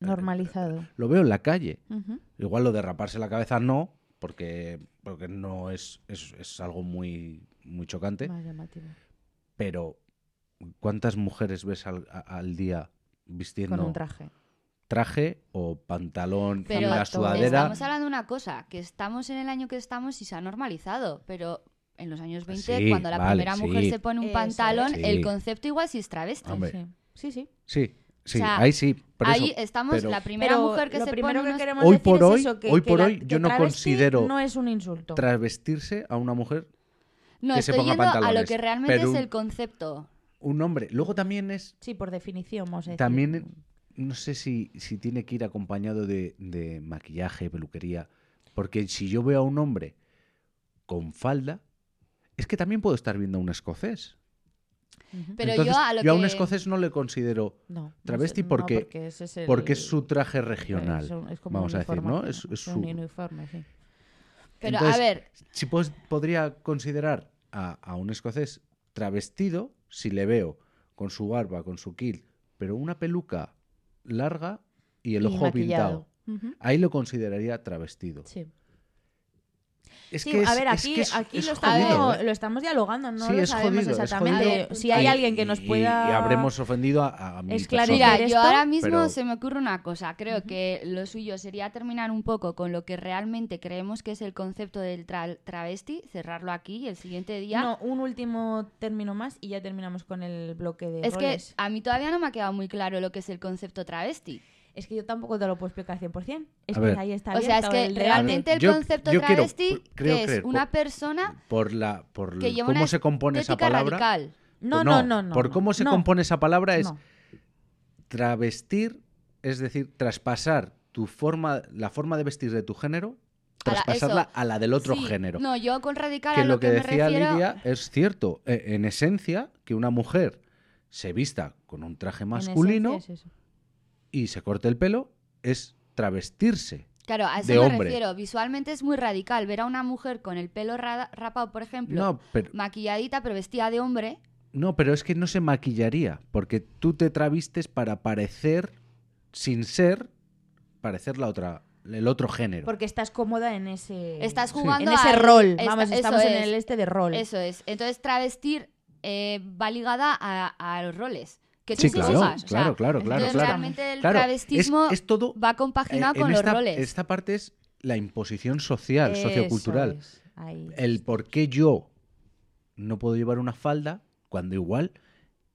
Normalizado. lo veo en la calle. Igual lo de raparse la cabeza no, porque, porque no es, es, es algo muy, muy chocante, Más llamativo. pero ¿cuántas mujeres ves al, al día vistiendo Con un traje. traje o pantalón y Pero la Zapato. sudadera? estamos hablando de una cosa, que estamos en el año que estamos y se ha normalizado, pero en los años 20, Sí, cuando la vale, primera mujer se pone un Eso pantalón, el concepto igual sí es travesti. Sí, sí. sí. Sí, sí, O sea, ahí sí. por Ahí eso, estamos, pero la primera Pero mujer que lo se primero pone que queremos Hoy decir por es hoy- eso, que, hoy que por la- hoy que yo no considero No es un insulto. travestirse a una mujer, No, que se estoy ponga yendo a lo pantalones, que realmente pero es el concepto. un hombre. Luego también es, Sí, por definición, vamos a decir. también, no sé si, si tiene que ir acompañado de, de maquillaje, peluquería, porque si yo veo a un hombre con falda, es que también puedo estar viendo a un escocés. Pero Entonces, yo a lo a un que- escocés no le considero No, no travesti no, porque- ese es el- porque es su traje regional. es un- es como vamos a decir, ¿no? Es, es un su, uniforme, sí. Pero Entonces, a ver, si pues, podría considerar a, a un escocés travestido si le veo con su barba, con su kilt, pero una peluca larga y el Y ojo maquillado. pintado. Ahí lo consideraría travestido. Sí. Es Sí, que es- a ver, es aquí, que es- aquí es lo, jodido, estamos, ¿eh? lo estamos dialogando, no Sí, lo es sabemos jodido, es exactamente. Si hay Y- alguien que nos pueda... Y, habremos ofendido a, a mi esclarecer persona. Mira, esto, yo ahora mismo pero- se me ocurre una cosa. Creo que lo suyo sería terminar un poco con lo que realmente creemos que es el concepto del tra- travesti, cerrarlo aquí y el siguiente día. No, un último término más y ya terminamos con el bloque de es que a mí todavía no me ha quedado muy claro lo que es el concepto travesti. Es que yo tampoco te lo puedo explicar 100%. Es A que ver. ahí está o sea, es que el realmente el concepto yo travesti creo que es creer, una por- persona Por, la, por que lleva cómo una se compone esa palabra. radical. No, Pues no, no, no. Por no, cómo se no, compone esa palabra es no. travestir, es decir, traspasar tu forma, la forma de vestir de tu género, A la- traspasarla a la del otro Sí, género. No, yo con radical que a lo lo que, que, me decía refiero. Lidia es cierto. Eh, En esencia, que una mujer se vista con un traje En masculino esencia es eso. Y se corte el pelo es travestirse. Claro, a eso de me hombre. refiero. Visualmente es muy radical ver a una mujer con el pelo ra- rapado, por ejemplo, No pero, maquilladita pero vestida de hombre. no, pero es que no se maquillaría, porque tú te travistes para parecer, sin ser, parecer la otra, el otro género. Porque estás cómoda en ese... Estás Sí. jugando En ese al- rol. esta- Vamos, estamos en es, el este de rol. Eso es. Entonces, travestir eh, va ligada a, a los roles. Que Sí, claro, jugas, o sea, claro, claro, claro, entonces claro. realmente el Claro, es- travestismo es, todo va compaginado eh, con los esta, roles. Esta parte es la imposición social, Eso sociocultural. es. El por qué yo no puedo llevar una falda cuando igual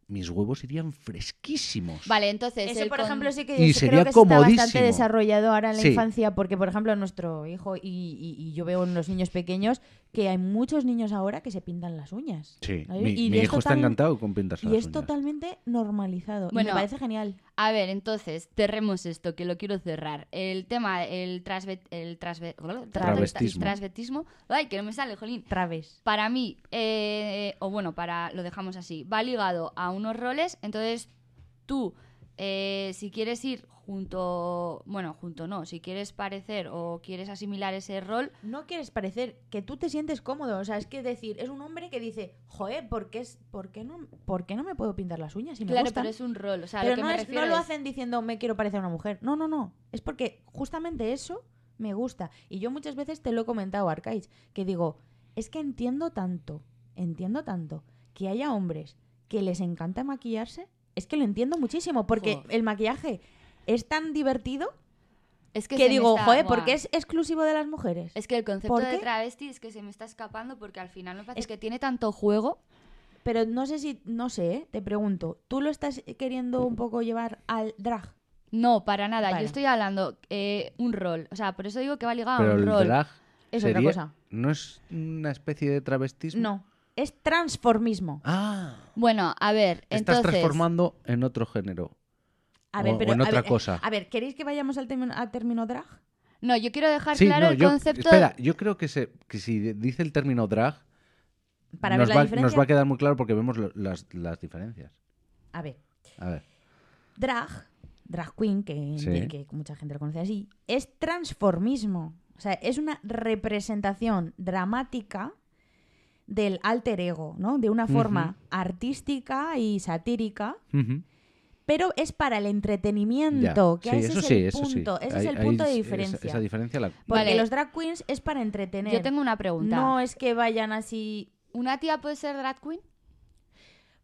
mis huevos irían fresquísimos. Vale, entonces. Eso, el por con- ejemplo, sí que Y sería creo que está bastante desarrollado ahora en la Sí. infancia, porque, por ejemplo, nuestro hijo y, y- y yo veo en los niños pequeños que hay muchos niños ahora que se pintan las uñas. Sí, ¿Vale? mi, Y mi es hijo está encantado con pintarse Y las es uñas. totalmente normalizado. y Bueno, me parece genial. A ver, entonces, cerremos esto, que lo quiero cerrar. El tema, el, trasve, el trasve- Travestismo. transvestismo. Ay, que no me sale, jolín. Traves. Para mí, eh, o bueno, para lo dejamos así, va ligado a unos roles. Entonces, tú, eh, si quieres ir junto, bueno, junto no, si quieres parecer o quieres asimilar ese rol, No quieres parecer que tú te sientes cómodo. O sea, es que decir, es un hombre que dice, joder, ¿por qué, es, por qué, no, ¿por qué no me puedo pintar las uñas? Si me claro, gustan?". pero es un rol. O sea, Pero lo que no, me es- no lo es- hacen diciendo me quiero parecer a una mujer. No, no, no. Es porque justamente eso me gusta. Y yo muchas veces te lo he comentado, Arcais, que digo, es que entiendo tanto, entiendo tanto que haya hombres que les encanta maquillarse. Es que lo entiendo muchísimo, porque el maquillaje es tan divertido es que, digo, está- joder. ¿por qué es exclusivo de las mujeres? Es que el concepto ¿Por de qué? travesti es que se me está escapando porque al final me parece Es- que tiene tanto juego. Pero no sé si, no sé, ¿eh? te pregunto, ¿tú lo estás queriendo un poco llevar al drag? No, para nada. Vale. Yo estoy hablando eh, un rol. O sea, por eso digo que va ligado Pero a un el rol. drag Es sería, otra cosa. ¿No es una especie de travestismo? No, es transformismo. Ah, Bueno, a ver, te estás entonces... transformando en otro género. A ver, O- o pero en a otra ver, eh, cosa. A ver, ¿queréis que vayamos al término, al término drag? No, yo quiero dejar Sí, claro no, el yo, concepto... espera, yo creo que, se, que si dice el término drag, Para nos, ver la va, diferencia. nos va a quedar muy claro porque vemos lo- las, las diferencias. A ver, A ver. drag, drag queen, que, Sí. que mucha gente lo conoce así, es transformismo. O sea, es una representación dramática del alter ego, ¿no? De una forma artística y satírica, pero es para el Ya. entretenimiento, que Sí, ese eso es sí, punto, ese es el punto de esa- diferencia. Esa, diferencia la... Porque Vale. los drag queens es para entretener. Yo tengo una pregunta. No es que vayan así, ¿Una tía puede ser drag queen?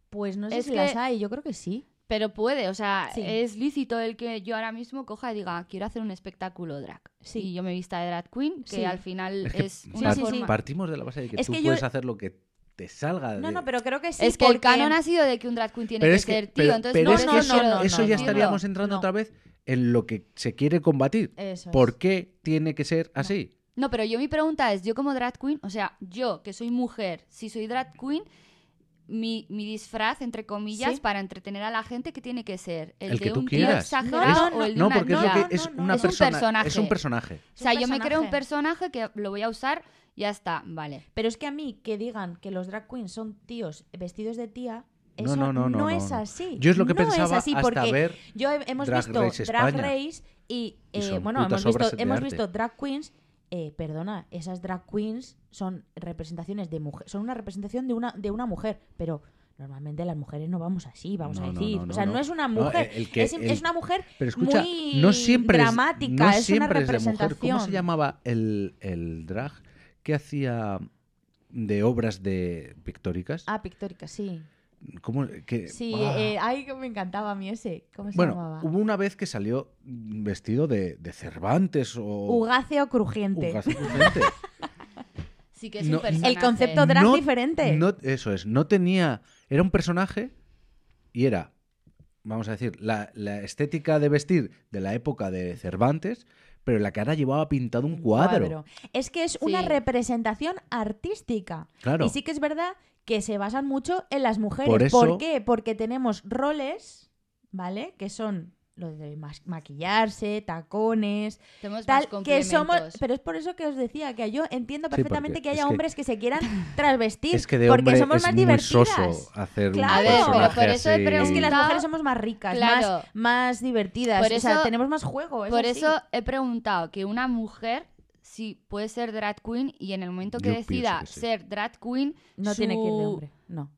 pues no sé Es si que- las hay, yo creo que sí. Pero puede, o sea, Sí. es lícito el que yo ahora mismo coja y diga, quiero hacer un espectáculo drag. Sí. Y yo me vista de drag queen, que Sí. al final Es que es una sí, sí. forma... partimos de la base de que Es tú que yo- puedes hacer lo que te salga. No, de- no, pero creo que sí. es que el canon ha sido de que un drag queen tiene Pero que, es que, ser tío, pero, entonces pero no, es no, que no, eso, quiero eso ya estaríamos entrando No. otra vez en lo que se quiere combatir. Eso es. ¿Por qué tiene que ser así? No, pero yo mi pregunta es, yo como drag queen, o sea, yo que soy mujer, si soy drag queen, mi, mi disfraz, entre comillas, Sí. para entretener a la gente, ¿qué tiene que ser? ¿El, El de que tú un tío quieras. exagerado No, o el de No, una porque es, lo tía? que es No, no, una es un persona. personaje. Es un personaje. O sea, Es yo me creo un personaje. que lo voy a usar, ya está, vale. Pero es que a mí que digan que los drag queens son tíos vestidos de tía, No, eso no, no, no, no, es así. Yo es lo que No es pensaba así hasta porque ver yo he- hemos Drag visto Race Drag. Race y, eh, bueno, hemos visto drag queens. Eh, perdona, esas drag queens son representaciones de mujer, son una representación de una de una mujer, pero normalmente las mujeres no vamos así, vamos a No, decir, no, no, o sea, no, es una mujer, el que- es, el- es una mujer Pero escucha, muy no siempre es- dramática, es una siempre es representación. ¿Cómo se llamaba el, el drag que hacía de obras de pictóricas? Ah, pictórica, sí. ¿Cómo, que, Sí, ah. eh, ay, que me encantaba a mí ese. ¿Cómo se bueno, llamaba? hubo una vez que salió vestido de, de Cervantes o... Ugáceo crujiente. Sí que es No, un personaje. El concepto drag No- diferente. No, eso es, no tenía. Era un personaje y era, vamos a decir, la, la estética de vestir de la época de Cervantes, pero la cara llevaba pintado un cuadro. Es que es una representación artística. Claro. Y sí que es verdad que se basan mucho en las mujeres. Por eso- qué? Porque tenemos roles, ¿vale? Que son lo de mas- maquillarse, tacones, Tenemos tal, más que somos... Pero es por eso que os decía que yo entiendo perfectamente que haya que- hombres que se quieran trasvestir. Es que de porque somos es más muy divertidas. hacer Claro. un por eso así. Es que las mujeres somos más ricas, Claro. más, más divertidas. Por o sea, eso- tenemos más juego. Por sí. eso he preguntado que una mujer sí puede ser drag queen y en el momento que Yo decida que sí. ser drag queen No su- tiene que ir de hombre. No.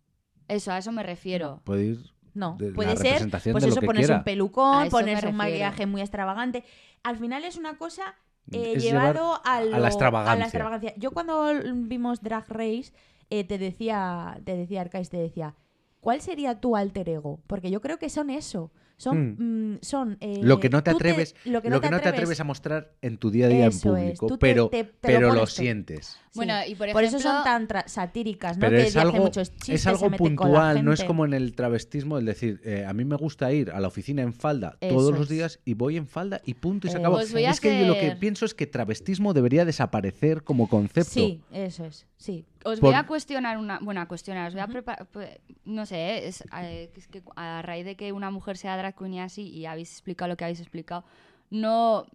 Eso, a eso me refiero. Puede ir No, de la puede ser, pues eso, ponerse quiera. un A pelucón, ponerse un maquillaje muy extravagante. Al final es una cosa eh, Es llevado a, a la lo- extravagancia. a la extravagancia. Yo cuando vimos Drag Race eh, te decía, te decía Arcais, te decía, ¿cuál sería tu alter ego? Porque yo creo que son eso. Son, mm, son eh, lo que no te atreves, lo que no, te, atreves a mostrar en tu día a día en es, público, te- pero, te- te lo pero lo, sientes. Sí. Bueno, y por Por eso son tan tra- satíricas, ¿no? Pero que es hace algo, muchos chistes, es algo puntual, no es como en el travestismo el decir, eh, a mí me gusta ir a la oficina en falda Eso todos los días y voy en falda y punto y se Eh, acabó. Pues es que yo lo que pienso es que travestismo debería desaparecer como concepto. Sí, eso es, sí. Os Por- voy a cuestionar una. Bueno, a cuestionar. Os voy a preparar. No sé, es, eh, es que a raíz de que una mujer sea drag queen y así, y habéis explicado lo que habéis explicado, no.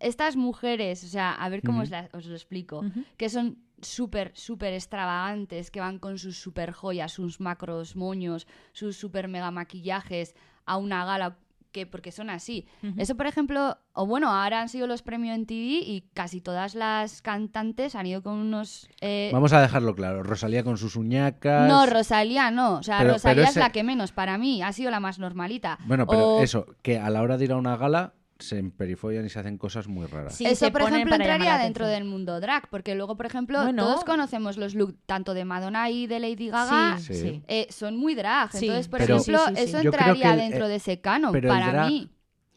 Estas mujeres, o sea, a ver cómo os, Ujú. la- os lo explico, que son súper, súper extravagantes, que van con sus súper joyas, sus macros moños, sus súper mega maquillajes a una gala, que porque son así. Eso, por ejemplo, o bueno, ahora han sido los premios en TV y casi todas las cantantes han ido con unos... eh, Vamos a dejarlo claro. Rosalía con sus uñacas. no, Rosalía no. O sea, Pero- Rosalía pero es la que menos para mí. Ha sido la más normalita. Bueno, pero O- eso, que a la hora de ir a una gala se emperifollan y se hacen cosas muy raras. Sí, Eso, por ejemplo, entraría dentro del mundo drag, porque luego, por ejemplo, Bueno. todos conocemos los looks tanto de Madonna y de Lady Gaga, Sí, Sí. sí. eh, son muy drag. Sí. Entonces, por Pero- ejemplo, Sí, sí, sí. eso Yo entraría el- dentro eh, de ese canon, pero el para drag- mí.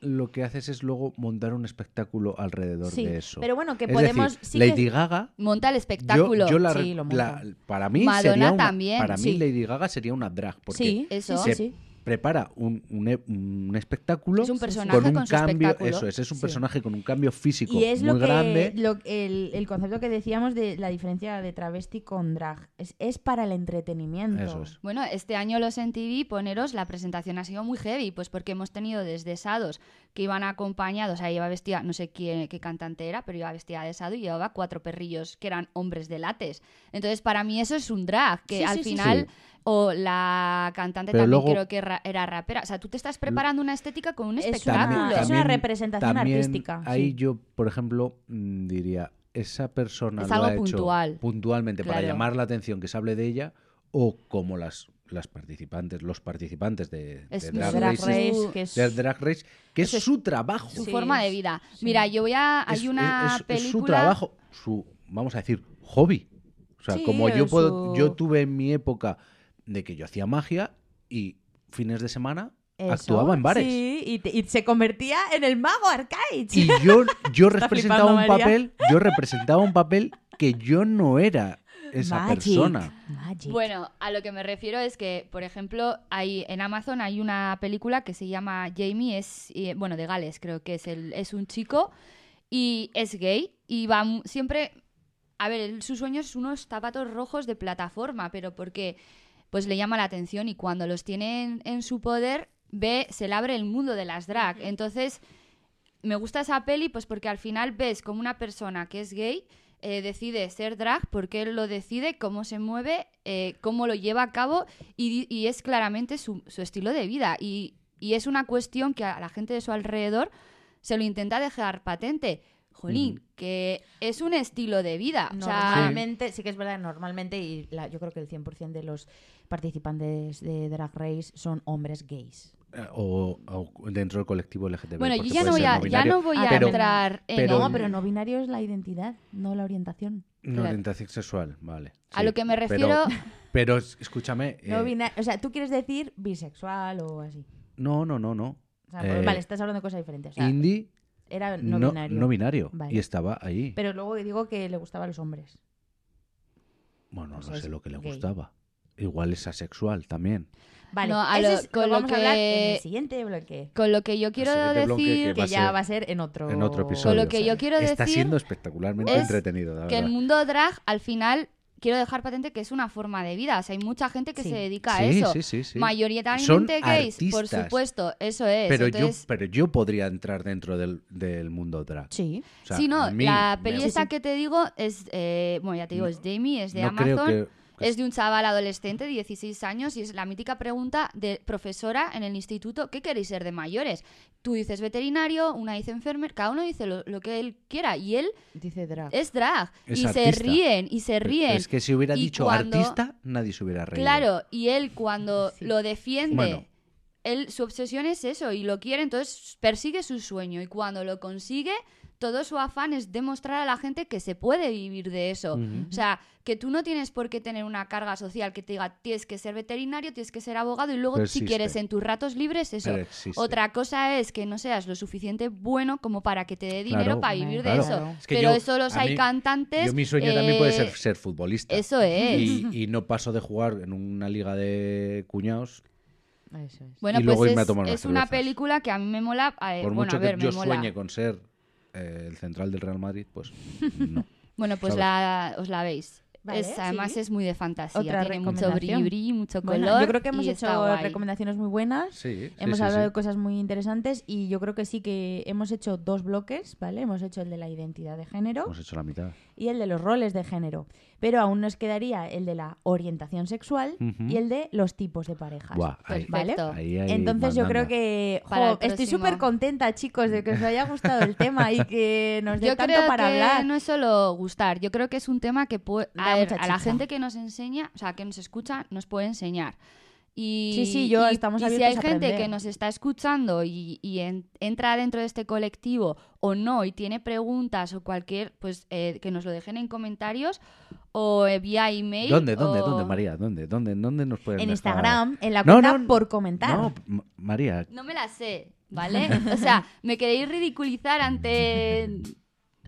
Lo que haces es luego montar un espectáculo alrededor Sí, de eso. pero bueno, que es podemos... decir, sí que- Lady Gaga Monta el Yo, espectáculo. yo la, Sí, lo la- para mí Madonna sería una, también, para mí. Lady Gaga sería una drag porque Sí, Eso. sí, sí, se sí. Prepara un, un e- un espectáculo Es un personaje con un con cambio, eso es, es un Sí. personaje con un cambio físico Y es muy lo que, grande. lo- el, el concepto que decíamos de la diferencia de travesti con drag. Es, es para el entretenimiento. Eso es. Bueno, este año los en TV, poneros, la presentación ha sido muy heavy, pues porque hemos tenido desde Sados que iban acompañados, o sea, iba vestida, no sé quién, qué cantante era, pero iba vestida de Sado y llevaba cuatro perrillos que eran hombres de lates. Entonces, para mí eso es un drag, que Sí, al sí, final... sí. O la cantante Pero también luego- creo que ra- era rapera. O sea, tú te estás preparando una estética con un Es espectáculo. es una representación también artística, Ahí sí. yo, por ejemplo, mm, diría, esa persona Es lo algo ha hecho puntual. puntualmente para llamar la atención que se hable de ella o como las, las participantes, los participantes de, Es de muy Drag, Drag Races- Race, que es- de Drag Race, que es es- su trabajo. su Sí, forma de vida. sí. Mira, yo voy a... Hay Es- una es- es película... su trabajo, su, vamos a decir, hobby. O sea, Sí, como yo puedo, su- yo tuve en mi época de que yo hacía magia y fines de semana Eso, actuaba en bares. Sí, y, te- y se convertía en el mago Arcade. Y yo, yo representaba flipando, un María. papel, yo representaba un papel que yo no era esa Magic, persona. Magic. Bueno, a lo que me refiero es que, por ejemplo, hay en Amazon hay una película que se llama Jamie, es bueno de Gales, creo que es el, es un chico y es gay y va siempre, a ver, él- su sueño es unos zapatos rojos de plataforma, pero porque pues le llama la atención y cuando los tiene en, en su poder ve, se le abre el mundo de las drag, entonces me gusta esa peli pues porque al final ves como una persona que es gay eh, decide ser drag porque él lo decide, cómo se mueve, eh, cómo lo lleva a cabo y, es claramente su, su estilo de vida. Y, y es una cuestión que a la gente de su alrededor se lo intenta dejar patente. Jolín, que es un estilo de vida. O sea, Normalmente, sí. que es verdad, normalmente, y la- yo creo que el 100% de los participantes de Drag Race son hombres gays. Eh, O, o dentro del colectivo LGTB. bueno, yo ya no, voy a, no ya binario. no voy a pero- entrar en... pero- no, pero no binario es la identidad, no la orientación. No, Claro. orientación sexual, vale. A lo que me refiero... Pero, es- escúchame. No eh, bina- o sea, tú quieres decir bisexual o así. no, no, no, no. O sea, Eh, vale, estás hablando de cosas diferentes. O sea, Indie, era no, no, binario. no binario. Vale. Y estaba ahí. Pero luego digo que le gustaban los hombres. Bueno, o no sé lo que le gay. gustaba. Igual es asexual también. Vale, No, a lo- es- con lo lo vamos a hablar en que- el siguiente bloque. Con lo que yo quiero bloque decir... Que ya va a ser en otro, en otro Con episodio. lo que yo quiero Está decir siendo espectacularmente es entretenido, la que el mundo drag al final quiero dejar patente que es una forma de vida. O sea, hay mucha gente que Sí. se dedica a Sí, eso. sí, sí, sí. Mayoritariamente Son gays, por artistas. supuesto, eso es. Pero, Entonces, yo, pero yo podría entrar dentro del, del mundo drag. Sí. O sea, sí, no, la peli esta que te digo es, eh, bueno, ya te digo, es Jamie, es de no Amazon. creo que... que Es de un chaval adolescente, 16 años, y es la mítica pregunta de profesora en el instituto, ¿qué queréis ser de mayores? Tú dices veterinario, una dice enfermero, cada uno dice lo, lo que él quiera, y él Dice drag. es drag, Es y se ríen, y se ríen. Es que si hubiera Y dicho cuando- artista, nadie se hubiera reído. Claro, y él cuando Sí. lo defiende, Bueno. él, su obsesión es eso y lo quiere, entonces persigue su sueño y cuando lo consigue, todo su afán es demostrar a la gente que se puede vivir de eso. O sea, que tú no tienes por qué tener una carga social que te diga tienes que ser veterinario, tienes que ser abogado y luego si quieres en tus ratos libres eso. Otra cosa es que no seas lo suficiente bueno como para que te dé dinero Claro, para vivir de claro. eso. Es que Pero yo- eso los a hay mí- cantantes. Yo mi sueño también puede ser eh, ser futbolista. Eso es. Y, y no paso de jugar en una liga de cuñados. Eso es. Bueno, y luego pues irme a es, es una película que a mí me mola. eh, Por bueno, mucho a ver, que yo me mola. sueñe con ser eh, el central del Real Madrid, pues no. Bueno, pues la, os la veis. Vale, Es- además sí. es muy de fantasía. Otra Tiene mucho brilli, mucho Bueno, color. yo creo que hemos hecho recomendaciones muy buenas. Sí, sí, Hemos sí, hablado sí. de cosas muy interesantes y yo creo que sí que hemos hecho dos bloques, ¿vale? Hemos hecho el de la identidad de género Hemos hecho la mitad. Y el de los roles de género. Pero aún nos quedaría el de la orientación sexual y el de los tipos de parejas. Buah, ahí- hay Entonces yo creo que jo, estoy súper contenta, chicos, de que os haya gustado el tema y que nos dé Yo tanto creo para que hablar. no es solo gustar, yo creo que es un tema que puede, a, ver, a la gente que nos enseña, o sea, que nos escucha, nos puede enseñar. Y, Sí, sí, yo y- estamos y si hay a gente que nos está escuchando y, y en- entra dentro de este colectivo o no y tiene preguntas o cualquier, pues eh, que nos lo dejen en comentarios o eh, vía email. ¿Dónde, dónde, o- dónde, María? ¿Dónde, dónde, dónde nos pueden En dejar? Instagram, en la No, cuenta no, por comentar. No, María, No me la sé, ¿vale? O sea, me queréis ridiculizar ante...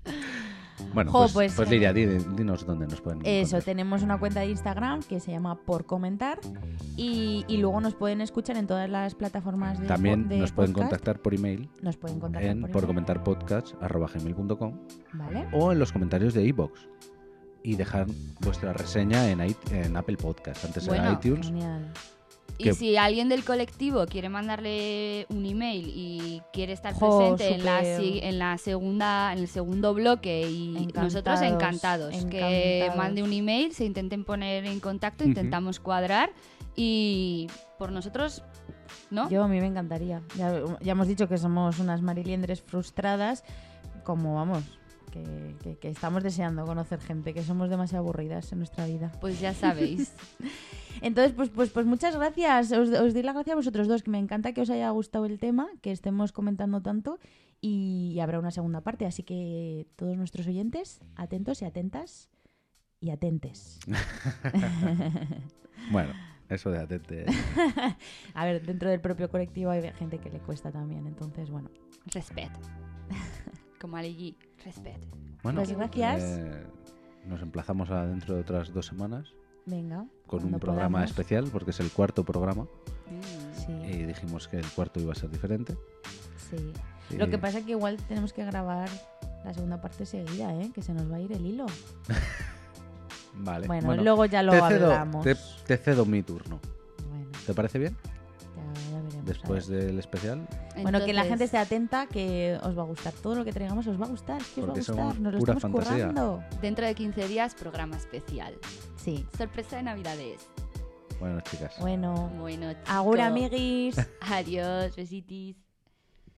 Bueno, Jo, pues, pues, pues, Lidia, di- dinos dónde nos pueden Eso, encontrar. tenemos una cuenta de Instagram que se llama Por Comentar y, y luego nos pueden escuchar en todas las plataformas de También de nos pueden podcast. contactar por email Nos pueden contactar en por, comentar podcast.gmail.com ¿Vale? o en los comentarios de iBox y dejar vuestra reseña en, en Apple Podcast. Antes era Bueno, iTunes. Genial. Y que- si alguien del colectivo quiere mandarle un email y quiere estar Jo, presente en la, en la segunda, en el segundo bloque y Encantados, nosotros encantados, que encantados. mande un email, se intenten poner en contacto, Ujú. intentamos cuadrar y por nosotros, ¿no? Yo a mí me encantaría. Ya, ya hemos dicho que somos unas mariliendres frustradas, como vamos, que, que- que estamos deseando conocer gente, que somos demasiado aburridas en nuestra vida. Pues ya sabéis. Entonces, pues, pues, pues muchas gracias. Os, os doy las gracias a vosotros dos, que me encanta que os haya gustado el tema, que estemos comentando tanto y habrá una segunda parte. Así que todos nuestros oyentes, atentos y atentas y atentes. Bueno, eso de atente. A ver, dentro del propio colectivo hay gente que le cuesta también, entonces, bueno. Respeto. Como Aligi, respeto. Bueno, Pues gracias. eh, nos emplazamos a dentro de otras dos semanas Venga. con un programa podamos. especial porque es el cuarto programa Sí, y dijimos que el cuarto iba a ser diferente. sí. Lo que pasa es que igual tenemos que grabar la segunda parte seguida, ¿eh? Que se nos va a ir el hilo. Vale. Bueno, luego ya lo te cedo, hablamos. te- te cedo mi turno. Bueno, ¿Te parece bien? Ya, ya veremos. a Después del especial. Bueno, que la gente esté atenta, que os va a gustar. Todo lo que traigamos os va a gustar. Es que os va a gustar. somos Nos lo pura estamos fantasía. currando. Dentro de 15 días, programa especial. Sí. Sorpresa de Navidades. Bueno, chicas. Bueno. Bueno, Agur, chicos. amiguis. Adiós, besitis.